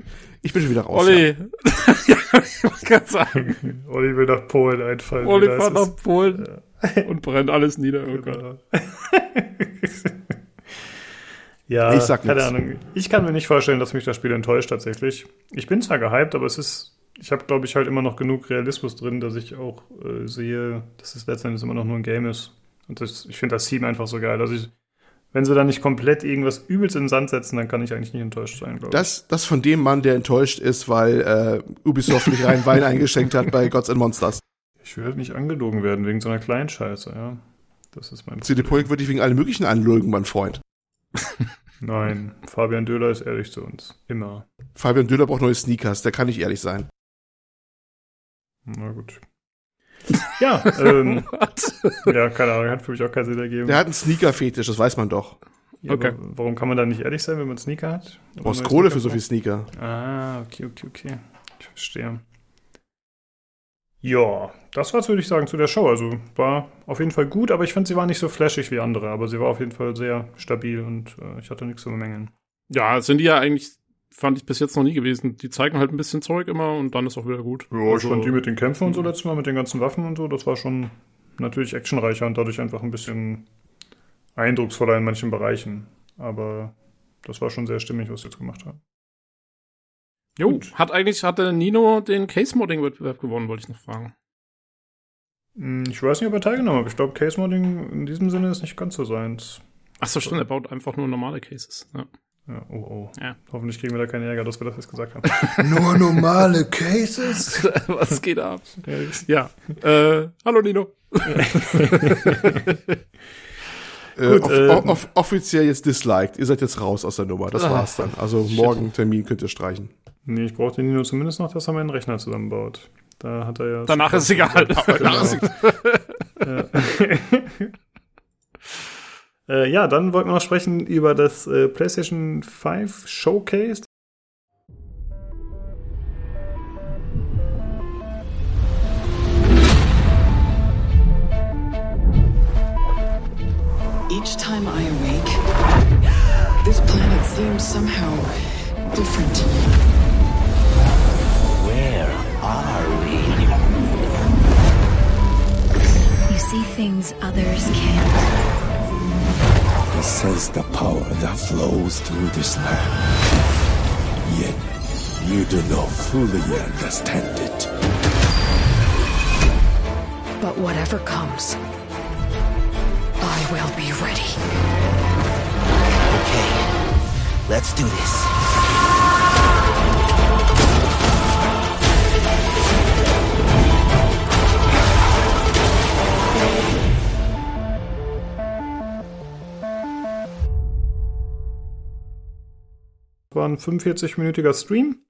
ich bin schon wieder raus. Ja. Olli. ja, ich gerade sagen. Olli will nach Polen einfallen. Olli fährt es- nach Polen und brennt alles nieder. Oh Gott. Genau. ja, Ich sag keine nix. Ahnung. Ich kann mir nicht vorstellen, dass mich das Spiel enttäuscht tatsächlich. Ich bin zwar gehypt, aber es ist, ich habe glaube ich halt immer noch genug Realismus drin, dass ich auch äh, sehe, dass es letztendlich immer noch nur ein Game ist. Und das, ich finde das Team einfach so geil. Also ich, wenn sie da nicht komplett irgendwas übelst in den Sand setzen, dann kann ich eigentlich nicht enttäuscht sein, glaube ich. Das, das von dem Mann, der enttäuscht ist, weil äh, Ubisoft nicht rein Wein eingeschenkt hat bei Gods and Monsters. Ich will halt nicht angelogen werden wegen so einer kleinen Scheiße, ja. Das ist mein CD Projekt würde ich wegen allen möglichen anlügen, mein Freund. Nein, Fabian Döhler ist ehrlich zu uns. Immer. Fabian Döller braucht neue Sneakers, der kann nicht ehrlich sein. Na gut. Ja, ähm, ja, keine Ahnung, hat für mich auch keinen Sinn ergeben. Der hat einen Sneaker-Fetisch, das weiß man doch. Ja, Okay. Warum kann man da nicht ehrlich sein, wenn man Sneaker hat? Du brauchst Kohle für so viel Sneaker. Ah, okay, okay, okay. Ich verstehe. Ja, das war's, würde ich sagen, zu der Show. Also war auf jeden Fall gut, aber ich fand, sie war nicht so flashig wie andere. Aber sie war auf jeden Fall sehr stabil und äh, ich hatte nichts zu bemängeln. Ja, sind die ja eigentlich, fand ich bis jetzt noch nie gewesen. Die zeigen halt ein bisschen Zeug immer und dann ist auch wieder gut. Ja, ich Also- fand die mit den Kämpfen und so letztes Mal, mit den ganzen Waffen und so, das war schon natürlich actionreicher und dadurch einfach ein bisschen eindrucksvoller in manchen Bereichen. Aber das war schon sehr stimmig, was sie jetzt gemacht haben. Jo, Gut. hat eigentlich, hatte Nino den Case-Modding-Wettbewerb gewonnen, wollte ich noch fragen. Hm, Ich weiß nicht, ob er teilgenommen hat. Ich glaube, Case Modding in diesem Sinne ist nicht ganz so seins. Ach so, stimmt, er baut einfach nur normale Cases. Ja. Ja, oh, oh. Ja. Hoffentlich kriegen wir da keinen Ärger, dass wir das jetzt gesagt haben. Nur normale Cases? Was geht ab? Ja, äh, hallo Nino. Äh, Gut, off äh, off offiziell jetzt disliked. Ihr seid jetzt raus aus der Nummer. Das Ah, war's dann. Also morgen Termin könnt ihr streichen. Nee, ich brauche den nur zumindest noch, dass er meinen Rechner zusammenbaut. Da hat er ja. Danach ist es egal. Äh, ja, dann wollten wir noch sprechen über das äh, PlayStation 5 Showcase. Each time I awake, this planet seems somehow different. Where are we? You see things others can't. I sense the power that flows through this land. Yet, you do not fully understand it. But whatever comes, I will be ready. Okay, let's do this. War ein 45-minütiger Stream.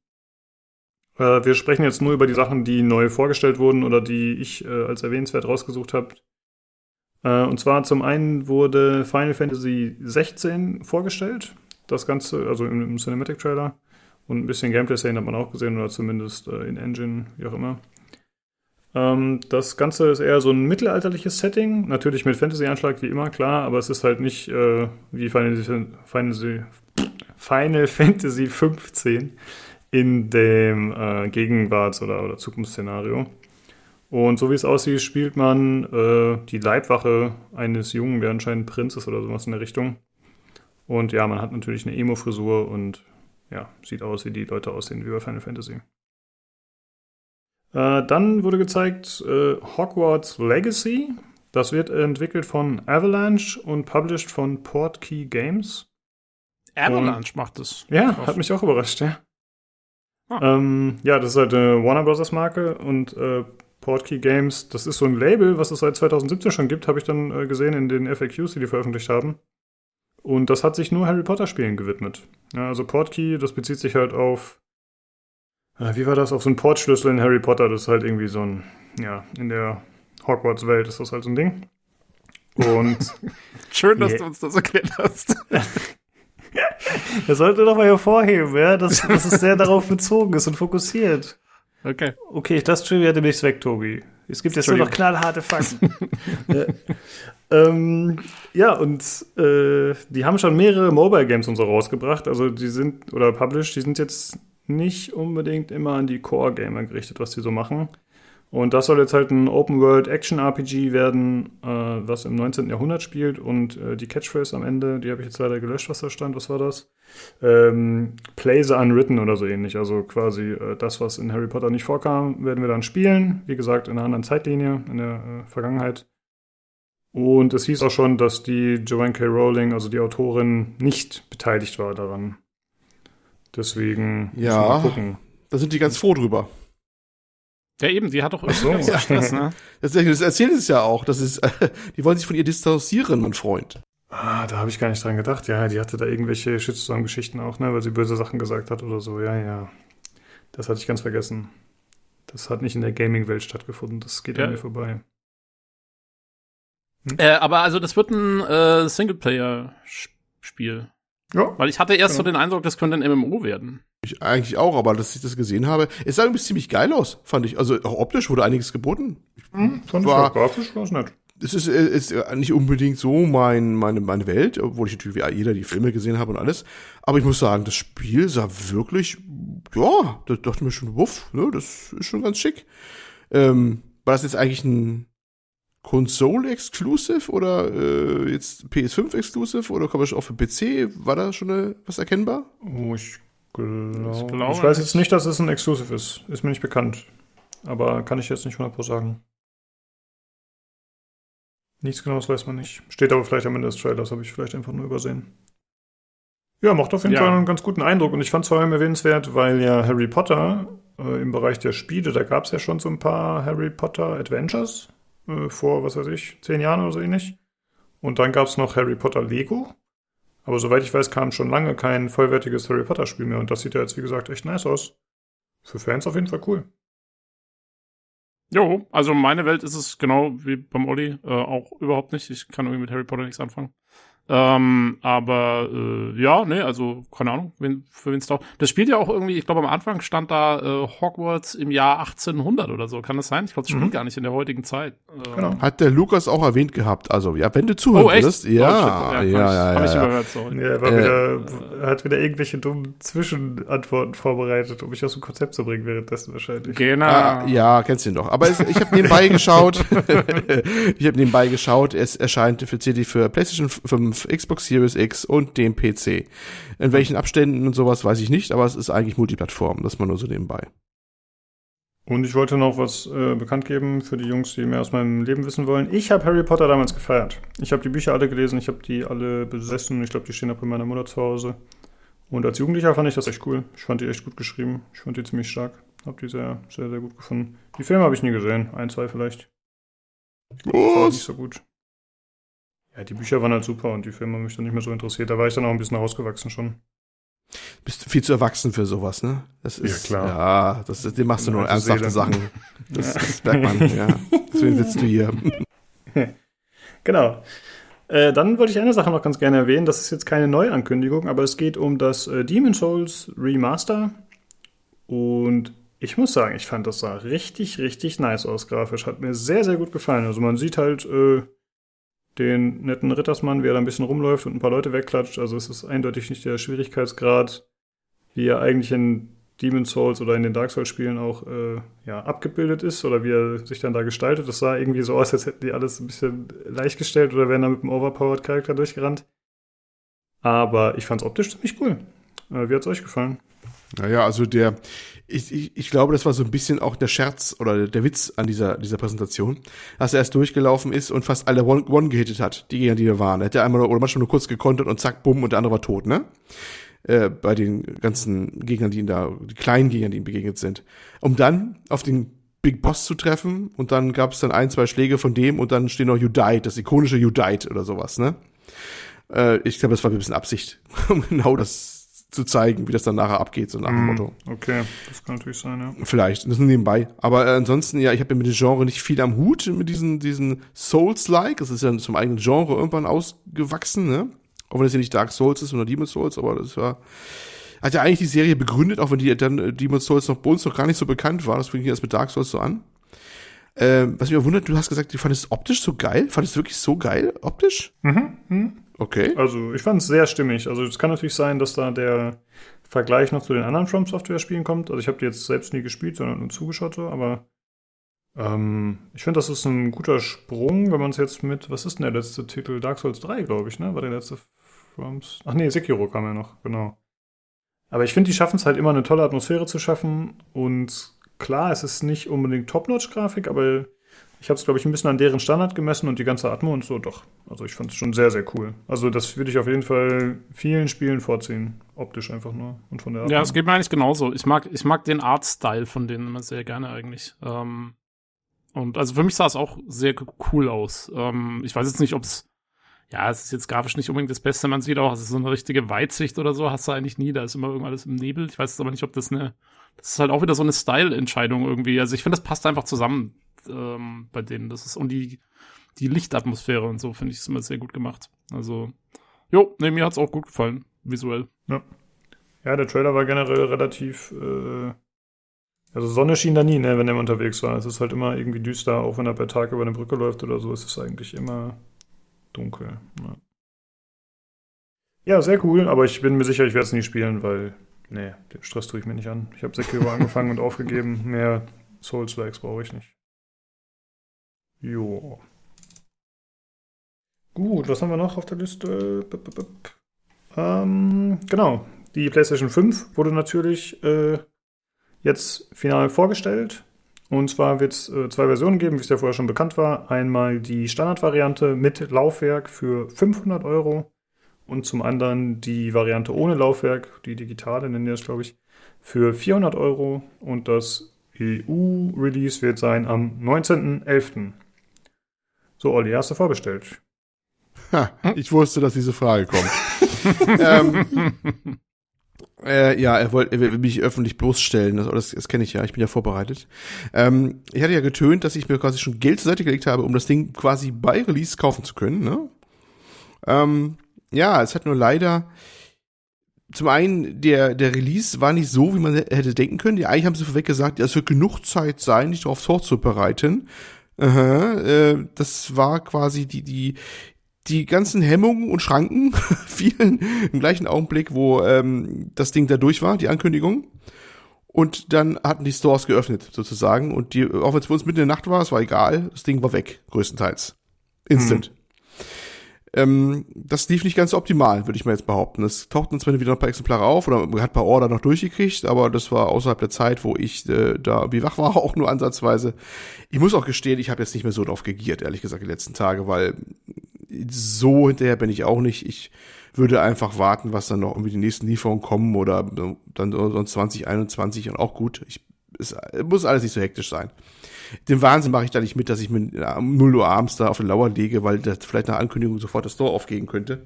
Äh, wir sprechen jetzt nur über die Sachen, die neu vorgestellt wurden oder die ich äh, als erwähnenswert rausgesucht habe. Äh, und zwar zum einen wurde Final Fantasy 16 vorgestellt. Das Ganze, also im, im Cinematic Trailer. Und ein bisschen Gameplay-Szenen hat man auch gesehen, oder zumindest äh, in Engine, wie auch immer. Ähm, das Ganze ist eher so ein mittelalterliches Setting. Natürlich mit Fantasy-Anschlag, wie immer, klar, aber es ist halt nicht äh, wie Final, Fantasy, Final Fantasy 15 in dem äh, Gegenwarts- oder, oder Zukunftsszenario. Und so wie es aussieht, spielt man äh, die Leibwache eines Jungen, der anscheinend Prinz ist oder sowas in der Richtung. Und ja, man hat natürlich eine Emo-Frisur und ja, sieht aus, wie die Leute aussehen wie bei Final Fantasy. Äh, dann wurde gezeigt äh, Hogwarts Legacy. Das wird entwickelt von Avalanche und published von Portkey Games. Avalanche macht es. Ja, hat mich auch überrascht, ja. Ah. Ähm, ja, das ist halt eine Warner Bros. Marke und äh, Portkey Games, das ist so ein Label, was es seit 2017 schon gibt, habe ich dann äh, gesehen in den FAQs, die die veröffentlicht haben. Und das hat sich nur Harry Potter Spielen gewidmet. Ja, also Portkey, das bezieht sich halt auf, äh, wie war das, auf so einen Portschlüssel in Harry Potter, das ist halt irgendwie so ein, ja, in der Hogwarts-Welt ist das halt so ein Ding. Und Schön, dass Yeah. du uns das erklärt hast. Er sollte doch mal hervorheben, ja, dass, dass es sehr darauf bezogen ist und fokussiert. Okay. Okay, das Trivia demnächst weg, Tobi. Es gibt jetzt nur noch knallharte Fakten. ja. Ähm, ja, und äh, die haben schon mehrere Mobile Games und so rausgebracht. Also die sind, oder published, die sind jetzt nicht unbedingt immer an die Core-Gamer gerichtet, was die so machen. Und das soll jetzt halt ein Open-World-Action-RPG werden, äh, was im 19. Jahrhundert spielt. Und äh, die Catchphrase am Ende, die habe ich jetzt leider gelöscht, was da stand. Was war das? Ähm, Play the Unwritten oder so ähnlich. Also quasi äh, das, was in Harry Potter nicht vorkam, werden wir dann spielen. Wie gesagt, in einer anderen Zeitlinie, in der äh, Vergangenheit. Und es hieß auch schon, dass die Joanne K. Rowling, also die Autorin, nicht beteiligt war daran. Deswegen müssen wir Ja. mal gucken. Da sind die ganz froh drüber. Ja, eben, die hat doch so. irgendwie ganz Stress, ne? Das, das erzählt es ja auch. Das ist, die wollen sich von ihr distanzieren, mein Freund. Ah, da habe ich gar nicht dran gedacht. Ja, die hatte da irgendwelche Shitstorm-Geschichten auch, ne, weil sie böse Sachen gesagt hat oder so. Ja, ja. Das hatte ich ganz vergessen. Das hat nicht in der Gaming-Welt stattgefunden. Das geht Ja. an mir vorbei. Äh, aber also das wird ein äh, Singleplayer-Spiel. Ja. Weil ich hatte erst so Genau. den Eindruck, das könnte ein MMO werden. Ich eigentlich auch, aber dass ich das gesehen habe, es sah irgendwie ziemlich geil aus, fand ich. Also auch optisch wurde einiges geboten. Hm, fand War- ich auch grafisch war's nett. Es ist, äh, ist äh, nicht unbedingt so mein, meine, meine Welt, obwohl ich natürlich wie jeder die Filme gesehen habe und alles. Aber ich muss sagen, das Spiel sah wirklich, ja, da dachte ich mir schon, wuff, ne, das ist schon ganz schick. Ähm, war das jetzt eigentlich ein Console-Exclusive oder äh, jetzt PS5-Exclusive oder kommt das schon auch für PC? War da schon eine, was erkennbar? Oh, ich glaube. Ich weiß nicht. jetzt nicht, dass es ein Exclusive ist. Ist mir nicht bekannt. Aber kann ich jetzt nicht 100% sagen. Nichts genaues weiß man nicht. Steht aber vielleicht am Ende des Trailers, habe ich vielleicht einfach nur übersehen. Ja, macht auf jeden Ja. Fall einen ganz guten Eindruck und ich fand es vor allem erwähnenswert, weil ja Harry Potter äh, im Bereich der Spiele, da gab es ja schon so ein paar Harry Potter Adventures äh, vor, was weiß ich, zehn Jahren oder so ähnlich. Und dann gab es noch Harry Potter Lego. Aber soweit ich weiß, kam schon lange kein vollwertiges Harry Potter Spiel mehr. Und das sieht ja jetzt, wie gesagt, echt nice aus. Für Fans auf jeden Fall cool. Jo, also meine Welt ist es genau wie beim Olli, äh, auch überhaupt nicht. Ich kann irgendwie mit Harry Potter nichts anfangen. Ähm, aber äh, ja, nee, also keine Ahnung, wen, für wen es taugt. Das spielt ja auch irgendwie, ich glaube am Anfang stand da äh, Hogwarts im Jahr 1800 oder so. Kann das sein? Ich glaube, das spielt Mhm. gar nicht in der heutigen Zeit. Äh, Genau. Hat der Lukas auch erwähnt gehabt. Also, ja, wenn du zuhören Oh, echt? würdest. Oh, Ja, ja, hab ich- ja, Hab ja, ich ja. überhört, sorry. Nee, er war Äh, wieder, er hat wieder irgendwelche dummen Zwischenantworten vorbereitet, um mich aus dem Konzept zu bringen währenddessen wahrscheinlich. Genau. Ah, ja, kennst du ihn doch. Aber es, ich habe nebenbei geschaut. ich habe nebenbei geschaut. Es erscheint für CD für PlayStation 5, Xbox Series X und dem PC. In welchen Abständen und sowas weiß ich nicht, aber es ist eigentlich Multiplattform. Das mal nur so nebenbei. Und ich wollte noch was äh, bekannt geben für die Jungs, die mehr aus meinem Leben wissen wollen. Ich habe Harry Potter damals gefeiert. Ich habe die Bücher alle gelesen, ich habe die alle besessen. Ich glaube, die stehen auch bei meiner Mutter zu Hause. Und als Jugendlicher fand ich das echt cool. Ich fand die echt gut geschrieben. Ich fand die ziemlich stark. Hab die sehr, sehr, sehr gut gefunden. Die Filme habe ich nie gesehen. Ein, zwei vielleicht. Waren nicht so gut. Ja, die Bücher waren halt super und die Filme haben mich dann nicht mehr so interessiert. Da war ich dann auch ein bisschen rausgewachsen schon. Bist viel zu erwachsen für sowas, ne? Das ist, klar. Ja, das ist, dem machst du nur ernsthafte Seele. Sachen. Das, Ja. das merkt man, ja. Deswegen sitzt du hier. Genau. Äh, dann wollte ich eine Sache noch ganz gerne erwähnen. Das ist jetzt keine Neuankündigung, aber es geht um das äh, Demon Souls Remaster. Und ich muss sagen, ich fand das sah richtig, richtig nice aus grafisch. Hat mir sehr, sehr gut gefallen. Also man sieht halt äh, den netten Rittersmann, wie er da ein bisschen rumläuft und ein paar Leute wegklatscht. Also es ist eindeutig nicht der Schwierigkeitsgrad, wie er eigentlich in Demon Souls oder in den Dark Souls Spielen auch äh, ja, abgebildet ist oder wie er sich dann da gestaltet. Das sah irgendwie so aus, als hätten die alles ein bisschen leicht gestellt oder wären da mit einem overpowered Charakter durchgerannt. Aber ich fand's optisch ziemlich cool. Äh, wie hat's euch gefallen? Naja, also der, ich, ich, ich glaube, das war so ein bisschen auch der Scherz oder der Witz an dieser, dieser Präsentation, dass er erst durchgelaufen ist und fast alle one, one gehittet hat, die Gegner, die da waren. Er hätte einmal oder manchmal nur kurz gekontert und zack, bumm, und der andere war tot, ne? Äh, bei den ganzen Gegnern, die ihn da, die kleinen Gegnern, die ihm begegnet sind. Um dann auf den Big Boss zu treffen und dann gab es dann ein, zwei Schläge von dem und dann steht noch You Died, das ikonische You Died oder sowas, ne? Äh, ich glaube, das war ein bisschen Absicht, um genau das zu zeigen, wie das dann nachher abgeht, so nach dem Hm, Motto. Okay, das kann natürlich sein, ja. Vielleicht, das nur nebenbei. Aber äh, ansonsten, ja, ich habe ja mit dem Genre nicht viel am Hut, mit diesen, diesen Souls-like. Es ist ja zum eigenen Genre irgendwann ausgewachsen, ne? Auch wenn es ja nicht Dark Souls ist oder Demon Souls, aber das war. Hat ja eigentlich die Serie begründet, auch wenn die dann äh, Demon Souls noch bei uns noch gar nicht so bekannt war. Das fing erst mit Dark Souls so an. Ähm, was mich auch wundert, du hast gesagt, du fandest es optisch so geil? Fandest du wirklich so geil, optisch? Mhm, mhm. Okay. Also ich fand es sehr stimmig. Also es kann natürlich sein, dass da der Vergleich noch zu den anderen From Software Spielen kommt. Also ich habe die jetzt selbst nie gespielt, sondern nur zugeschaut, aber ähm, ich finde, das ist ein guter Sprung, wenn man es jetzt mit, was ist denn der letzte Titel? Dark Souls 3, glaube ich, ne? War der letzte From Ach nee, Sekiro kam ja noch, genau. Aber ich finde, die schaffen es halt immer eine tolle Atmosphäre zu schaffen und klar, es ist nicht unbedingt Top-Notch-Grafik, aber ich habe es, glaube ich, ein bisschen an deren Standard gemessen und die ganze Atmo und so, doch. Also ich fand es schon sehr, sehr cool. Also das würde ich auf jeden Fall vielen Spielen vorziehen. Optisch einfach nur und von der Atmo. Ja, es geht mir eigentlich genauso. Ich mag, ich mag den Artstyle von denen immer sehr gerne eigentlich. Ähm, und also für mich sah es auch sehr cool aus. Ähm, ich weiß jetzt nicht, ob es, ja, es ist jetzt grafisch nicht unbedingt das Beste. Man sieht auch, es ist so eine richtige Weitsicht oder so, hast du eigentlich nie. Da ist immer irgendwas im Nebel. Ich weiß jetzt aber nicht, ob das eine, das ist halt auch wieder so eine Style-Entscheidung irgendwie. Also ich finde, das passt einfach zusammen ähm, bei denen. Das ist, und die, die Lichtatmosphäre und so finde ich es immer sehr gut gemacht. Also, jo, nee, mir hat's auch gut gefallen, visuell. Ja. Ja, der Trailer war generell relativ, äh, also Sonne schien da nie, ne, wenn er unterwegs war. Es ist halt immer irgendwie düster, auch wenn er bei Tag über eine Brücke läuft oder so, es ist eigentlich immer dunkel. Ja. ja, sehr cool, aber ich bin mir sicher, ich werde es nie spielen, weil, nee, den Stress tue ich mir nicht an. Ich habe Sekiro angefangen und aufgegeben. Mehr Souls-Likes brauche ich nicht. Jo. Gut, was haben wir noch auf der Liste? Bup, bup, bup. Ähm, genau, die PlayStation 5 wurde natürlich äh, jetzt final vorgestellt. Und zwar wird es äh, zwei Versionen geben, wie es ja vorher schon bekannt war. Einmal die Standardvariante mit Laufwerk für 500 Euro und zum anderen die Variante ohne Laufwerk, die digitale nennen die das, glaube ich, für 400 Euro. Und das EU-Release wird sein am 19.11. So, Olli, hast du vorbestellt? Ha, ich wusste, dass diese Frage kommt. ähm, äh, ja, er wollte er will mich öffentlich bloßstellen. Das, das, das kenne ich ja, ich bin ja vorbereitet. Ähm, ich hatte ja getönt, dass ich mir quasi schon Geld zur Seite gelegt habe, um das Ding quasi bei Release kaufen zu können. Ne? Ähm, ja, es hat nur leider zum einen, der, der Release war nicht so, wie man hätte denken können. Die eigentlich haben sie vorweg gesagt, ja, es wird genug Zeit sein, dich darauf vorzubereiten. Aha, äh, das war quasi die, die, die ganzen Hemmungen und Schranken fielen im gleichen Augenblick, wo ähm, das Ding da durch war, die Ankündigung. Und dann hatten die Stores geöffnet, sozusagen. Und die, auch wenn es bei uns mitten in der Nacht war, es war egal, das Ding war weg, größtenteils. Instant. Hm. Ähm, das lief nicht ganz optimal, würde ich mal jetzt behaupten. Es tauchten zwar wieder ein paar Exemplare auf oder man hat ein paar Order noch durchgekriegt, aber das war außerhalb der Zeit, wo ich äh, da wie wach war, auch nur ansatzweise. Ich muss auch gestehen, ich habe jetzt nicht mehr so drauf gegiert, ehrlich gesagt, die letzten Tage, weil so hinterher bin ich auch nicht. Ich würde einfach warten, was dann noch irgendwie die nächsten Lieferungen kommen oder dann sonst 2021 und auch gut. Ich, es muss alles nicht so hektisch sein den Wahnsinn mache ich da nicht mit, dass ich mir um 0 Uhr abends da auf den Lauer lege, weil das vielleicht nach Ankündigung sofort das Store aufgehen könnte.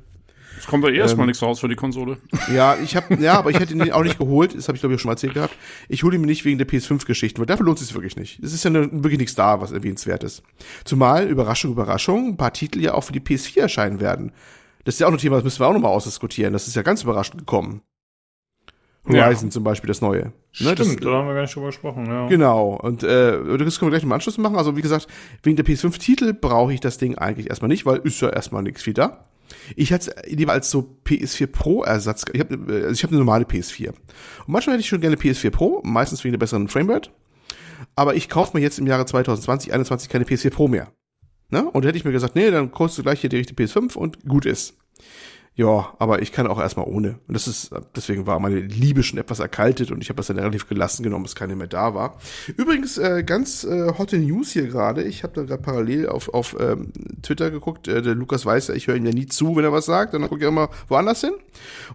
Es kommt da eh erstmal ähm, nichts raus für die Konsole. Ja, ich habe, ja, aber ich hätte ihn auch nicht geholt. Das habe ich glaube ich schon mal erzählt gehabt. Ich hole ihn mir nicht wegen der PS5-Geschichten, weil dafür lohnt es sich wirklich nicht. Es ist ja eine, wirklich nichts da, was erwähnenswert ist. Zumal Überraschung, Überraschung, ein paar Titel ja auch für die PS4 erscheinen werden. Das ist ja auch ein Thema, das müssen wir auch nochmal ausdiskutieren. Das ist ja ganz überraschend gekommen. Horizon ja. zum Beispiel, das neue. Ne, Stimmt, das, da haben wir gar nicht drüber gesprochen, ja. Genau, und äh, das können wir gleich im Anschluss machen. Also wie gesagt, wegen der PS5-Titel brauche ich das Ding eigentlich erstmal nicht, weil ist ja erstmal nichts wie da. Ich hätte es lieber als so PS4 Pro-Ersatz. Ich habe also ich hab eine normale PS4. Und manchmal hätte ich schon gerne PS4 Pro, meistens wegen der besseren Framerate. Aber ich kaufe mir jetzt im Jahre 2020, 2021 keine PS4 Pro mehr. Ne? Und hätte ich mir gesagt, nee, dann kostet du gleich hier die richtige PS5 und gut ist. Ja, aber ich kann auch erstmal ohne. Und das ist, deswegen war meine Liebe schon etwas erkaltet und ich habe das dann relativ gelassen genommen, bis keine mehr da war. Übrigens, äh, ganz äh, hotte News hier gerade. Ich habe da gerade parallel auf, auf ähm, Twitter geguckt. Äh, der Lukas weiß ja, ich höre ihm ja nie zu, wenn er was sagt. Dann gucke ich immer woanders hin.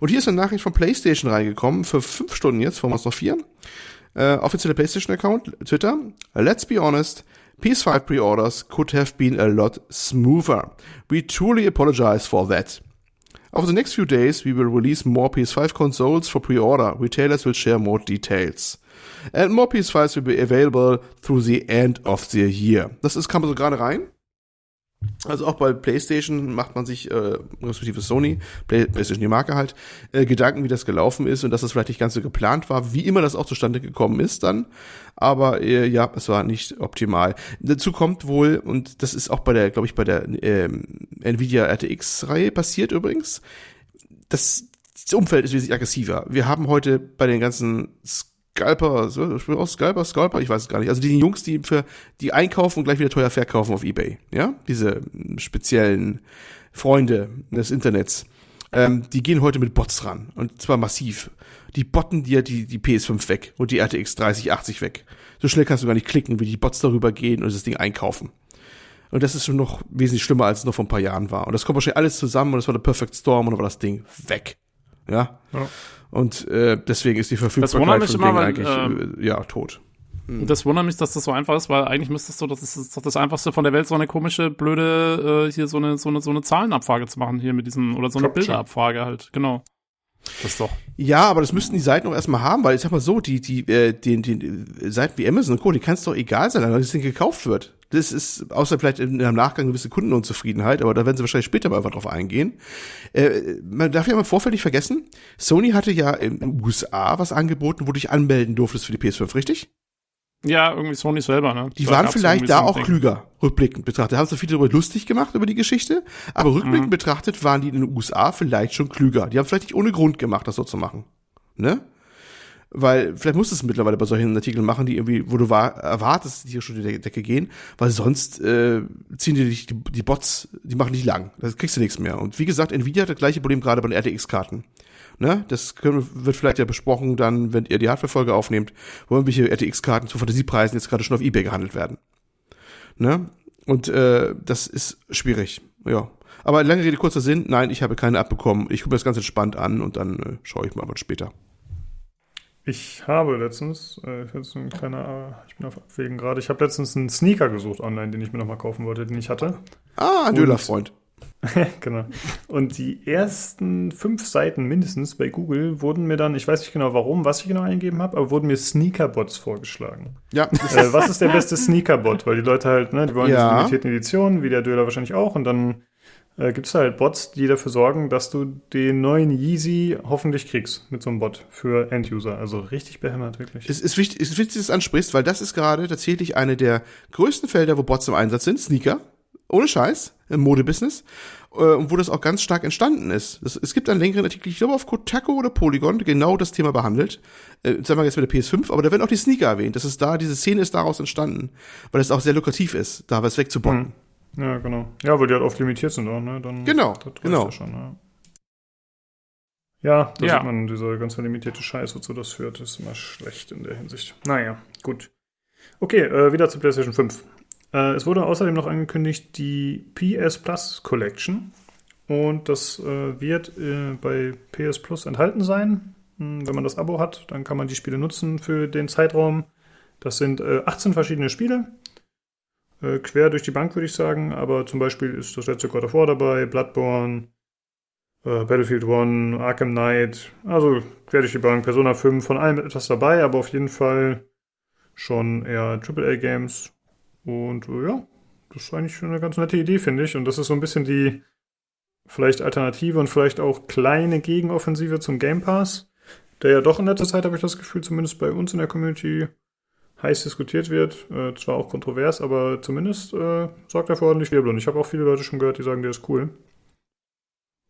Und hier ist eine Nachricht von PlayStation reingekommen, für fünf Stunden jetzt, vor uns noch vier. Äh, offizieller PlayStation-Account, Twitter. Let's be honest. PS5 pre-orders could have been a lot smoother. We truly apologize for that. Over the next few days, we will release more PS5 consoles for pre-order. Retailers will share more details. And more PS5s will be available through the end of the year. Das ist, kam so gerade rein. Also auch bei PlayStation macht man sich, äh, respektive Sony, Play, PlayStation die Marke halt, äh, Gedanken, wie das gelaufen ist und dass das vielleicht nicht ganz so geplant war, wie immer das auch zustande gekommen ist dann. Aber äh, ja, es war nicht optimal. Dazu kommt wohl, und das ist auch bei der, glaube ich, bei der äh, Nvidia RTX-Reihe passiert übrigens, das, das Umfeld ist wesentlich aggressiver. Wir haben heute bei den ganzen Scalper, so, auch Scalper, Scalper, ich weiß es gar nicht. Also die Jungs, die für die einkaufen und gleich wieder teuer verkaufen auf Ebay, ja, diese speziellen Freunde des Internets, ähm, die gehen heute mit Bots ran und zwar massiv. Die botten dir die, die PS5 weg und die RTX 3080 weg. So schnell kannst du gar nicht klicken, wie die Bots darüber gehen und das Ding einkaufen. Und das ist schon noch wesentlich schlimmer, als es noch vor ein paar Jahren war. Und das kommt wahrscheinlich alles zusammen und das war der Perfect Storm und dann war das Ding weg. Ja. ja. Und äh, deswegen ist die Verfügbarkeit von immer, eigentlich ähm, äh, ja tot. Hm. Das wundert mich, dass das so einfach ist, weil eigentlich müsstest du, das ist doch das einfachste von der Welt, so eine komische, blöde, äh, hier so eine, so eine, so eine Zahlenabfrage zu machen, hier mit diesem, oder so eine Bilderabfrage halt, genau. Das doch. Ja, aber das müssten die Seiten auch erstmal haben, weil ich sag mal so, die, die, äh, den, den Seiten wie Amazon und Co., die kann es doch egal sein, wenn das Ding gekauft wird. Das ist, außer vielleicht in einem Nachgang eine gewisse Kundenunzufriedenheit, aber da werden sie wahrscheinlich später mal einfach drauf eingehen. Äh, man darf ja mal vorfällig vergessen, Sony hatte ja in den USA was angeboten, wo du dich anmelden durftest für die PS5, richtig? Ja, irgendwie Sony selber, ne? Die waren vielleicht da so auch Ding. klüger, rückblickend betrachtet. Da haben sie viel darüber lustig gemacht, über die Geschichte, aber rückblickend mhm. betrachtet waren die in den USA vielleicht schon klüger. Die haben vielleicht nicht ohne Grund gemacht, das so zu machen. Ne? Weil vielleicht musst du es mittlerweile bei solchen Artikeln machen, die irgendwie, wo du war, erwartest, die hier schon die Decke gehen, weil sonst äh, ziehen die, die die Bots, die machen nicht lang. Da kriegst du nichts mehr. Und wie gesagt, Nvidia hat das gleiche Problem gerade bei den RTX-Karten. Ne? Das können, wird vielleicht ja besprochen dann, wenn ihr die Hardware-Folge aufnehmt, wo irgendwelche RTX-Karten zu Fantasiepreisen jetzt gerade schon auf Ebay gehandelt werden. Ne? Und äh, das ist schwierig. Ja. Aber lange Rede, kurzer Sinn, nein, ich habe keine abbekommen. Ich gucke mir das ganz entspannt an und dann äh, schaue ich mal was später. Ich habe letztens, äh, jetzt ein kleiner, ich bin auf Abwägen gerade, ich habe letztens einen Sneaker gesucht online, den ich mir nochmal kaufen wollte, den ich hatte. Ah, ein Döler-Freund. genau. Und die ersten fünf Seiten mindestens bei Google wurden mir dann, ich weiß nicht genau warum, was ich genau eingegeben habe, aber wurden mir Sneakerbots vorgeschlagen. Ja. Äh, was ist der beste Sneakerbot? Weil die Leute halt, ne, die wollen Ja. diese limitierten Editionen, wie der Döler wahrscheinlich auch, und dann äh, gibt es halt Bots, die dafür sorgen, dass du den neuen Yeezy hoffentlich kriegst mit so einem Bot für Enduser. Also richtig behämmert, wirklich. Es ist wichtig, es ist wichtig, dass du das ansprichst, weil das ist gerade tatsächlich eine der größten Felder, wo Bots im Einsatz sind. Sneaker. Ohne Scheiß. Im Modebusiness. Äh, Und wo das auch ganz stark entstanden ist. Das, es gibt einen längeren Artikel, ich glaube auf Kotaku oder Polygon, genau das Thema behandelt. Äh, sagen wir jetzt mit der PS5, aber da werden auch die Sneaker erwähnt. Das ist da, diese Szene ist daraus entstanden. Weil es auch sehr lukrativ ist, da was wegzubocken. Ja, genau. Ja, weil die halt oft limitiert sind auch, ne? Dann, Genau, genau. Ja, schon, ja. ja, da Ja. sieht man diese ganze limitierte Scheiße, wozu das führt, ist immer schlecht in der Hinsicht. Naja, gut. Okay, äh, wieder zur PlayStation 5. Äh, es wurde außerdem noch angekündigt die PS Plus Collection. Und das äh, wird äh, bei PS Plus enthalten sein. Hm, Wenn man das Abo hat, dann kann man die Spiele nutzen für den Zeitraum. Das sind äh, 18 verschiedene Spiele. Äh, quer durch die Bank, würde ich sagen. Aber zum Beispiel ist das letzte God of War dabei, Bloodborne, äh, Battlefield 1, Arkham Knight. Also quer durch die Bank, Persona 5, von allem etwas dabei, aber auf jeden Fall schon eher AAA-Games. Und äh, ja, das ist eigentlich eine ganz nette Idee, finde ich. Und das ist so ein bisschen die vielleicht Alternative und vielleicht auch kleine Gegenoffensive zum Game Pass, der ja doch in letzter Zeit, habe ich das Gefühl, zumindest bei uns in der Community heiß diskutiert wird. Äh, zwar auch kontrovers, aber zumindest äh, sorgt er für ordentlich Wirbel. Und ich habe auch viele Leute schon gehört, die sagen, der ist cool.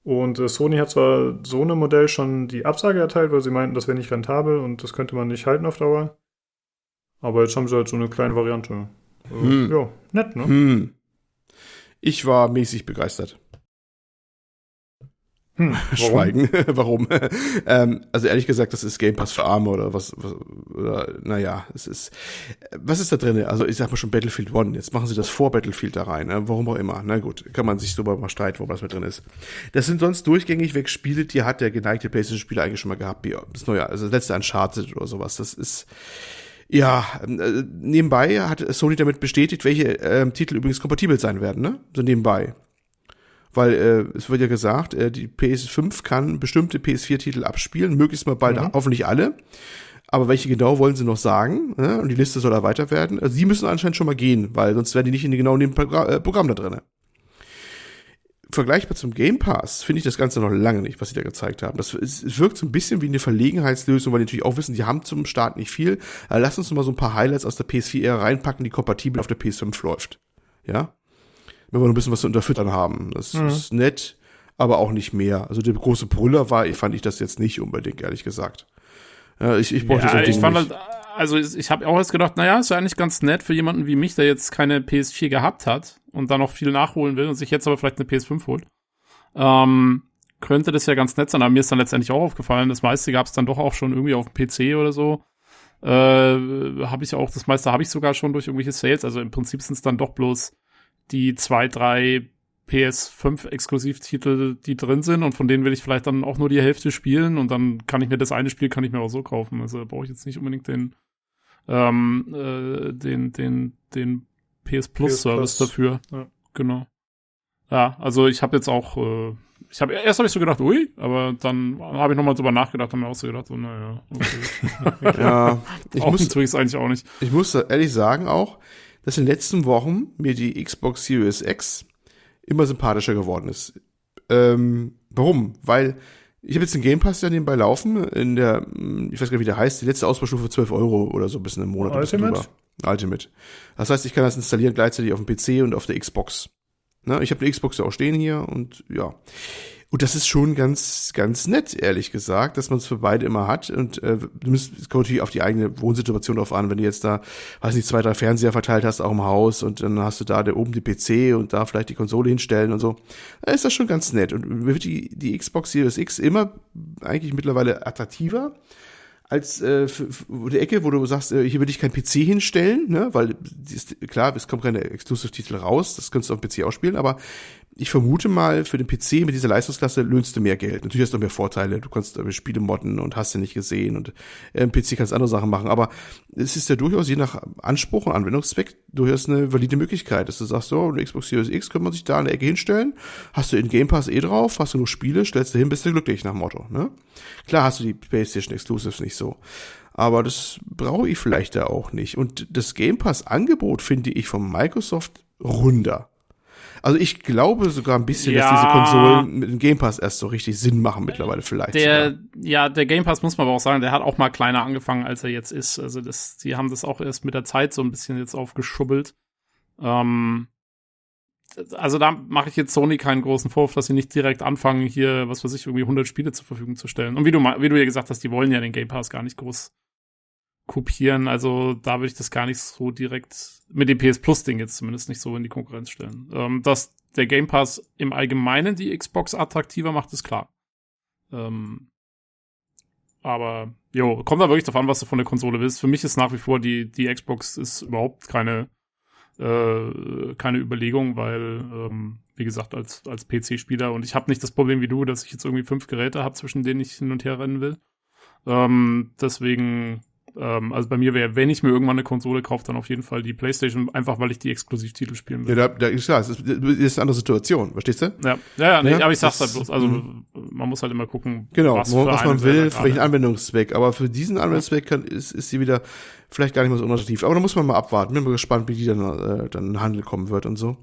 Und äh, Sony hat zwar so einem Modell schon die Absage erteilt, weil sie meinten, das wäre nicht rentabel und das könnte man nicht halten auf Dauer. Aber jetzt haben sie halt so eine kleine Variante. Äh, Hm. Ja, nett, ne? Hm. Ich war mäßig begeistert. Hm, warum? Schweigen. Warum? ähm, also ehrlich gesagt, das ist Game Pass für Arme oder was, was oder, naja, es ist, was ist da drin? Also ich sag mal schon Battlefield One. Jetzt machen sie das vor Battlefield da rein, ne? warum auch immer. Na gut, kann man sich darüber mal streiten, wo was mit drin ist. Das sind sonst durchgängig weg Spiele, die hat der geneigte PlayStation-Spieler eigentlich schon mal gehabt, wie das neue, also das letzte Uncharted oder sowas. Das ist, ja, äh, nebenbei hat Sony damit bestätigt, welche ähm, Titel übrigens kompatibel sein werden, ne? So nebenbei. Weil äh, es wird ja gesagt, äh, die PS5 kann bestimmte PS4-Titel abspielen, möglichst mal bald, hoffentlich alle. Aber welche genau wollen sie noch sagen? Ne? Und die Liste soll erweitert werden. Also sie müssen anscheinend schon mal gehen, weil sonst werden die nicht in genau dem Progra äh, Programm da drinne. Vergleichbar zum Game Pass finde ich das Ganze noch lange nicht, was sie da gezeigt haben. Das es, es wirkt so ein bisschen wie eine Verlegenheitslösung, weil die natürlich auch wissen, die haben zum Start nicht viel. Aber lass uns mal so ein paar Highlights aus der PS4 reinpacken, die kompatibel auf der PS5 läuft. Ja? Wenn wir noch ein bisschen was zu unterfüttern haben. Das Mhm. ist nett, aber auch nicht mehr. Also der große Brüller war, fand ich das jetzt nicht unbedingt, ehrlich gesagt. Ja, ich, ich brauchte so Ja, ein ich Ding fand nicht. halt, also ich, ich habe auch jetzt gedacht, naja, ist ja eigentlich ganz nett für jemanden wie mich, der jetzt keine PS4 gehabt hat und dann noch viel nachholen will und sich jetzt aber vielleicht eine PS5 holt. Ähm, könnte das ja ganz nett sein, aber mir ist dann letztendlich auch aufgefallen, das meiste gab es dann doch auch schon irgendwie auf dem PC oder so. Äh, habe ich auch, das meiste habe ich sogar schon durch irgendwelche Sales, also im Prinzip sind es dann doch bloß die zwei, drei PS5-Exklusivtitel, die drin sind und von denen will ich vielleicht dann auch nur die Hälfte spielen und dann kann ich mir das eine Spiel kann ich mir auch so kaufen. Also da brauche ich jetzt nicht unbedingt den ähm, äh, den den den PS Plus PS Service Plus, dafür. ja. Genau. Ja, also ich habe jetzt auch äh, ich habe erst habe ich so gedacht, ui, aber dann habe ich nochmal drüber nachgedacht und mir auch so gedacht, so naja, okay. Ja, ich muss, tue ich es eigentlich auch nicht. ich muss ehrlich sagen auch, dass in den letzten Wochen mir die Xbox Series X immer sympathischer geworden ist. Ähm, warum? Weil ich habe jetzt den Game Pass ja nebenbei laufen, in der, ich weiß gar nicht, wie der heißt, die letzte Ausbaustufe für 12 Euro oder so, ein bisschen im Monat. Ultimate? Ultimate. Das heißt, ich kann das installieren gleichzeitig auf dem PC und auf der Xbox. Ne? Ich habe die Xbox ja auch stehen hier und ja. Und das ist schon ganz, ganz nett, ehrlich gesagt, dass man es für beide immer hat. Und äh, du musst, es kommt natürlich auf die eigene Wohnsituation drauf an, wenn du jetzt da, weiß nicht, zwei, drei Fernseher verteilt hast, auch im Haus, und dann hast du da der oben die PC und da vielleicht die Konsole hinstellen und so, dann ist das schon ganz nett. Und mir wird die, die Xbox Series X immer eigentlich mittlerweile attraktiver als äh, für, für die Ecke, wo du sagst, äh, hier will ich kein PC hinstellen, ne, weil ist, klar, es kommen keine Exclusive-Titel raus, das kannst du auf dem PC auch spielen, aber ich vermute mal, für den PC mit dieser Leistungsklasse löhnst du mehr Geld. Natürlich hast du mehr Vorteile. Du kannst äh, Spiele modden und hast sie nicht gesehen und äh, im PC kannst andere Sachen machen. Aber es ist ja durchaus je nach Anspruch und Anwendungszweck durchaus eine valide Möglichkeit, dass du sagst, so, eine Xbox Series X könnte man sich da in der Ecke hinstellen. Hast du in Game Pass eh drauf, hast du nur Spiele, stellst du hin, bist du glücklich nach Motto. Ne? Klar hast du die PlayStation Exclusives nicht so. Aber das brauche ich vielleicht da auch nicht. Und das Game Pass Angebot finde ich von Microsoft runder. Also ich glaube sogar ein bisschen, Ja. dass diese Konsolen mit dem Game Pass erst so richtig Sinn machen mittlerweile vielleicht. Der, sogar. ja, der Game Pass muss man aber auch sagen, der hat auch mal kleiner angefangen, als er jetzt ist. Also das, die haben das auch erst mit der Zeit so ein bisschen jetzt aufgeschubbelt. Ähm, also da mache ich jetzt Sony keinen großen Vorwurf, dass sie nicht direkt anfangen, hier, was weiß ich, irgendwie 100 Spiele zur Verfügung zu stellen. Und wie du, wie du ja gesagt hast, die wollen ja den Game Pass gar nicht groß kopieren. Also da würde ich das gar nicht so direkt mit dem PS Plus Ding jetzt zumindest nicht so in die Konkurrenz stellen. Ähm, dass der Game Pass im Allgemeinen die Xbox attraktiver macht, ist klar. Ähm, aber, jo, kommt da wirklich drauf an, was du von der Konsole willst. Für mich ist nach wie vor die, die Xbox ist überhaupt keine, äh, keine Überlegung, weil, ähm, wie gesagt, als, als PC-Spieler und ich habe nicht das Problem wie du, dass ich jetzt irgendwie fünf Geräte habe, zwischen denen ich hin und her rennen will. Ähm, deswegen, ähm, also bei mir wäre, wenn ich mir irgendwann eine Konsole kaufe, dann auf jeden Fall die Playstation, einfach weil ich die Exklusivtitel spielen will. Ja, da, da ist klar, es ist, das ist eine andere Situation, verstehst du? Ja, ja, ja, nee, Ja, aber ich sag's das- halt bloß, also mhm. man muss halt immer gucken, Genau, was, was, man will, für welchen Anwendungszweck. Aber für diesen Anwendungszweck kann, ist, ist sie wieder vielleicht gar nicht mehr so unattraktiv. Aber da muss man mal abwarten. Bin mal gespannt, wie die dann, äh, dann in den Handel kommen wird und so.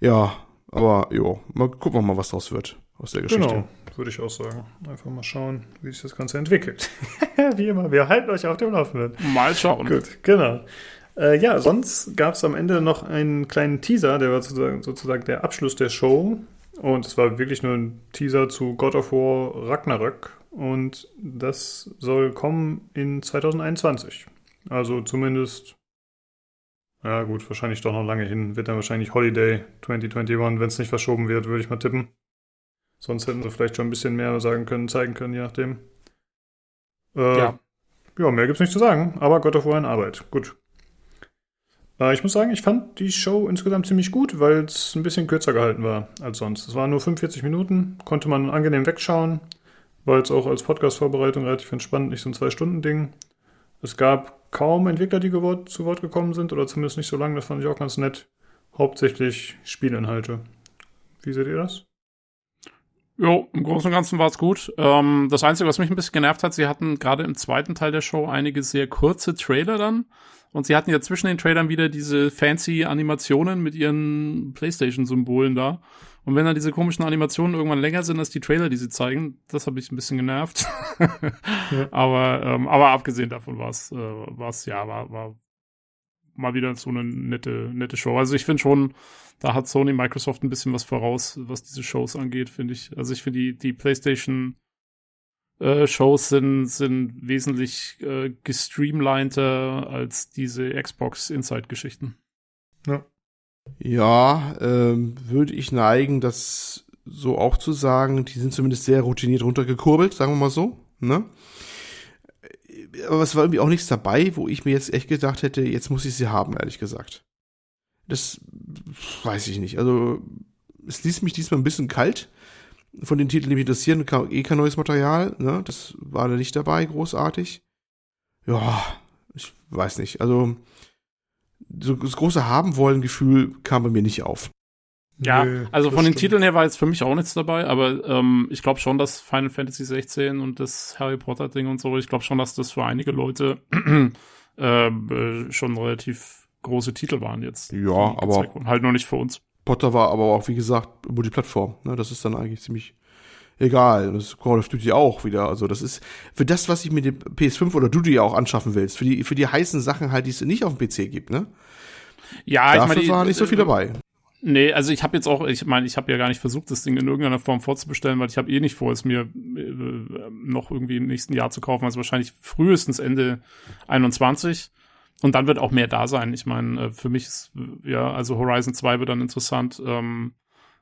Ja, aber jo, mal gucken wir mal, was draus wird aus der Geschichte. Genau, würde ich auch sagen. Einfach mal schauen, wie sich das Ganze entwickelt. wie immer, wir halten euch auf dem Laufenden. Mal schauen. Gut, genau. Äh, ja, sonst gab es am Ende noch einen kleinen Teaser, der war sozusagen, sozusagen der Abschluss der Show. Und es war wirklich nur ein Teaser zu God of War Ragnarök. Und das soll kommen in 2021. Also zumindest, ja gut, wahrscheinlich doch noch lange hin. Wird dann wahrscheinlich Holiday 2021, wenn es nicht verschoben wird, würde ich mal tippen. Sonst hätten sie vielleicht schon ein bisschen mehr sagen können, zeigen können, je nachdem. Äh, Ja. ja, mehr gibt's nicht zu sagen, aber God of War in Arbeit. Gut. Äh, ich muss sagen, ich fand die Show insgesamt ziemlich gut, weil es ein bisschen kürzer gehalten war als sonst. Es waren nur 45 Minuten, konnte man angenehm wegschauen, war jetzt auch als Podcast-Vorbereitung relativ entspannt, nicht so ein Zwei-Stunden-Ding. Es gab kaum Entwickler, die gewort, zu Wort gekommen sind, oder zumindest nicht so lange, das fand ich auch ganz nett. Hauptsächlich Spielinhalte. Wie seht ihr das? Jo, im Großen und Ganzen war's gut. Ähm, das Einzige, was mich ein bisschen genervt hat, sie hatten gerade im zweiten Teil der Show einige sehr kurze Trailer dann. Und sie hatten ja zwischen den Trailern wieder diese fancy Animationen mit ihren PlayStation-Symbolen da. Und wenn dann diese komischen Animationen irgendwann länger sind als die Trailer, die sie zeigen, das habe ich ein bisschen genervt. Aber, ähm, aber abgesehen davon war's, äh, war's ja, war, war mal wieder so eine nette, nette Show. Also ich finde schon, da hat Sony Microsoft ein bisschen was voraus, was diese Shows angeht, finde ich. Also ich finde die, die PlayStation äh, Shows sind, sind wesentlich äh, gestreamliner als diese Xbox Inside-Geschichten. Ja. Ja, ähm, würde ich neigen, das so auch zu sagen. Die sind zumindest sehr routiniert runtergekurbelt, sagen wir mal so. Ne? Aber es war irgendwie auch nichts dabei, wo ich mir jetzt echt gedacht hätte, jetzt muss ich sie haben, ehrlich gesagt. Das weiß ich nicht. Also, es ließ mich diesmal ein bisschen kalt. Von den Titeln, die mich interessieren, kam eh kein neues Material. Ne? Das war da nicht dabei, großartig. Ja, ich weiß nicht. Also, so das große Haben-Wollen-Gefühl kam bei mir nicht auf. Ja, Nö, also von den stimmt. Titeln her war jetzt für mich auch nichts dabei, aber ähm, ich glaube schon, dass Final Fantasy 16 und das Harry Potter Ding und so, ich glaube schon, dass das für einige Leute äh, äh, schon relativ große Titel waren jetzt. Ja, aber- halt noch nicht für uns. Potter war aber auch, wie gesagt, Multiplattform. Ne? Das ist dann eigentlich ziemlich egal. Das ist Call of Duty auch wieder. Also das ist für das, was ich mit dem PS5 oder du dir auch anschaffen willst, für die, für die heißen Sachen halt, die es nicht auf dem PC gibt, ne? Ja, Dafür ich meine, war nicht so viel dabei. Nee, also ich habe jetzt auch, ich meine, ich habe ja gar nicht versucht, das Ding in irgendeiner Form vorzubestellen, weil ich habe eh nicht vor, es mir äh, noch irgendwie im nächsten Jahr zu kaufen, also wahrscheinlich frühestens Ende 21. Und dann wird auch mehr da sein. Ich meine, äh, für mich ist, ja, also Horizon 2 wird dann interessant. Ähm,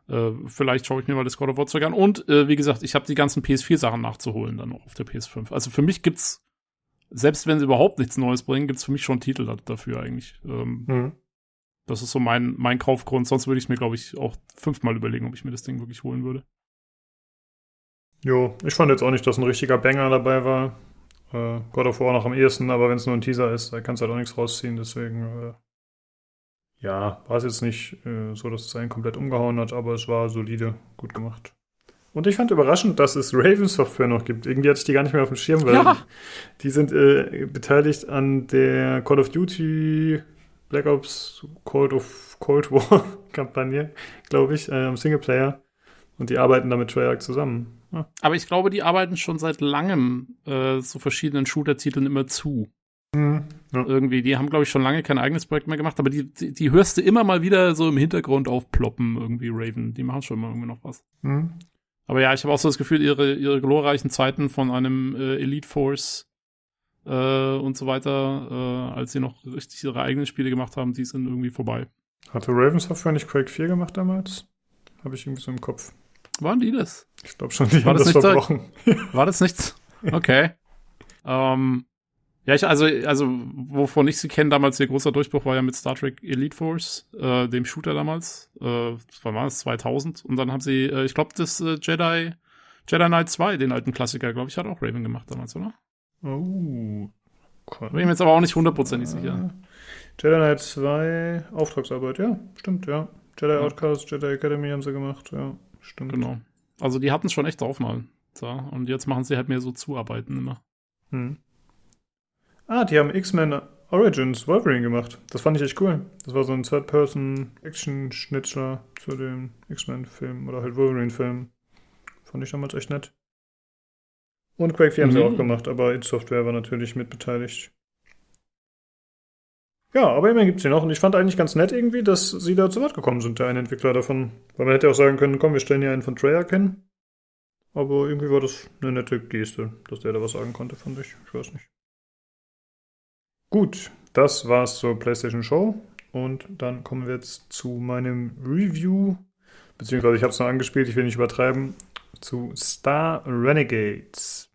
äh, vielleicht schaue ich mir mal das God of War Zeug an. Und äh, wie gesagt, ich habe die ganzen PS4-Sachen nachzuholen dann noch auf der PS5. Also für mich gibt's, selbst wenn sie überhaupt nichts Neues bringen, gibt's für mich schon Titel da, dafür eigentlich. Ähm, Mhm. Das ist so mein, mein Kaufgrund. Sonst würde ich mir, glaube ich, auch fünfmal überlegen, ob ich mir das Ding wirklich holen würde. Jo, ich fand jetzt auch nicht, dass ein richtiger Banger dabei war. Äh, God of War noch am ehesten, aber wenn es nur ein Teaser ist, da kannst du halt auch nichts rausziehen. Deswegen, äh, ja, war es jetzt nicht äh, so, dass es einen komplett umgehauen hat, aber es war solide, gut gemacht. Und ich fand überraschend, dass es Raven Software noch gibt. Irgendwie hatte ich die gar nicht mehr auf dem Schirm, weil Ja. die sind äh, beteiligt an der Call of Duty Black Ops Cold of Cold War Kampagne, glaube ich, äh, am Singleplayer. Und die arbeiten da mit Treyarch zusammen. Ja. Aber ich glaube, die arbeiten schon seit langem äh, so verschiedenen Shooter-Titeln immer zu. Mhm. Ja. Irgendwie, die haben, glaube ich, schon lange kein eigenes Projekt mehr gemacht, aber die, die, die hörst du immer mal wieder so im Hintergrund aufploppen, irgendwie Raven. Die machen schon immer irgendwie noch was. Mhm. Aber ja, ich habe auch so das Gefühl, ihre, ihre glorreichen Zeiten von einem äh, Elite Force äh, und so weiter, äh, als sie noch richtig ihre eigenen Spiele gemacht haben, die sind irgendwie vorbei. Hatte Raven Software nicht Quake 4 gemacht damals? Habe ich irgendwie so im Kopf. Waren die das? Ich glaube schon, die War haben das das, verbrochen. War das nichts? Okay. ähm, ja, ich, also, also, wovon ich sie kenne, damals ihr großer Durchbruch war ja mit Star Trek Elite Force, äh, dem Shooter damals. Äh, wann war das? 2000. Und dann haben sie, äh, ich glaube, das äh, Jedi, Jedi Knight 2, den alten Klassiker, glaube ich, hat auch Raven gemacht damals, oder? Oh. Bin ich mir jetzt aber auch nicht hundertprozentig sicher. Jedi Knight 2, Auftragsarbeit, ja, stimmt, ja. Jedi Ja. Outcast, Jedi Academy haben sie gemacht, ja, stimmt. Genau. Also die hatten es schon echt drauf mal. So, und jetzt machen sie halt mehr so Zuarbeiten immer. Hm. Ah, die haben X-Men Origins Wolverine gemacht. Das fand ich echt cool. Das war so ein Third-Person-Action-Schnitzler zu dem X-Men-Film oder halt Wolverine-Film. Fand ich damals echt nett. Und Quake 4 haben sie Mhm. auch gemacht, aber id Software war natürlich mit beteiligt. Ja, aber immerhin gibt es sie noch und ich fand eigentlich ganz nett irgendwie, dass sie da zu Wort gekommen sind, der eine Entwickler davon. Weil man hätte auch sagen können, komm, wir stellen hier einen von Treyarch hin. Aber irgendwie war das eine nette Geste, dass der da was sagen konnte, fand ich. Ich weiß nicht. Gut, das war's zur PlayStation Show. Und dann kommen wir jetzt zu meinem Review. Beziehungsweise ich habe es noch angespielt, ich will nicht übertreiben. Zu Star Renegades.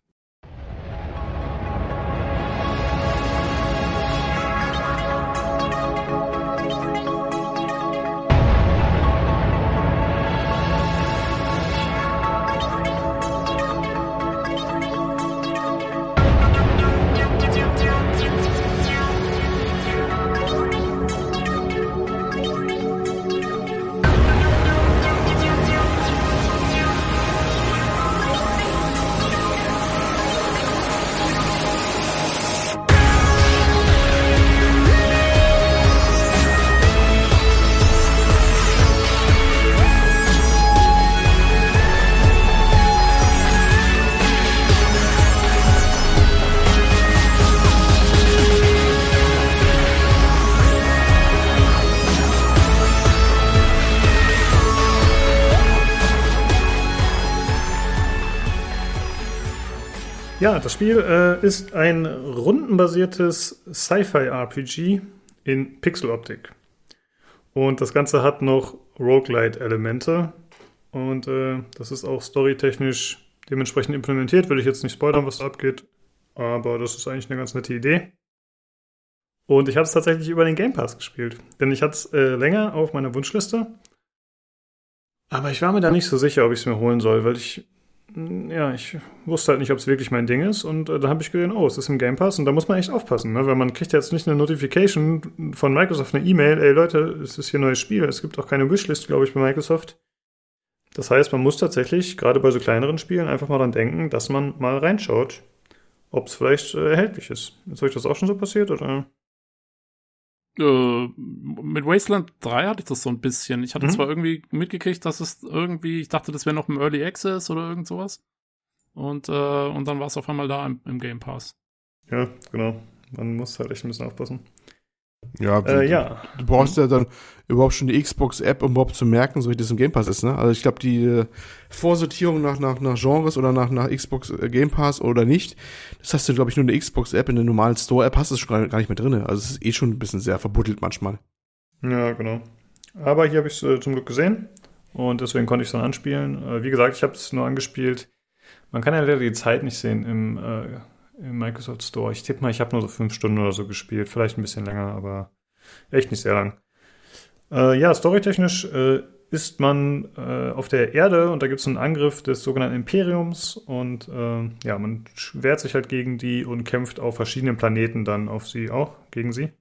Ja, das Spiel äh, ist ein rundenbasiertes Sci-Fi-RPG in Pixeloptik. Und das Ganze hat noch Roguelite-Elemente. Und äh, das ist auch storytechnisch dementsprechend implementiert. Will ich jetzt nicht spoilern, was da abgeht. Aber das ist eigentlich eine ganz nette Idee. Und ich habe es tatsächlich über den Game Pass gespielt. Denn ich hatte es äh, länger auf meiner Wunschliste. Aber ich war mir da nicht so sicher, ob ich es mir holen soll, weil ich ja, ich wusste halt nicht, ob es wirklich mein Ding ist. Und äh, da habe ich gesehen, oh, es ist im Game Pass. Und da muss man echt aufpassen, ne? weil man kriegt jetzt nicht eine Notification von Microsoft, eine E-Mail, ey Leute, es ist hier ein neues Spiel. Es gibt auch keine Wishlist, glaube ich, bei Microsoft. Das heißt, man muss tatsächlich, gerade bei so kleineren Spielen, einfach mal dran denken, dass man mal reinschaut, ob es vielleicht äh, erhältlich ist. Ist euch das auch schon so passiert, oder? Äh, mit Wasteland 3 hatte ich das so ein bisschen. Ich hatte Mhm. zwar irgendwie mitgekriegt, dass es irgendwie, ich dachte, das wäre noch im Early Access oder irgend sowas. Und, äh, und dann war es auf einmal da im, im Game Pass. Ja, genau. Man muss halt echt ein bisschen aufpassen. Ja, Äh, du, ja. du brauchst ja dann überhaupt schon die Xbox-App, um überhaupt zu merken, so wie das im Game Pass ist, ne? Also ich glaube, die äh, Vorsortierung nach, nach, nach Genres oder nach, nach Xbox äh, Game Pass oder nicht, das hast du, glaube ich, nur in der Xbox-App, in der normalen Store-App hast du es schon gar, nicht mehr drin. Also es ist eh schon ein bisschen sehr verbuddelt manchmal. Ja, genau. Aber hier habe ich es äh, zum Glück gesehen und deswegen konnte ich es dann anspielen. Äh, wie gesagt, ich habe es nur angespielt. Man kann ja leider die Zeit nicht sehen im, äh, im Microsoft Store. Ich tippe mal, ich habe nur so fünf Stunden oder so gespielt. Vielleicht ein bisschen länger, aber echt nicht sehr lang. Äh, ja, storytechnisch äh, ist man äh, auf der Erde und da gibt es einen Angriff des sogenannten Imperiums und äh, ja, man wehrt sich halt gegen die und kämpft auf verschiedenen Planeten dann auf sie auch, gegen sie.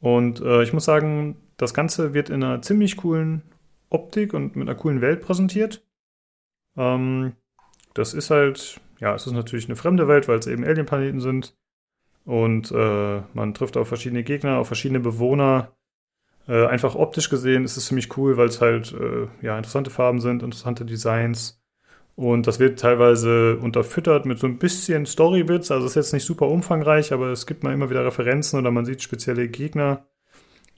Und äh, ich muss sagen, das Ganze wird in einer ziemlich coolen Optik und mit einer coolen Welt präsentiert. Ähm, das ist halt, ja, es ist natürlich eine fremde Welt, weil es eben Alien-Planeten sind. Und äh, man trifft auf verschiedene Gegner, auf verschiedene Bewohner. Äh, einfach optisch gesehen ist es ziemlich cool, weil es halt äh, ja, interessante Farben sind, interessante Designs. Und das wird teilweise unterfüttert mit so ein bisschen Storybits. Also es ist jetzt nicht super umfangreich, aber es gibt mal immer wieder Referenzen oder man sieht spezielle Gegner.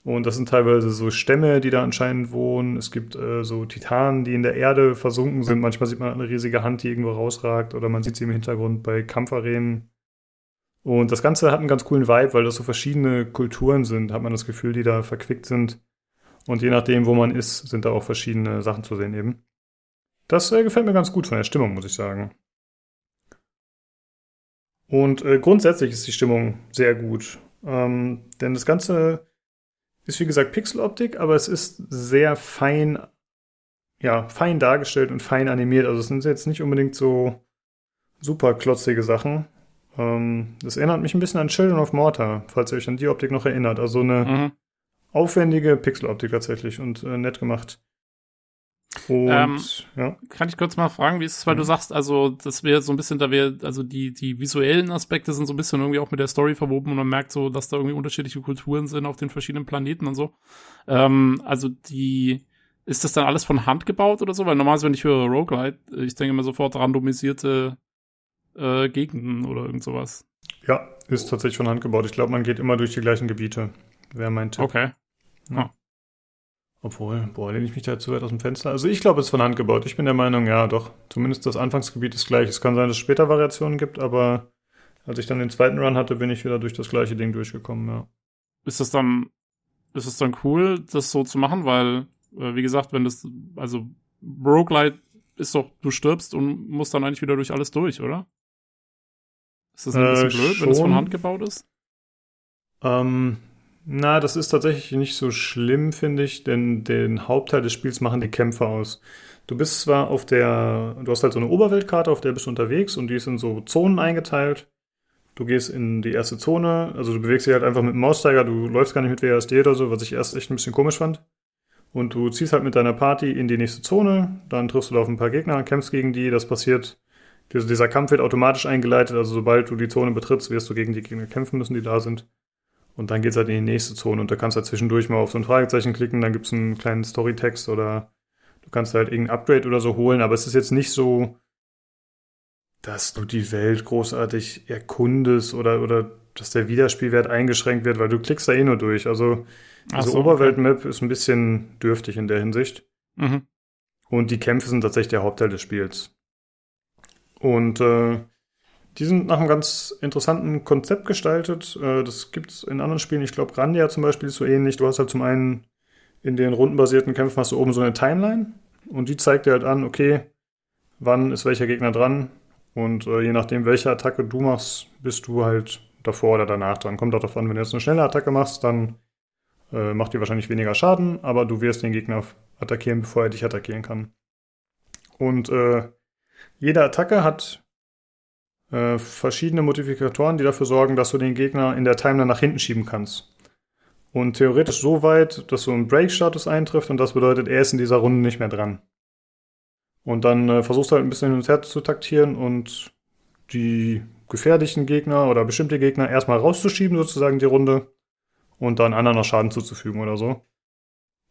Und das sind teilweise so Stämme, die da anscheinend wohnen. Es gibt äh, so Titanen, die in der Erde versunken sind. Manchmal sieht man eine riesige Hand, die irgendwo rausragt. Oder man sieht sie im Hintergrund bei Kampfarenen. Und das Ganze hat einen ganz coolen Vibe, weil das so verschiedene Kulturen sind, hat man das Gefühl, die da verquickt sind. Und je nachdem, wo man ist, sind da auch verschiedene Sachen zu sehen eben. Das äh, gefällt mir ganz gut von der Stimmung, muss ich sagen. Und äh, grundsätzlich ist die Stimmung sehr gut. Ähm, denn das Ganze ist wie gesagt Pixeloptik, aber es ist sehr fein, ja, fein dargestellt und fein animiert. Also es sind jetzt nicht unbedingt so super klotzige Sachen. Ähm, das erinnert mich ein bisschen an Children of Mortar, falls ihr euch an die Optik noch erinnert. Also eine Mhm. aufwendige Pixeloptik tatsächlich und äh, nett gemacht. Und Ähm, ja. Kann ich kurz mal fragen, wie ist es, weil du sagst, also das wäre so ein bisschen, da wäre, also die, die visuellen Aspekte sind so ein bisschen irgendwie auch mit der Story verwoben und man merkt so, dass da irgendwie unterschiedliche Kulturen sind auf den verschiedenen Planeten und so. Ähm, also die, ist das dann alles von Hand gebaut oder so? Weil normalerweise, wenn ich höre Roguelite, ich denke immer sofort randomisierte äh, Gegenden oder irgend sowas. ja, ist tatsächlich von Hand gebaut. Ich glaube, man geht immer durch die gleichen Gebiete. Wäre mein Tipp. Okay. Ja. Obwohl, boah, lehne ich mich da jetzt zu weit aus dem Fenster. Also ich glaube, es ist von Hand gebaut. Ich bin der Meinung, ja, doch. Zumindest das Anfangsgebiet ist gleich. Es kann sein, dass es später Variationen gibt, aber als ich dann den zweiten Run hatte, bin ich wieder durch das gleiche Ding durchgekommen, ja. Ist das dann, ist es dann cool, das so zu machen? Weil, äh, wie gesagt, wenn das, also Roguelite ist doch, du stirbst und musst dann eigentlich wieder durch alles durch, oder? Ist das ein Äh, bisschen blöd, wenn es von schon. Hand gebaut ist? Ähm, na, das ist tatsächlich nicht so schlimm, finde ich, denn den Hauptteil des Spiels machen die Kämpfe aus. Du bist zwar auf der, du hast halt so eine Oberweltkarte, auf der bist du unterwegs und die ist in so Zonen eingeteilt. Du gehst in die erste Zone, also du bewegst dich halt einfach mit dem Mauszeiger, du läufst gar nicht mit WASD oder so, was ich erst echt ein bisschen komisch fand. Und du ziehst halt mit deiner Party in die nächste Zone, dann triffst du da auf ein paar Gegner, kämpfst gegen die, das passiert. Dieser Kampf wird automatisch eingeleitet, also sobald du die Zone betrittst, wirst du gegen die Gegner kämpfen müssen, die da sind. Und dann geht's halt in die nächste Zone und da kannst du halt zwischendurch mal auf so ein Fragezeichen klicken, dann gibt's einen kleinen Storytext oder du kannst halt irgendein Upgrade oder so holen, aber es ist jetzt nicht so, dass du die Welt großartig erkundest oder, oder dass der Wiederspielwert eingeschränkt wird, weil du klickst da eh nur durch. Also Ach diese so, Oberwelt-Map ist ein bisschen dürftig in der Hinsicht. Mhm. Und die Kämpfe sind tatsächlich der Hauptteil des Spiels. Und äh, die sind nach einem ganz interessanten Konzept gestaltet. Äh, das gibt's in anderen Spielen. Ich glaube, Grandia zum Beispiel ist so ähnlich. Du hast halt zum einen in den rundenbasierten Kämpfen hast du oben so eine Timeline und die zeigt dir halt an, okay, wann ist welcher Gegner dran und äh, je nachdem, welche Attacke du machst, bist du halt davor oder danach dran. Kommt auch darauf an, wenn du jetzt eine schnelle Attacke machst, dann äh, macht die wahrscheinlich weniger Schaden, aber du wirst den Gegner attackieren, bevor er dich attackieren kann. Und äh, jede Attacke hat äh, verschiedene Modifikatoren, die dafür sorgen, dass du den Gegner in der Timeline nach hinten schieben kannst. Und theoretisch so weit, dass so ein Break-Status eintrifft und das bedeutet, er ist in dieser Runde nicht mehr dran. Und dann äh, versuchst du halt ein bisschen hin und her zu taktieren und die gefährlichen Gegner oder bestimmte Gegner erstmal rauszuschieben, sozusagen die Runde, und dann anderen noch Schaden zuzufügen oder so.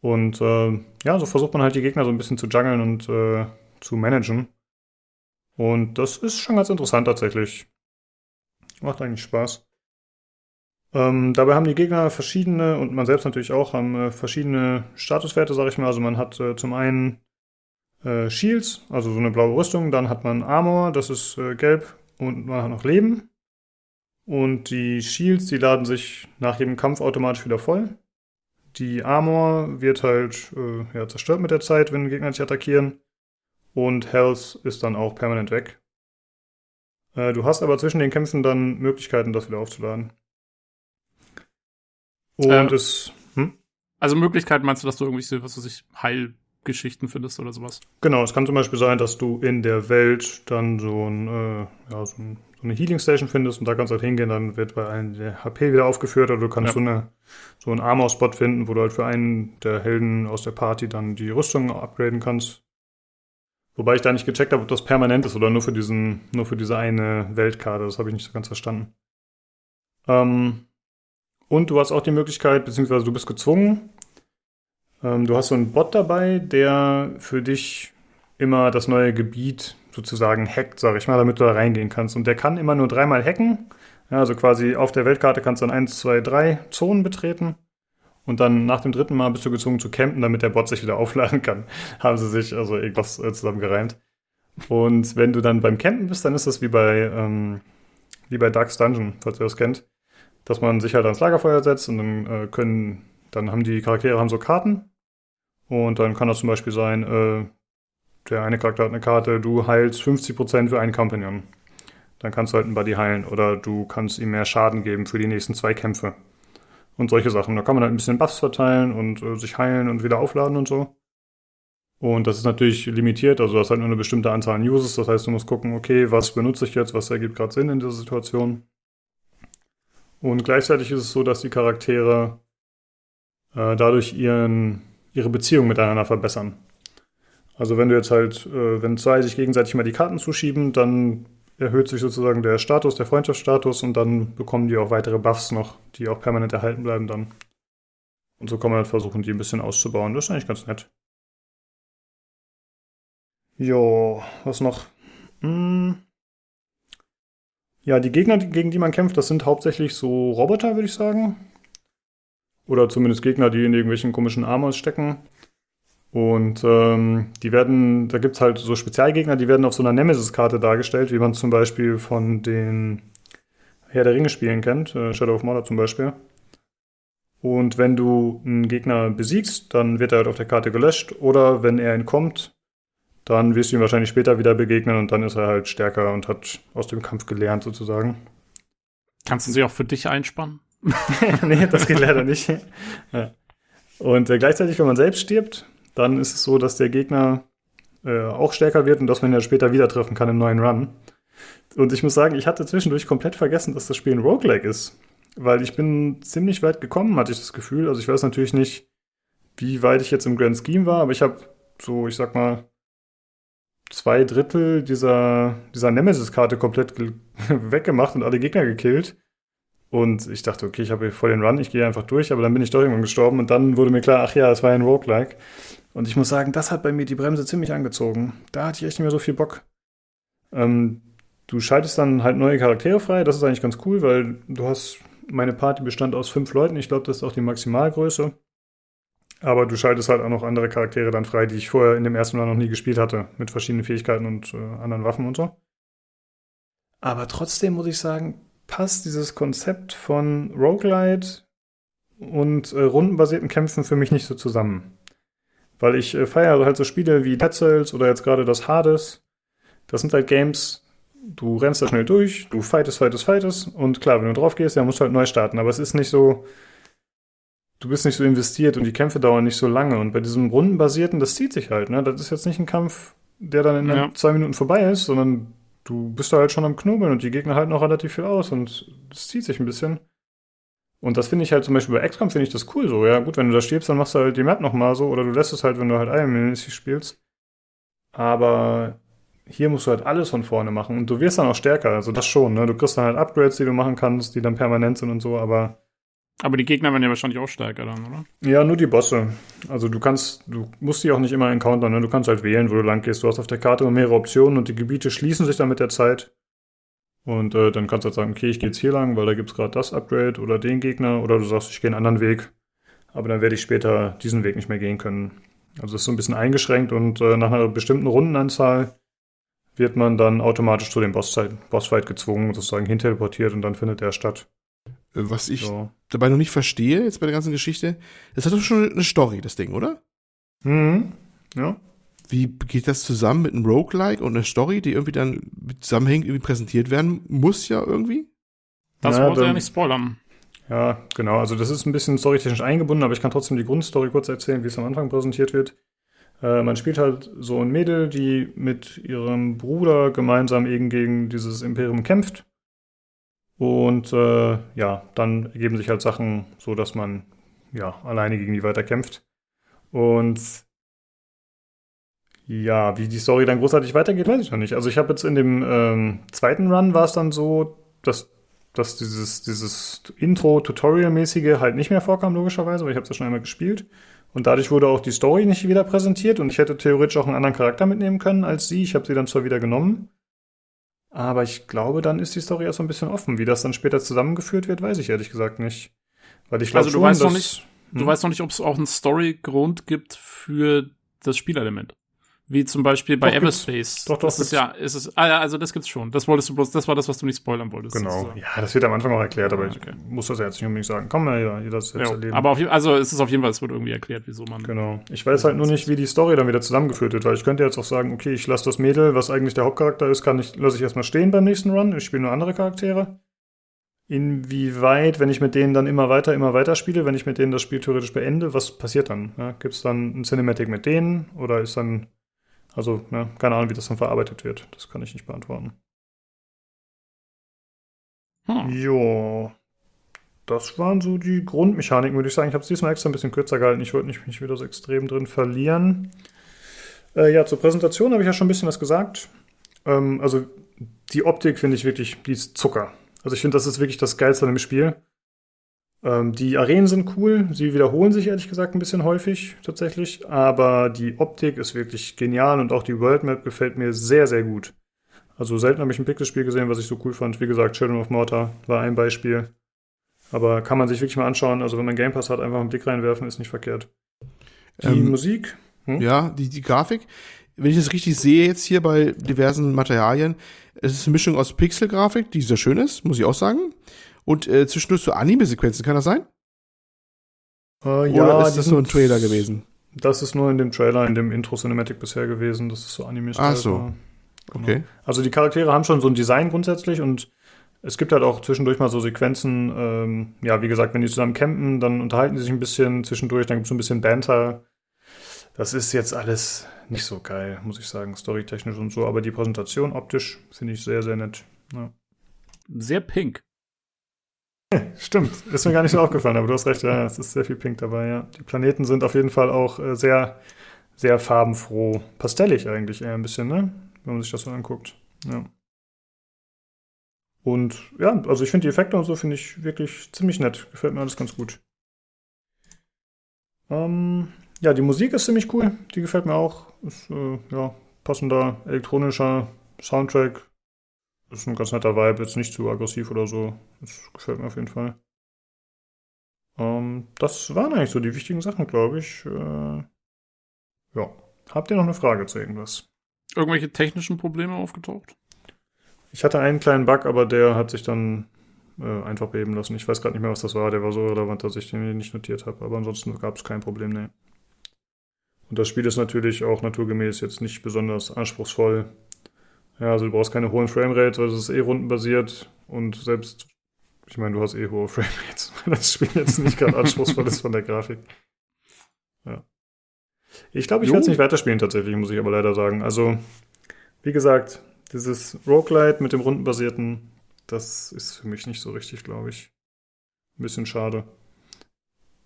Und äh, ja, so versucht man halt die Gegner so ein bisschen zu jungeln und äh, zu managen. Und das ist schon ganz interessant tatsächlich. Macht eigentlich Spaß. Ähm, dabei haben die Gegner verschiedene und man selbst natürlich auch haben äh, verschiedene Statuswerte, sag ich mal. Also man hat äh, zum einen äh, Shields, also so eine blaue Rüstung, dann hat man Armor, das ist äh, gelb und man hat noch Leben. Und die Shields, die laden sich nach jedem Kampf automatisch wieder voll. Die Armor wird halt äh, ja, zerstört mit der Zeit, wenn Gegner dich attackieren. Und Health ist dann auch permanent weg. Äh, du hast aber zwischen den Kämpfen dann Möglichkeiten, das wieder aufzuladen. Und Ähm, es. Hm? Also Möglichkeit meinst du, dass du irgendwie, so, was weiß ich, Heilgeschichten findest oder sowas? Genau, es kann zum Beispiel sein, dass du in der Welt dann so, ein, äh, ja, so, ein, so eine Healing Station findest und da kannst du halt hingehen, dann wird bei allen der HP wieder aufgeführt oder du kannst Ja. so, eine, so einen Armor-Spot finden, wo du halt für einen der Helden aus der Party dann die Rüstung upgraden kannst. Wobei ich da nicht gecheckt habe, ob das permanent ist oder nur für diesen, nur für diese eine Weltkarte. Das habe ich nicht so ganz verstanden. Ähm, und du hast auch die Möglichkeit, beziehungsweise du bist gezwungen, ähm, du hast so einen Bot dabei, der für dich immer das neue Gebiet sozusagen hackt, sage ich mal, damit du da reingehen kannst. Und der kann immer nur dreimal hacken. Ja, also quasi auf der Weltkarte kannst du dann eins, zwei, drei Zonen betreten. Und dann nach dem dritten Mal bist du gezwungen zu campen, damit der Bot sich wieder aufladen kann. Haben sie sich also irgendwas äh, zusammengereimt. Und wenn du dann beim Campen bist, dann ist das wie bei, ähm, wie bei Dark's Dungeon, falls ihr das kennt. Dass man sich halt ans Lagerfeuer setzt und dann äh, können, dann haben die Charaktere haben so Karten. Und dann kann das zum Beispiel sein, äh, der eine Charakter hat eine Karte, du heilst 50% für einen Companion. Dann kannst du halt einen Buddy heilen. Oder du kannst ihm mehr Schaden geben für die nächsten zwei Kämpfe. Und solche Sachen. Da kann man halt ein bisschen Buffs verteilen und äh, sich heilen und wieder aufladen und so. Und das ist natürlich limitiert, also das hat nur eine bestimmte Anzahl an Uses. Das heißt, du musst gucken, okay, was benutze ich jetzt, was ergibt gerade Sinn in dieser Situation. Und gleichzeitig ist es so, dass die Charaktere äh, dadurch ihren, ihre Beziehung miteinander verbessern. Also wenn du jetzt halt, äh, wenn zwei sich gegenseitig mal die Karten zuschieben, dann erhöht sich sozusagen der Status, der Freundschaftsstatus und dann bekommen die auch weitere Buffs noch, die auch permanent erhalten bleiben dann. Und so kann man halt versuchen, die ein bisschen auszubauen. Das ist eigentlich ganz nett. Jo, was noch? Hm. Ja, die Gegner, gegen die man kämpft, das sind hauptsächlich so Roboter, würde ich sagen. Oder zumindest Gegner, die in irgendwelchen komischen Armors stecken. Und ähm, die werden, da gibt's halt so Spezialgegner, die werden auf so einer Nemesis-Karte dargestellt, wie man zum Beispiel von den Herr der Ringe-Spielen kennt, äh, Shadow of Mordor zum Beispiel. Und wenn du einen Gegner besiegst, dann wird er halt auf der Karte gelöscht. Oder wenn er entkommt, dann wirst du ihm wahrscheinlich später wieder begegnen und dann ist er halt stärker und hat aus dem Kampf gelernt sozusagen. Kannst du sie auch für dich einspannen? nee, das geht leider nicht. Ja. Und äh, gleichzeitig, wenn man selbst stirbt, dann ist es so, dass der Gegner äh, auch stärker wird und dass man ihn ja später wieder treffen kann im neuen Run. Und ich muss sagen, ich hatte zwischendurch komplett vergessen, dass das Spiel ein Roguelike ist. Weil ich bin ziemlich weit gekommen, hatte ich das Gefühl. Also ich weiß natürlich nicht, wie weit ich jetzt im Grand Scheme war, aber ich habe so, ich sag mal, zwei Drittel dieser, dieser Nemesis-Karte komplett weggemacht und alle Gegner gekillt. Und ich dachte, okay, ich habe hier voll den Run, ich gehe einfach durch, aber dann bin ich doch irgendwann gestorben und dann wurde mir klar, ach ja, es war ein Roguelike. Und ich muss sagen, das hat bei mir die Bremse ziemlich angezogen. Da hatte ich echt nicht mehr so viel Bock. Ähm, du schaltest dann halt neue Charaktere frei, das ist eigentlich ganz cool, weil du hast, meine Party bestand aus fünf Leuten, ich glaube, das ist auch die Maximalgröße. Aber du schaltest halt auch noch andere Charaktere dann frei, die ich vorher in dem ersten Run noch nie gespielt hatte, mit verschiedenen Fähigkeiten und äh, anderen Waffen und so. Aber trotzdem muss ich sagen, passt dieses Konzept von Roguelite und äh, rundenbasierten Kämpfen für mich nicht so zusammen. Weil ich äh, feiere halt so Spiele wie Dead Cells oder jetzt gerade das Hades. Das sind halt Games, du rennst da schnell durch, du fightest, fightest, fightest und klar, wenn du drauf gehst, ja, musst du halt neu starten. Aber es ist nicht so, du bist nicht so investiert und die Kämpfe dauern nicht so lange. Und bei diesem rundenbasierten, das zieht sich halt, ne? Das ist jetzt nicht ein Kampf, der dann in Ja. zwei Minuten vorbei ist, sondern du bist da halt schon am Knobeln und die Gegner halten auch relativ viel aus und das zieht sich ein bisschen. Und das finde ich halt zum Beispiel bei XCOM finde ich das cool so. Ja, gut, wenn du da stirbst, dann machst du halt die Map nochmal so oder du lässt es halt, wenn du halt Iron-mäßig spielst. Aber hier musst du halt alles von vorne machen und du wirst dann auch stärker. Also das schon, ne? Du kriegst dann halt Upgrades, die du machen kannst, die dann permanent sind und so, aber Aber die Gegner werden ja wahrscheinlich auch stärker dann, oder? ja, nur die Bosse. Also du kannst, du musst die auch nicht immer encountern, ne? Du kannst halt wählen, wo du lang gehst. Du hast auf der Karte immer mehrere Optionen und die Gebiete schließen sich dann mit der Zeit. Und äh, dann kannst du halt sagen, okay, ich gehe jetzt hier lang, weil da gibt's gerade das Upgrade oder den Gegner. Oder du sagst, ich gehe einen anderen Weg. Aber dann werde ich später diesen Weg nicht mehr gehen können. Also das ist so ein bisschen eingeschränkt und äh, nach einer bestimmten Rundenanzahl wird man dann automatisch zu dem Bosszeit- Bossfight gezwungen, sozusagen hinteleportiert und dann findet er statt. Äh, Was ich So. dabei noch nicht verstehe, jetzt bei der ganzen Geschichte, das hat doch schon eine Story, das Ding, oder? Mhm. Ja. Wie geht das zusammen mit einem Roguelike und einer Story, die irgendwie dann zusammenhängend irgendwie präsentiert werden muss ja irgendwie? Das Ja, wollte er ja nicht spoilern. Ja, genau. Also das ist ein bisschen storytechnisch eingebunden, aber ich kann trotzdem die Grundstory kurz erzählen, wie es am Anfang präsentiert wird. Äh, man spielt halt so ein Mädel, die mit ihrem Bruder gemeinsam eben gegen dieses Imperium kämpft. Und äh, ja, dann ergeben sich halt Sachen, so dass man ja alleine gegen die weiterkämpft. Und ja, wie die Story dann großartig weitergeht, weiß ich noch nicht. Also ich habe jetzt in dem ähm, zweiten Run war es dann so, dass, dass dieses, dieses Intro-Tutorial-mäßige halt nicht mehr vorkam, logischerweise, weil ich habe es ja schon einmal gespielt. Und dadurch wurde auch die Story nicht wieder präsentiert und ich hätte theoretisch auch einen anderen Charakter mitnehmen können als sie. Ich habe sie dann zwar wieder genommen. Aber ich glaube, dann ist die Story erst so ein bisschen offen. Wie das dann später zusammengeführt wird, weiß ich ehrlich gesagt nicht. Weil ich glaube Also du schon, weißt noch dass- nicht, du Hm? weißt noch nicht, ob es auch einen Story-Grund gibt für das Spielelement. Wie zum Beispiel bei Doch. Everspace. Doch, doch, das ist ja, ist es, ah, ja, also das gibt's schon. Das wolltest du bloß, das war das, was du nicht spoilern wolltest. Genau. sozusagen. Ja, das wird am Anfang auch erklärt, aber Ah, ich okay. muss das ja jetzt nicht unbedingt sagen. Man ja jeder selbst Ja, erleben. aber auf, also es ist auf jeden Fall, es wird irgendwie erklärt, wieso man. Genau. Ich weiß halt nur nicht, wie die Story dann wieder zusammengeführt wird, weil ich könnte jetzt auch sagen, okay, ich lasse das Mädel, was eigentlich der Hauptcharakter ist, kann ich, lasse ich erstmal stehen beim nächsten Run. Ich spiele nur andere Charaktere. Inwieweit, wenn ich mit denen dann immer weiter, immer weiter spiele, wenn ich mit denen das Spiel theoretisch beende, was passiert dann? Ja, Gibt es dann ein Cinematic mit denen oder ist dann, also, ja, keine Ahnung, wie das dann verarbeitet wird. Das kann ich nicht beantworten. Hm. Jo. Das waren so die Grundmechaniken, würde ich sagen. Ich habe es diesmal extra ein bisschen kürzer gehalten. Ich wollte nicht mich wieder so extrem drin verlieren. Äh, ja, zur Präsentation habe ich ja schon ein bisschen was gesagt. Ähm, also die Optik finde ich wirklich, die ist Zucker. Also ich finde, das ist wirklich das Geilste an dem Spiel. Ähm, die Arenen sind cool. Sie wiederholen sich ehrlich gesagt ein bisschen häufig tatsächlich. Aber die Optik ist wirklich genial und auch die World Map gefällt mir sehr, sehr gut. Also selten habe ich ein Pixelspiel gesehen, was ich so cool fand. Wie gesagt, Children of Mortar war ein Beispiel. Aber kann man sich wirklich mal anschauen. Also wenn man Game Pass hat, einfach einen Blick reinwerfen, ist nicht verkehrt. Die Ähm, Musik? Hm? Ja, die, die Grafik. Wenn ich das richtig sehe jetzt hier bei diversen Materialien, es ist eine Mischung aus Pixelgrafik, die sehr schön ist, muss ich auch sagen. Und äh, zwischendurch so Anime-Sequenzen, kann das sein? Äh, Oder ist das nur ein Trailer gewesen? Das ist nur in dem Trailer, in dem Intro-Cinematic bisher gewesen. Das ist so anime Ach so. Okay. Also die Charaktere haben schon so ein Design grundsätzlich und es gibt halt auch zwischendurch mal so Sequenzen, ähm, ja, wie gesagt, wenn die zusammen campen, dann unterhalten die sich ein bisschen zwischendurch, dann gibt es so ein bisschen Banter. Das ist jetzt alles nicht so geil, muss ich sagen, storytechnisch und so, aber die Präsentation optisch finde ich sehr, sehr nett. Ja. Sehr pink. Stimmt, ist mir gar nicht so aufgefallen, aber du hast recht, ja, es ist sehr viel Pink dabei, ja. Die Planeten sind auf jeden Fall auch äh, sehr, sehr farbenfroh. Pastellig eigentlich eher ein bisschen, ne? Wenn man sich das so anguckt. Ja. Und ja, also ich finde die Effekte und so finde ich wirklich ziemlich nett. Gefällt mir alles ganz gut. Ähm, ja, die Musik ist ziemlich cool. Die gefällt mir auch. Ist, äh, ja, passender elektronischer Soundtrack. Ist ein ganz netter Vibe, jetzt nicht zu aggressiv oder so. Das gefällt mir auf jeden Fall. Ähm, das waren eigentlich so die wichtigen Sachen, glaube ich. Äh, ja. Habt ihr noch eine Frage zu irgendwas? Irgendwelche technischen Probleme aufgetaucht? Ich hatte einen kleinen Bug, aber der hat sich dann äh, einfach beheben lassen. Ich weiß gerade nicht mehr, was das war. Der war so relevant, dass ich den nicht notiert habe. Aber ansonsten gab es kein Problem, ne. Und das Spiel ist natürlich auch naturgemäß jetzt nicht besonders anspruchsvoll. Ja, also du brauchst keine hohen Framerates, weil es ist eh rundenbasiert. Und selbst, ich meine, du hast eh hohe Framerates, weil das Spiel jetzt nicht gerade anspruchsvoll ist von der Grafik. Ja. Ich glaube, ich werde es nicht weiterspielen tatsächlich, muss ich aber leider sagen. Also, wie gesagt, dieses Roguelite mit dem rundenbasierten, das ist für mich nicht so richtig, glaube ich. Ein bisschen schade.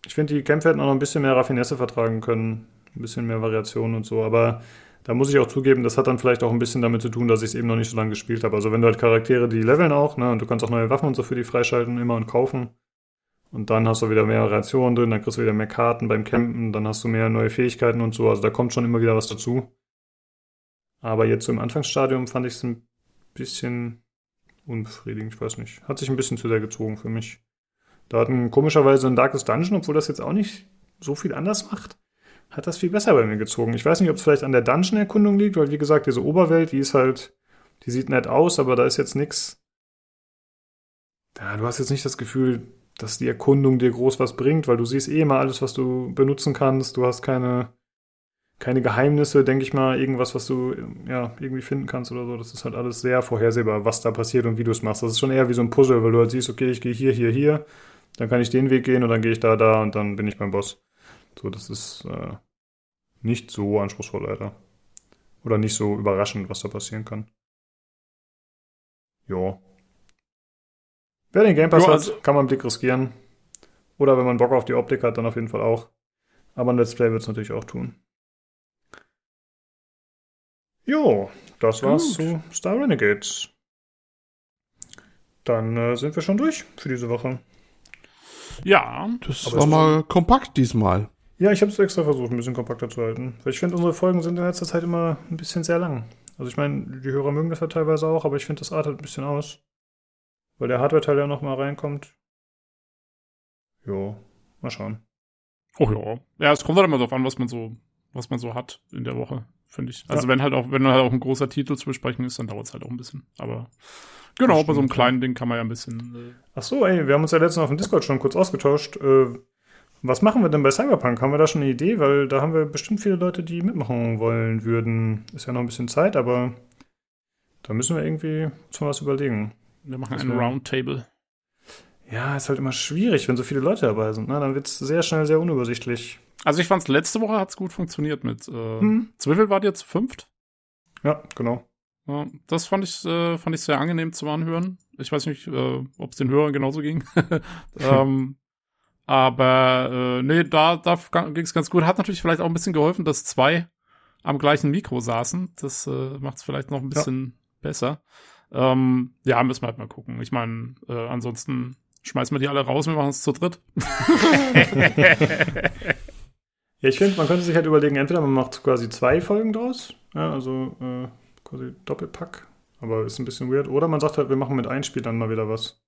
Ich finde, die Kämpfe hätten auch noch ein bisschen mehr Raffinesse vertragen können. Ein bisschen mehr Variation und so. Aber da muss ich auch zugeben, das hat dann vielleicht auch ein bisschen damit zu tun, dass ich es eben noch nicht so lange gespielt habe. Also wenn du halt Charaktere, die leveln auch, ne, und du kannst auch neue Waffen und so für die freischalten immer und kaufen. Und dann hast du wieder mehr Variationen drin, dann kriegst du wieder mehr Karten beim Campen, dann hast du mehr neue Fähigkeiten und so. Also da kommt schon immer wieder was dazu. Aber jetzt so im Anfangsstadium fand ich es ein bisschen unbefriedigend, ich weiß nicht. Hat sich ein bisschen zu sehr gezogen für mich. Da hatten komischerweise ein Darkest Dungeon, obwohl das jetzt auch nicht so viel anders macht, hat das viel besser bei mir gezogen. Ich weiß nicht, ob es vielleicht an der Dungeon-Erkundung liegt, weil wie gesagt, diese Oberwelt, die ist halt, die sieht nett aus, aber da ist jetzt nichts. Ja, du hast jetzt nicht das Gefühl, dass die Erkundung dir groß was bringt, weil du siehst eh immer alles, was du benutzen kannst. Du hast keine, keine Geheimnisse, denke ich mal, irgendwas, was du ja irgendwie finden kannst oder so. Das ist halt alles sehr vorhersehbar, was da passiert und wie du es machst. Das ist schon eher wie so ein Puzzle, weil du halt siehst, okay, ich gehe hier, hier, hier. Dann kann ich den Weg gehen und dann gehe ich da, da und dann bin ich beim Boss. So, das ist äh, nicht so anspruchsvoll leider. Oder nicht so überraschend, was da passieren kann. Jo. Wer den Game Pass Jo, hat, also- kann man einen Blick riskieren. Oder wenn man Bock auf die Optik hat, dann auf jeden Fall auch. Aber ein Let's Play wird es natürlich auch tun. Jo, das war's zu Star Renegades. Dann äh, sind wir schon durch für diese Woche. Ja, Das Aber war mal kompakt diesmal. Ja, ich habe es extra versucht, ein bisschen kompakter zu halten. Weil ich finde, unsere Folgen sind in letzter Zeit immer ein bisschen sehr lang. Also ich meine, die Hörer mögen das ja teilweise auch, aber ich finde, das artet ein bisschen aus. Weil der Hardware-Teil ja nochmal reinkommt. Jo, mal schauen. Oh ja. Ja, es kommt halt immer darauf an, was man so, was man so hat in der Woche, finde ich. Also Ja. wenn halt auch, wenn halt auch ein großer Titel zu besprechen ist, dann dauert es halt auch ein bisschen. Aber genau, bei so einem kleinen Ding kann man ja ein bisschen. Äh, Ach so, ey, wir haben uns ja letztens auf dem Discord schon kurz ausgetauscht. Äh, was machen wir denn bei Cyberpunk? Haben wir da schon eine Idee? Weil da haben wir bestimmt viele Leute, die mitmachen wollen würden. Ist ja noch ein bisschen Zeit, aber da müssen wir irgendwie uns mal was überlegen. wir machen wär- Roundtable. Ja, ist halt immer schwierig, wenn so viele Leute dabei sind. Ne? Dann wird es sehr schnell sehr unübersichtlich. Also ich fand's letzte Woche hat's gut funktioniert mit. Äh, Hm. Wart ihr zu fünft? Ja, genau. Ja, das fand ich, äh, fand ich sehr angenehm zum Anhören. Ich weiß nicht, äh, ob es den Hörern genauso ging. ähm, aber äh, nee, da, da ging es ganz gut. Hat natürlich vielleicht auch ein bisschen geholfen, dass zwei am gleichen Mikro saßen. Das äh, macht es vielleicht noch ein bisschen besser. Ähm, ja, müssen wir halt mal gucken. Ich meine, äh, ansonsten schmeißen wir die alle raus, wir machen es zu dritt. Ja, ich finde, man könnte sich halt überlegen, entweder man macht quasi zwei Folgen draus, ja, also äh, quasi Doppelpack, aber ist ein bisschen weird. Oder man sagt halt, wir machen mit Einspielern mal wieder was.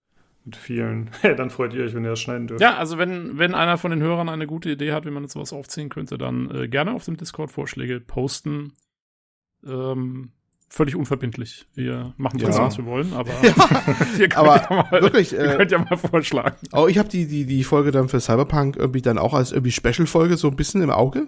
Mit vielen. Dann freut ihr euch, wenn ihr das schneiden dürft. Ja, also wenn, wenn einer von den Hörern eine gute Idee hat, wie man jetzt sowas aufziehen könnte, dann äh, gerne auf dem Discord Vorschläge posten. Ähm, völlig unverbindlich. Wir machen trotzdem, Ja. was wir wollen, aber Ja, ihr könnt, aber ja mal, wirklich, ihr äh, könnt ja mal vorschlagen. Auch ich habe die, die, die Folge dann für Cyberpunk irgendwie dann auch als irgendwie Special-Folge so ein bisschen im Auge.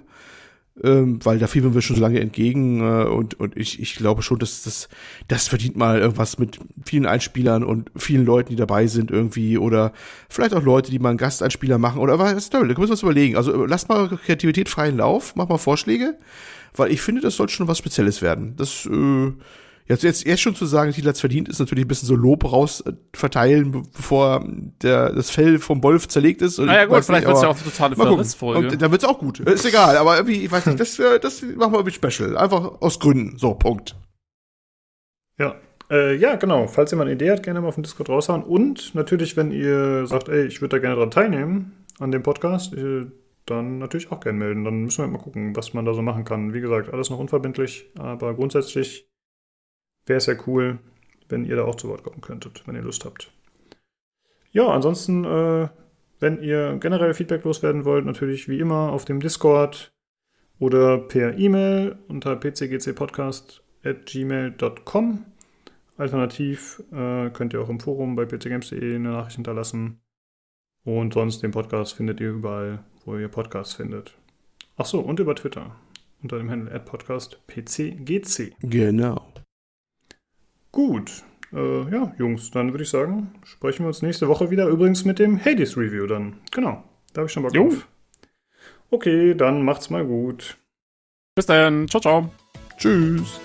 Ähm, weil da fiebern wir schon so lange entgegen äh, und, und ich, ich glaube schon, dass das, das verdient mal irgendwas mit vielen Einspielern und vielen Leuten, die dabei sind irgendwie oder vielleicht auch Leute, die mal einen Gasteinspieler machen oder was, da müssen wir uns überlegen. Also äh, lasst mal Kreativität freien Lauf, mach mal Vorschläge, weil ich finde, das sollte schon was Spezielles werden. Das, äh, Jetzt, jetzt erst schon zu sagen, Thiel hat's verdient, ist natürlich ein bisschen so Lob raus äh, verteilen, be- bevor der, das Fell vom Wolf zerlegt ist. Naja, gut, vielleicht wird's aber ja auch eine totale. Verrissfolge. Und dann wird's auch gut. Ist egal, aber irgendwie, ich weiß nicht, das, äh, das machen wir irgendwie special. Einfach aus Gründen. So, Punkt. Ja. Äh, ja, genau. Falls jemand eine Idee hat, gerne mal auf dem Discord raushauen. Und natürlich, wenn ihr sagt, ey, ich würde da gerne dran teilnehmen, an dem Podcast, äh, dann natürlich auch gerne melden. Dann müssen wir mal gucken, was man da so machen kann. Wie gesagt, alles noch unverbindlich, aber grundsätzlich wäre es ja cool, wenn ihr da auch zu Wort kommen könntet, wenn ihr Lust habt. Ja, ansonsten, äh, wenn ihr generell Feedback loswerden wollt, natürlich wie immer auf dem Discord oder per E-Mail unter pcgcpodcast.gmail.com. Alternativ äh, könnt ihr auch im Forum bei pcgames.de eine Nachricht hinterlassen. Und sonst den Podcast findet ihr überall, wo ihr Podcasts findet. Ach so, und über Twitter unter dem Handle @podcastpcgc. Genau. Gut. Äh, ja, Jungs, dann würde ich sagen, sprechen wir uns nächste Woche wieder. Übrigens mit dem Hades Review dann. Genau. Da habe ich schon Bock Jo. drauf. Okay, dann macht's mal gut. Bis dahin. Ciao, ciao. Tschüss.